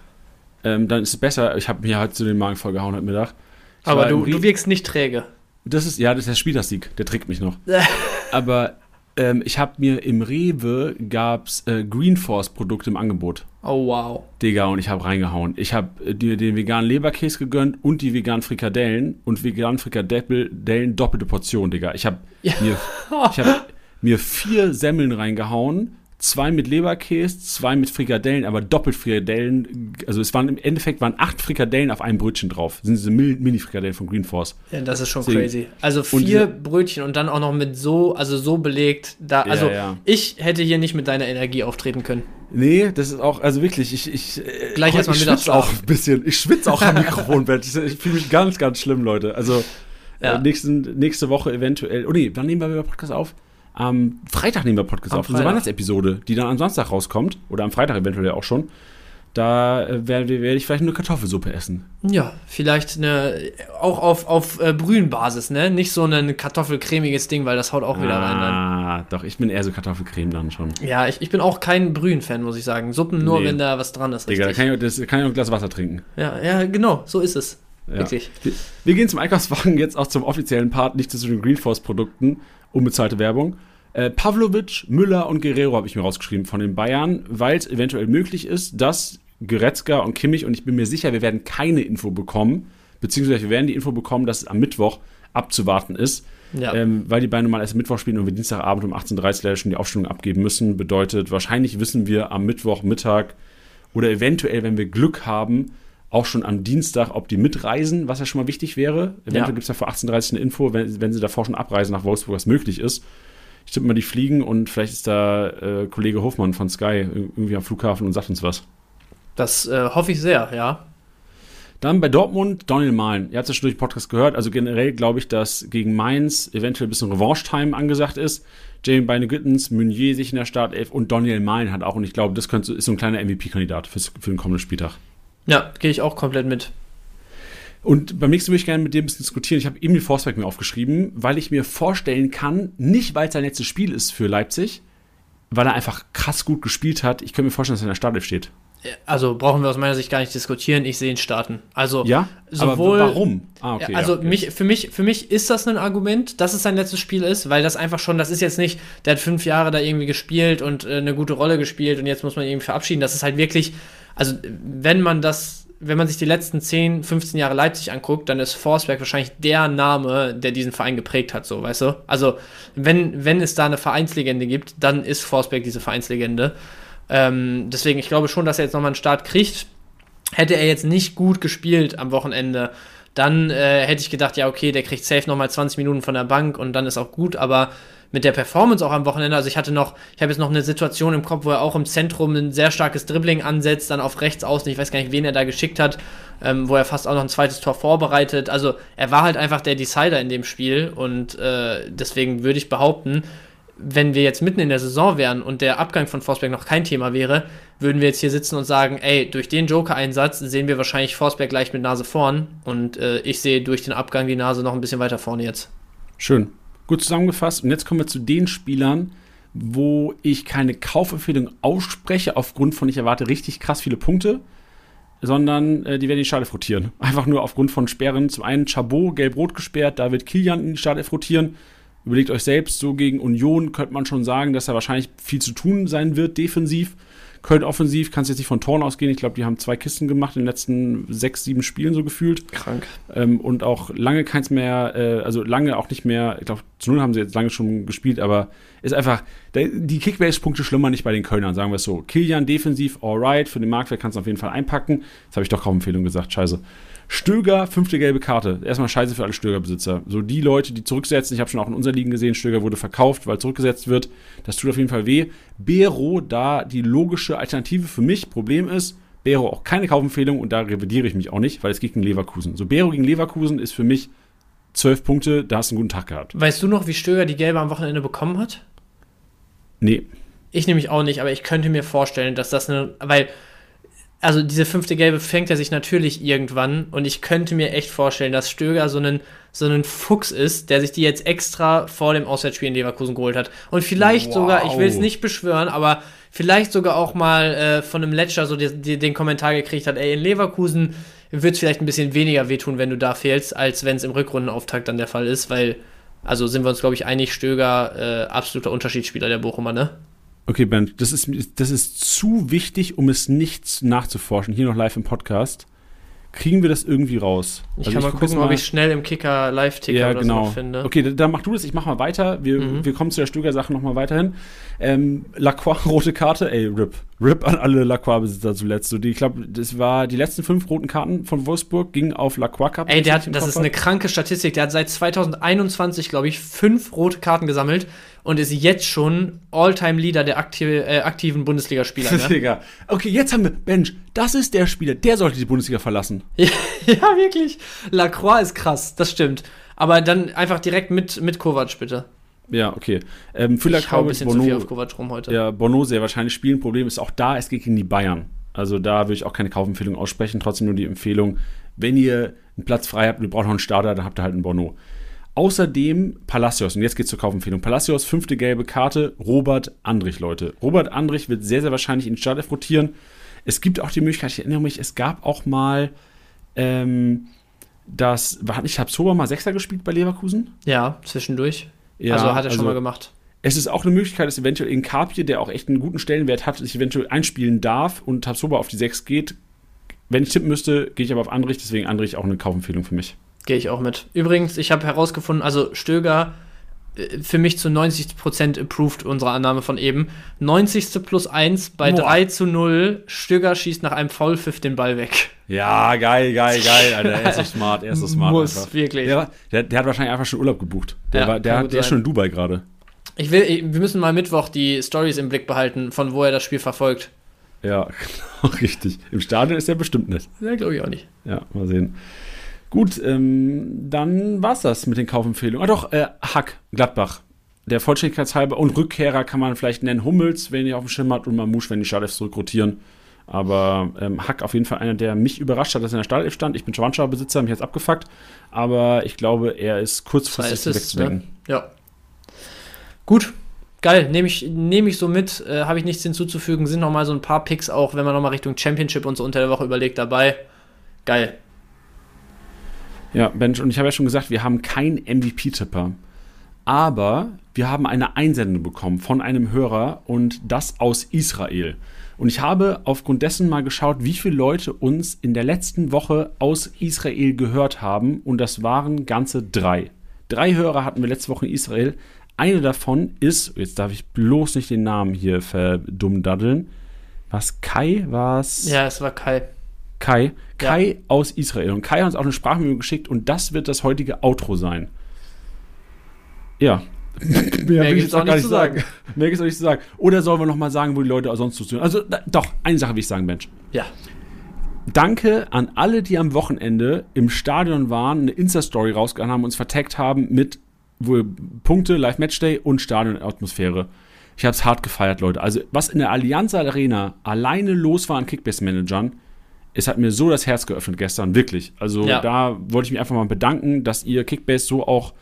ähm, dann ist es besser. Ich habe mir halt so den Magen vollgehauen heute Mittag. Ich aber du, du wirkst nicht träge. Das ist, ja, das ist der Spielersieg, der trägt mich noch. Aber ähm, ich habe mir im Rewe gab's äh, Green Force Produkte im Angebot. Oh, wow. Digga, und ich habe reingehauen. Ich habe dir den veganen Leberkäse gegönnt und die veganen Frikadellen und veganen Frikadellen doppelte Portion, Digga. Ich habe Ja. mir, ich hab mir vier Semmeln reingehauen, zwei mit Leberkäse, zwei mit Frikadellen, aber doppelt Frikadellen. Also es waren im Endeffekt waren acht Frikadellen auf einem Brötchen drauf. Das sind diese Mini-Frikadellen von Green Force. Ja, das ist schon Deswegen- crazy. Also Und vier diese- Brötchen und dann auch noch mit so, also so belegt. Da, Ja, also ja. ich hätte hier nicht mit deiner Energie auftreten können. Nee, das ist auch, also wirklich, ich, ich, äh, Gleich heute- erstmal ich schwitze auch ein bisschen. Ich schwitze auch am Mikrofonbett. Ich, ich fühle mich ganz, ganz schlimm, Leute. Also Ja. äh, nächsten, nächste Woche eventuell. Oh nee, wann nehmen wir wieder Podcast auf? Am Freitag nehmen wir Podcast Am auf. Unsere Freitag. Weihnachtsepisode, die dann am Samstag rauskommt. Oder am Freitag eventuell auch schon. Da äh, werde werd ich vielleicht nur Kartoffelsuppe essen. Ja, vielleicht eine, auch auf, auf äh, Brühenbasis, ne? Nicht so ein kartoffelcremiges Ding, weil das haut auch wieder rein dann. Ah, doch, ich bin eher so Kartoffelcreme dann schon. Ja, ich, ich bin auch kein Brühen-Fan, muss ich sagen. Suppen nur, Nee. wenn da was dran ist. Digga, da Richtig. kann ich, das, kann ich auch ein Glas Wasser trinken. ja, ja, genau, so ist es. Ja. Wirklich. Wir, wir gehen zum Einkaufswagen jetzt auch zum offiziellen Part, nicht zu den Greenforce-Produkten, unbezahlte Werbung. Äh, Pavlovic, Müller und Guerrero habe ich mir rausgeschrieben von den Bayern, weil es eventuell möglich ist, dass Goretzka und Kimmich, und ich bin mir sicher, wir werden keine Info bekommen, beziehungsweise wir werden die Info bekommen, dass es am Mittwoch abzuwarten ist, Ja. ähm, weil die beiden mal erst Mittwoch spielen und wir Dienstagabend um 18.30 Uhr schon die Aufstellung abgeben müssen. Bedeutet, wahrscheinlich wissen wir am Mittwochmittag oder eventuell, wenn wir Glück haben, auch schon am Dienstag, ob die mitreisen, was ja schon mal wichtig wäre. Eventuell Ja. gibt es ja vor 18.30 Uhr eine Info, wenn, wenn sie davor schon abreisen nach Wolfsburg, was möglich ist. Ich tippe mal, die fliegen und vielleicht ist da äh, Kollege Hofmann von Sky irgendwie am Flughafen und sagt uns was. Das äh, hoffe ich sehr, ja. Dann bei Dortmund, Daniel Mahlen. Ihr habt es ja schon durch den Podcast gehört. Also generell glaube ich, dass gegen Mainz eventuell ein bisschen Revanche-Time angesagt ist. Jamie Beine Gittens, Meunier sich in der Startelf und Daniel Mahlen hat auch. Und ich glaube, das könnte, ist so ein kleiner MVP-Kandidat für den kommenden Spieltag. Ja, gehe ich auch komplett mit. Und beim nächsten würde ich gerne mit dir ein bisschen diskutieren. Ich habe Emil Forsberg mir aufgeschrieben, weil ich mir vorstellen kann, nicht weil es sein letztes Spiel ist für Leipzig, weil er einfach krass gut gespielt hat. Ich könnte mir vorstellen, dass er in der Startelf steht. Also brauchen wir aus meiner Sicht gar nicht diskutieren. Ich sehe ihn starten. Also Ja? sowohl Aber warum? Ah, Ja, also ja, okay. mich, für, mich, für mich ist das ein Argument, dass es sein letztes Spiel ist, weil das einfach schon, das ist jetzt nicht, der hat fünf Jahre da irgendwie gespielt und äh, eine gute Rolle gespielt und jetzt muss man ihn verabschieden. Das ist halt wirklich, also wenn man das, wenn man sich die letzten 10, 15 Jahre Leipzig anguckt, dann ist Forsberg wahrscheinlich der Name, der diesen Verein geprägt hat, so, weißt du? Also wenn, wenn es da eine Vereinslegende gibt, dann ist Forsberg diese Vereinslegende. Ähm, deswegen, ich glaube schon, dass er jetzt nochmal einen Start kriegt. Hätte er jetzt nicht gut gespielt am Wochenende, dann äh, hätte ich gedacht, ja, okay, der kriegt safe nochmal 20 Minuten von der Bank und dann ist auch gut, aber mit der Performance auch am Wochenende, also ich hatte noch, ich habe jetzt noch eine Situation im Kopf, wo er auch im Zentrum ein sehr starkes Dribbling ansetzt, dann auf rechts außen, ich weiß gar nicht, wen er da geschickt hat, ähm, wo er fast auch noch ein zweites Tor vorbereitet. Also er war halt einfach der Decider in dem Spiel und äh, deswegen würde ich behaupten, wenn wir jetzt mitten in der Saison wären und der Abgang von Forsberg noch kein Thema wäre, würden wir jetzt hier sitzen und sagen, ey, durch den Joker-Einsatz sehen wir wahrscheinlich Forsberg gleich mit Nase vorn und äh, ich sehe durch den Abgang die Nase noch ein bisschen weiter vorne jetzt. Schön. Gut zusammengefasst. Und jetzt kommen wir zu den Spielern, wo ich keine Kaufempfehlung ausspreche, aufgrund von, ich erwarte richtig krass viele Punkte, sondern äh, die werden die Startelf rotieren. Einfach nur aufgrund von Sperren. Zum einen Chabot, gelb-rot gesperrt, da wird Kilian in die Startelf rotieren. Überlegt euch selbst, so gegen Union könnte man schon sagen, dass da wahrscheinlich viel zu tun sein wird, defensiv. Köln offensiv, kannst jetzt nicht von Toren ausgehen. Ich glaube, die haben zwei Kisten gemacht in den letzten sechs, sieben Spielen so gefühlt. Krank. Ähm, und auch lange keins mehr, äh, also lange auch nicht mehr, ich glaube, zu null haben sie jetzt lange schon gespielt, aber ist einfach, der, die Kickbase-Punkte schlummern nicht bei den Kölnern, sagen wir es so. Kilian defensiv, alright, für den Marktwert kannst du auf jeden Fall einpacken. Jetzt habe ich doch kaum Empfehlung gesagt, scheiße. Stöger, fünfte gelbe Karte. Erstmal scheiße für alle Stöger-Besitzer. So die Leute, die zurücksetzen, ich habe schon auch in unseren Ligen gesehen, Stöger wurde verkauft, weil zurückgesetzt wird. Das tut auf jeden Fall weh. Bero, da die logische Alternative für mich, Problem ist, Bero auch keine Kaufempfehlung und da revidiere ich mich auch nicht, weil es geht gegen Leverkusen. So Bero gegen Leverkusen ist für mich zwölf Punkte, da hast du einen guten Tag gehabt. Weißt du noch, wie Stöger die Gelbe am Wochenende bekommen hat? Nee, Ich nämlich auch nicht, aber ich könnte mir vorstellen, dass das eine, weil, also diese fünfte Gelbe fängt er sich natürlich irgendwann und ich könnte mir echt vorstellen, dass Stöger so einen, so einen Fuchs ist, der sich die jetzt extra vor dem Auswärtsspiel in Leverkusen geholt hat. Und vielleicht Wow. sogar, ich will es nicht beschwören, aber vielleicht sogar auch mal äh, von einem Ledger so die, die, den Kommentar gekriegt hat, ey, in Leverkusen wird es vielleicht ein bisschen weniger wehtun, wenn du da fehlst, als wenn es im Rückrundenauftakt dann der Fall ist, weil, also sind wir uns, glaube ich, einig, Stöger, äh, absoluter Unterschiedsspieler der Bochumer, ne? Okay, Ben, das ist, das ist zu wichtig, um es nicht nachzuforschen, hier noch live im Podcast. Kriegen wir das irgendwie raus? Ich Also kann mal guck jetzt gucken, ob ich schnell im Kicker Live-Ticker ja, genau. so finde. Okay, dann mach du das, ich mach mal weiter. Wir, Mhm. wir kommen zu der Stöger-Sache nochmal weiterhin. Ähm, Lacroix, rote Karte, ey, RIP. RIP an alle Lacroix-Besitzer zuletzt. So, die, ich glaube, das war die letzten fünf roten Karten von Wolfsburg, gingen auf Lacroix Cup. Ey, der hat, das ist eine kranke Statistik. Der hat seit 2021, glaube ich, fünf rote Karten gesammelt und ist jetzt schon All-Time-Leader der aktive, äh, aktiven Bundesligaspieler. Ne? Digga. Okay, jetzt haben wir, Bench, das ist der Spieler, der sollte die Bundesliga verlassen. ja, ja, wirklich. Lacroix ist krass, das stimmt. Aber dann einfach direkt mit, mit Kovac, bitte. Ja, okay. Ähm, für Ich hau ein bisschen zu viel auf Bono, Kovac rum heute. ja, Bono sehr wahrscheinlich spielen. Problem ist auch da, es geht gegen die Bayern. Also da würde ich auch keine Kaufempfehlung aussprechen. Trotzdem nur die Empfehlung, wenn ihr einen Platz frei habt und ihr braucht noch einen Starter, dann habt ihr halt einen Bono. Außerdem Palacios, und jetzt geht's zur Kaufempfehlung. Palacios, fünfte gelbe Karte, Robert Andrich, Leute. Robert Andrich wird sehr, sehr wahrscheinlich in den Startelf rotieren. Es gibt auch die Möglichkeit, ich erinnere mich, es gab auch mal, ähm, das, hat nicht Habsober mal Sechser gespielt bei Leverkusen? Ja, zwischendurch. Ja, also hat er schon also- mal gemacht. Es ist auch eine Möglichkeit, dass eventuell in Kapje, der auch echt einen guten Stellenwert hat, sich eventuell einspielen darf und Tabsoba auf die 6 geht. Wenn ich tippen müsste, gehe ich aber auf Andrich, deswegen Andrich auch eine Kaufempfehlung für mich. Gehe ich auch mit. Übrigens, ich habe herausgefunden, also Stöger für mich zu 90% approved, unsere Annahme von eben. 90. plus 1 bei Boah. 3 zu 0. Stöger schießt nach einem Foulpfiff den Ball weg. Ja, geil, geil, geil, Alter. Er ist so smart, er ist so smart. Muss, einfach. wirklich. Der, der, der hat wahrscheinlich einfach schon Urlaub gebucht. Der, Ja, war, der, hat, der ist schon in Dubai gerade. Ich will, wir müssen mal Mittwoch die Stories im Blick behalten, von wo er das Spiel verfolgt. Ja, genau, richtig. Im Stadion ist er bestimmt nicht. Ja, glaube ich auch nicht. Ja, mal sehen. Gut, ähm, dann war's das mit den Kaufempfehlungen. Ah doch, äh, Hack, Gladbach. Der Vollständigkeitshalber und Rückkehrer kann man vielleicht nennen. Hummels, wenn ihr auf dem Schirm habt, und Mamouche, wenn die Startelf zurückrotieren. Aber ähm, Hack auf jeden Fall einer, der mich überrascht hat, dass er in der Startelf stand. Ich bin Schwanschauer-Besitzer, mich jetzt abgefuckt. Aber ich glaube, er ist kurzfristig ist es, wegzudenken. ne? Ja. Gut. Geil, nehme ich, nehm ich so mit, äh, habe ich nichts hinzuzufügen. Sind noch mal so ein paar Picks, auch wenn man noch mal Richtung Championship und so unter der Woche überlegt, dabei. Geil. Ja, Bench, und ich habe ja schon gesagt, wir haben keinen MVP-Tipper. Aber wir haben eine Einsendung bekommen von einem Hörer und das aus Israel. Und ich habe aufgrund dessen mal geschaut, wie viele Leute uns in der letzten Woche aus Israel gehört haben. Und das waren ganze drei. Drei Hörer hatten wir letzte Woche in Israel. Eine davon ist, jetzt darf ich bloß nicht den Namen hier verdummdaddeln. Was Kai? Was? Ja, es war Kai. Kai. Ja. Kai aus Israel. Und Kai hat uns auch eine Sprachmeldung geschickt und das wird das heutige Outro sein. Ja. Mehr, will ich jetzt auch nicht zu sagen. sagen. Mehr gibt es auch nicht zu sagen. Oder sollen wir noch mal sagen, wo die Leute auch sonst zuhören? Also, da, doch, eine Sache will ich sagen, Mensch. Ja. Danke an alle, die am Wochenende im Stadion waren, eine Insta-Story rausgehauen haben, uns vertaggt haben mit wohl Punkte, Live-Matchday und Stadion-Atmosphäre. Ich habe es hart gefeiert, Leute. Also, was in der Allianz Arena alleine los war an Kickbase-Managern, es hat mir so das Herz geöffnet gestern, wirklich. Also, Ja. da wollte ich mich einfach mal bedanken, dass ihr Kickbase so auch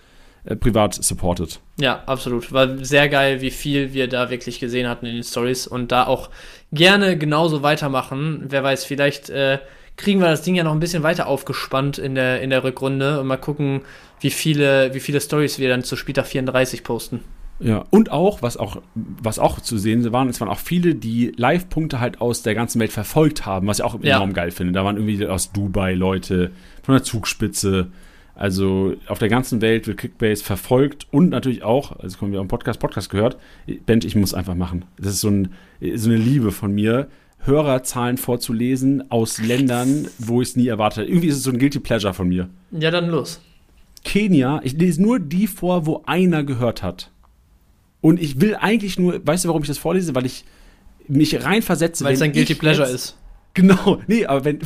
äh, privat supportet. Ja, absolut. War sehr geil, wie viel wir da wirklich gesehen hatten in den Stories und da auch gerne genauso weitermachen. Wer weiß, vielleicht äh, kriegen wir das Ding ja noch ein bisschen weiter aufgespannt in der, in der Rückrunde und mal gucken, wie viele, wie viele Stories wir dann zu Spieltag 34 posten. Ja, und auch, was auch, was auch zu sehen waren, es waren auch viele, die Live-Punkte halt aus der ganzen Welt verfolgt haben, was ich auch Ja. enorm geil finde. Da waren irgendwie aus Dubai Leute, von der Zugspitze. Also auf der ganzen Welt wird Kickbase verfolgt und natürlich auch, also kommen wir am Podcast, Podcast gehört, Bench, ich muss einfach machen. Das ist so, ein, so eine Liebe von mir, Hörerzahlen vorzulesen aus Ländern, wo ich es nie erwartet habe. Irgendwie ist es so ein Guilty Pleasure von mir. Ja, dann los. Kenia, ich lese nur die vor, wo einer gehört hat. Und ich will eigentlich nur, weißt du, warum ich das vorlese? Weil ich mich reinversetze. Weil es ein Guilty Pleasure jetzt, ist. Genau, nee, aber wenn.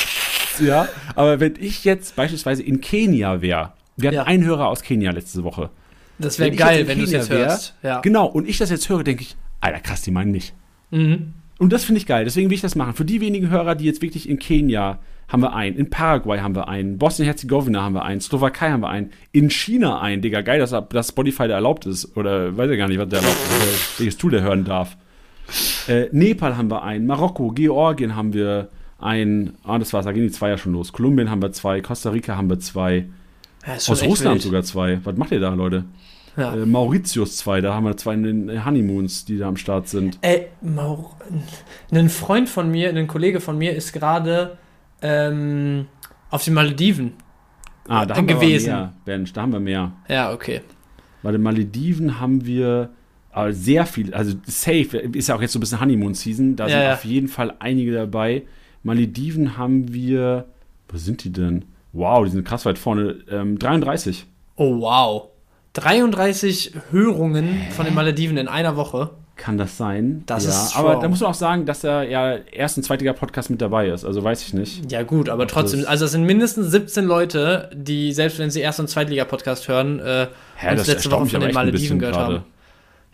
ja, aber wenn ich jetzt beispielsweise in Kenia wäre, wir hatten Ja. einen Hörer aus Kenia letzte Woche. Das wäre geil, wenn du es jetzt wär, hörst. Ja. Genau, und ich das jetzt höre, denke ich, Alter, krass, die meinen nicht. Mhm. Und das finde ich geil, deswegen will ich das machen. Für die wenigen Hörer, die jetzt wirklich in Kenia haben wir einen, in Paraguay haben wir einen, Bosnien-Herzegowina haben wir einen, Slowakei haben wir einen, in China einen, Digga, geil, dass, dass Spotify da erlaubt ist. Oder weiß ich gar nicht, was der erlaubt ist, welches Tool der hören darf. Äh, Nepal haben wir einen, Marokko, Georgien haben wir einen, ah, das war's, da gehen die zwei ja schon los. Kolumbien haben wir zwei, Costa Rica haben wir zwei, aus Russland wild. sogar zwei. Was macht ihr da, Leute? Ja. Äh, Mauritius zwei, da haben wir zwei in den Honeymoons, die da am Start sind. Ey, Maur ein Freund von mir, ein Kollege von mir ist gerade ähm, auf den Malediven. Ah, da haben gewesen. wir mehr, Bench, da haben wir mehr. Ja, okay. Bei den Malediven haben wir aber sehr viel, also safe, ist ja auch jetzt so ein bisschen Honeymoon-Season, da Ja, sind ja. auf jeden Fall einige dabei. Malediven haben wir, wo sind die denn? Wow, die sind krass weit vorne. Ähm, 33. Oh, wow. 33 Hörungen von den Malediven in einer Woche. Kann das sein? Das ja, ist Aber da muss man auch sagen, dass er ja erst ein zweitiger Podcast mit dabei ist. Also weiß ich nicht. Ja, gut, aber trotzdem, das- also es sind mindestens 17 Leute, die, selbst wenn sie Erst- und Zweitliga-Podcast hören, äh, Hä, uns das letzte Woche von den Malediven gehört gerade. haben.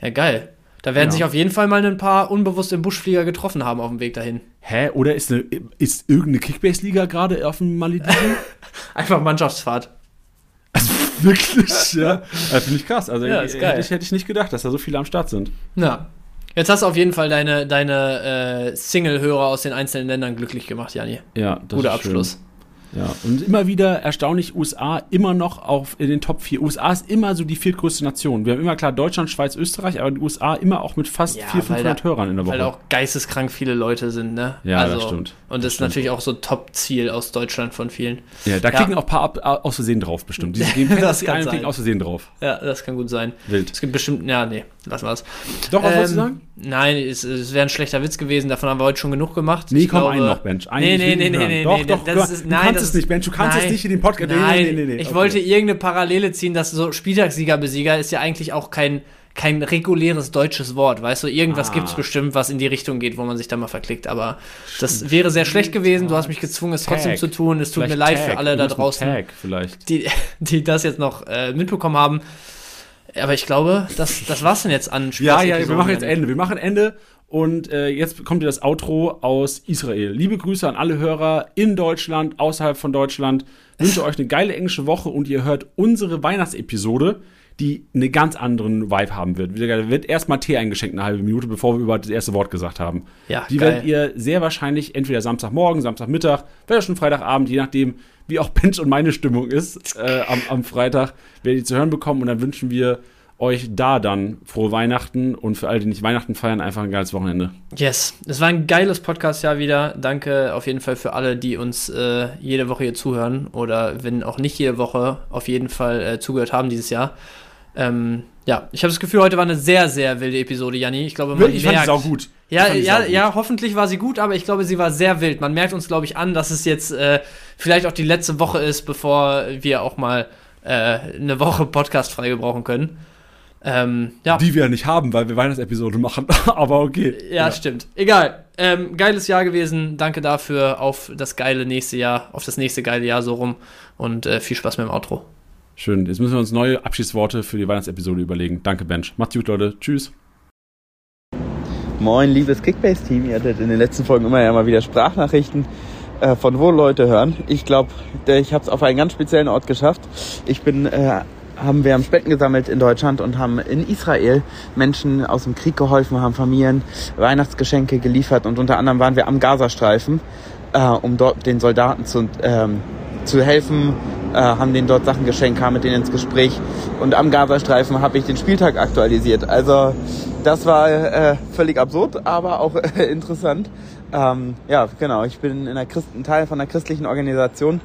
Ja, geil. Da werden Ja. sich auf jeden Fall mal ein paar unbewusst im Buschflieger getroffen haben auf dem Weg dahin. Hä? Oder ist, eine, ist irgendeine Kickbase-Liga gerade auf dem Malediven? Einfach Mannschaftsfahrt. wirklich, ja. Das finde ich krass. Also Ja, ich- ist geil. Hätte, ich, hätte ich nicht gedacht, dass da so viele am Start sind. Ja. Jetzt hast du auf jeden Fall deine, deine äh, Single-Hörer aus den einzelnen Ländern glücklich gemacht, Jani. Ja, das Guter ist schön. Ja, und immer wieder erstaunlich, USA immer noch auf in den Top 4. USA ist immer so die viertgrößte Nation. Wir haben immer klar Deutschland, Schweiz, Österreich, aber die USA immer auch mit fast Ja, 400, weil 500 da- Hörern in der Woche. Weil auch geisteskrank viele Leute sind, ne? Ja, das stimmt. Und das, ist stimmt. natürlich auch so Top-Ziel aus Deutschland von vielen. ja, da Ja. klicken auch ein paar ab, aus Versehen drauf, bestimmt. Die geben Das kann sein. klicken aus Versehen drauf. Ja, das kann gut sein. Wild. Es gibt bestimmt, ja, nee, lassen wir es. Doch, was wolltest du Ähm, sagen? Nein, es, es wäre ein schlechter Witz gewesen, davon haben wir heute schon genug gemacht. Nee, Ich komm, glaube- einen noch, Bench. Einen, Nee, nee, nee, nee, nee, Doch, nee, doch, das ist, du nein, kannst das es nicht, Bench, du kannst es nein, nicht in den Podcast. Nee, Nein, nee, nee, nee, ich okay. wollte irgendeine Parallele ziehen, dass so Spieltagssieger-Besieger ist ja eigentlich auch kein, kein reguläres deutsches Wort, weißt du? Irgendwas Ah. gibt's bestimmt, was in die Richtung geht, wo man sich da mal verklickt, aber das wäre sehr schlecht gewesen. Du hast mich gezwungen, es trotzdem Tag. zu tun. Es tut mir Vielleicht leid für Tag, alle da draußen, die, die das jetzt noch äh, mitbekommen haben. Aber ich glaube, das, das war's denn jetzt an Ja, ja, wir machen jetzt. Ende. Wir machen Ende und äh, jetzt kommt ihr das Outro aus Israel. Liebe Grüße an alle Hörer in Deutschland, außerhalb von Deutschland. Wünsche euch eine geile englische Woche und ihr hört unsere Weihnachtsepisode, die einen ganz anderen Vibe haben wird. Da wird erstmal Tee eingeschenkt, eine halbe Minute, bevor wir überhaupt das erste Wort gesagt haben. Ja, die geil. werdet ihr sehr wahrscheinlich entweder Samstagmorgen, Samstagmittag, vielleicht schon Freitagabend, je nachdem, wie auch Bench und meine Stimmung ist, äh, am, am Freitag, werdet ihr zu hören bekommen und dann wünschen wir euch da dann frohe Weihnachten und für alle, die nicht Weihnachten feiern, einfach ein geiles Wochenende. Yes, es war ein geiles Podcast-Jahr wieder. Danke auf jeden Fall für alle, die uns äh, jede Woche hier zuhören oder wenn auch nicht jede Woche auf jeden Fall äh, zugehört haben dieses Jahr. Ähm, ja, ich habe das Gefühl, heute war eine sehr, sehr wilde Episode, Janni. Ich glaube, man ich fand merkt, sau gut. Ich Ja, fand ja, gut. ja, hoffentlich war sie gut, aber ich glaube, sie war sehr wild. Man merkt uns, glaube ich, an, dass es jetzt äh, vielleicht auch die letzte Woche ist, bevor wir auch mal äh, eine Woche Podcast frei gebrauchen können. Ähm, ja, Die wir ja nicht haben, weil wir Weihnachtsepisode machen. Aber okay. ja, stimmt. Egal. Ähm, geiles Jahr gewesen. Danke dafür. Auf das geile nächste Jahr, auf das nächste geile Jahr so rum. Und äh, viel Spaß mit dem Outro. Schön. Jetzt müssen wir uns neue Abschiedsworte für die Weihnachtsepisode überlegen. Danke, Bench. Macht's gut, Leute. Tschüss. Moin, liebes Kickbase-Team. Ihr hattet in den letzten Folgen immer ja mal wieder Sprachnachrichten, äh, von wo Leute hören. Ich glaube, ich habe es auf einen ganz speziellen Ort geschafft. Ich bin, äh, haben wir am Spenden gesammelt in Deutschland und haben in Israel Menschen aus dem Krieg geholfen, haben Familien Weihnachtsgeschenke geliefert und unter anderem waren wir am Gazastreifen, äh, um dort den Soldaten zu, ähm, zu helfen, äh, haben denen dort Sachen geschenkt, kamen mit denen ins Gespräch und am Gazastreifen habe ich den Spieltag aktualisiert. Also das war äh, völlig absurd, aber auch äh, interessant. Ähm, ja, genau. Ich bin in einer Christ ein Teil von einer christlichen Organisation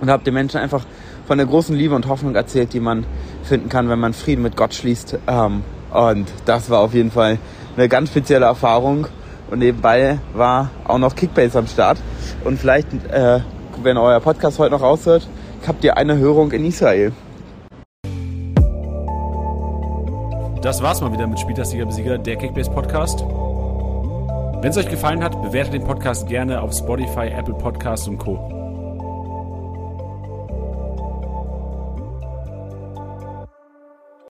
und habe den Menschen einfach von der großen Liebe und Hoffnung erzählt, die man finden kann, wenn man Frieden mit Gott schließt. Ähm, und das war auf jeden Fall eine ganz spezielle Erfahrung. Und nebenbei war auch noch Kickbase am Start. Und vielleicht, äh, wenn euer Podcast heute noch raushört, habt ihr eine Hörung in Israel. Das war's mal wieder mit Spieltagssieger Besieger, der Kickbase Podcast. Wenn es euch gefallen hat, bewertet den Podcast gerne auf Spotify, Apple Podcasts und Co.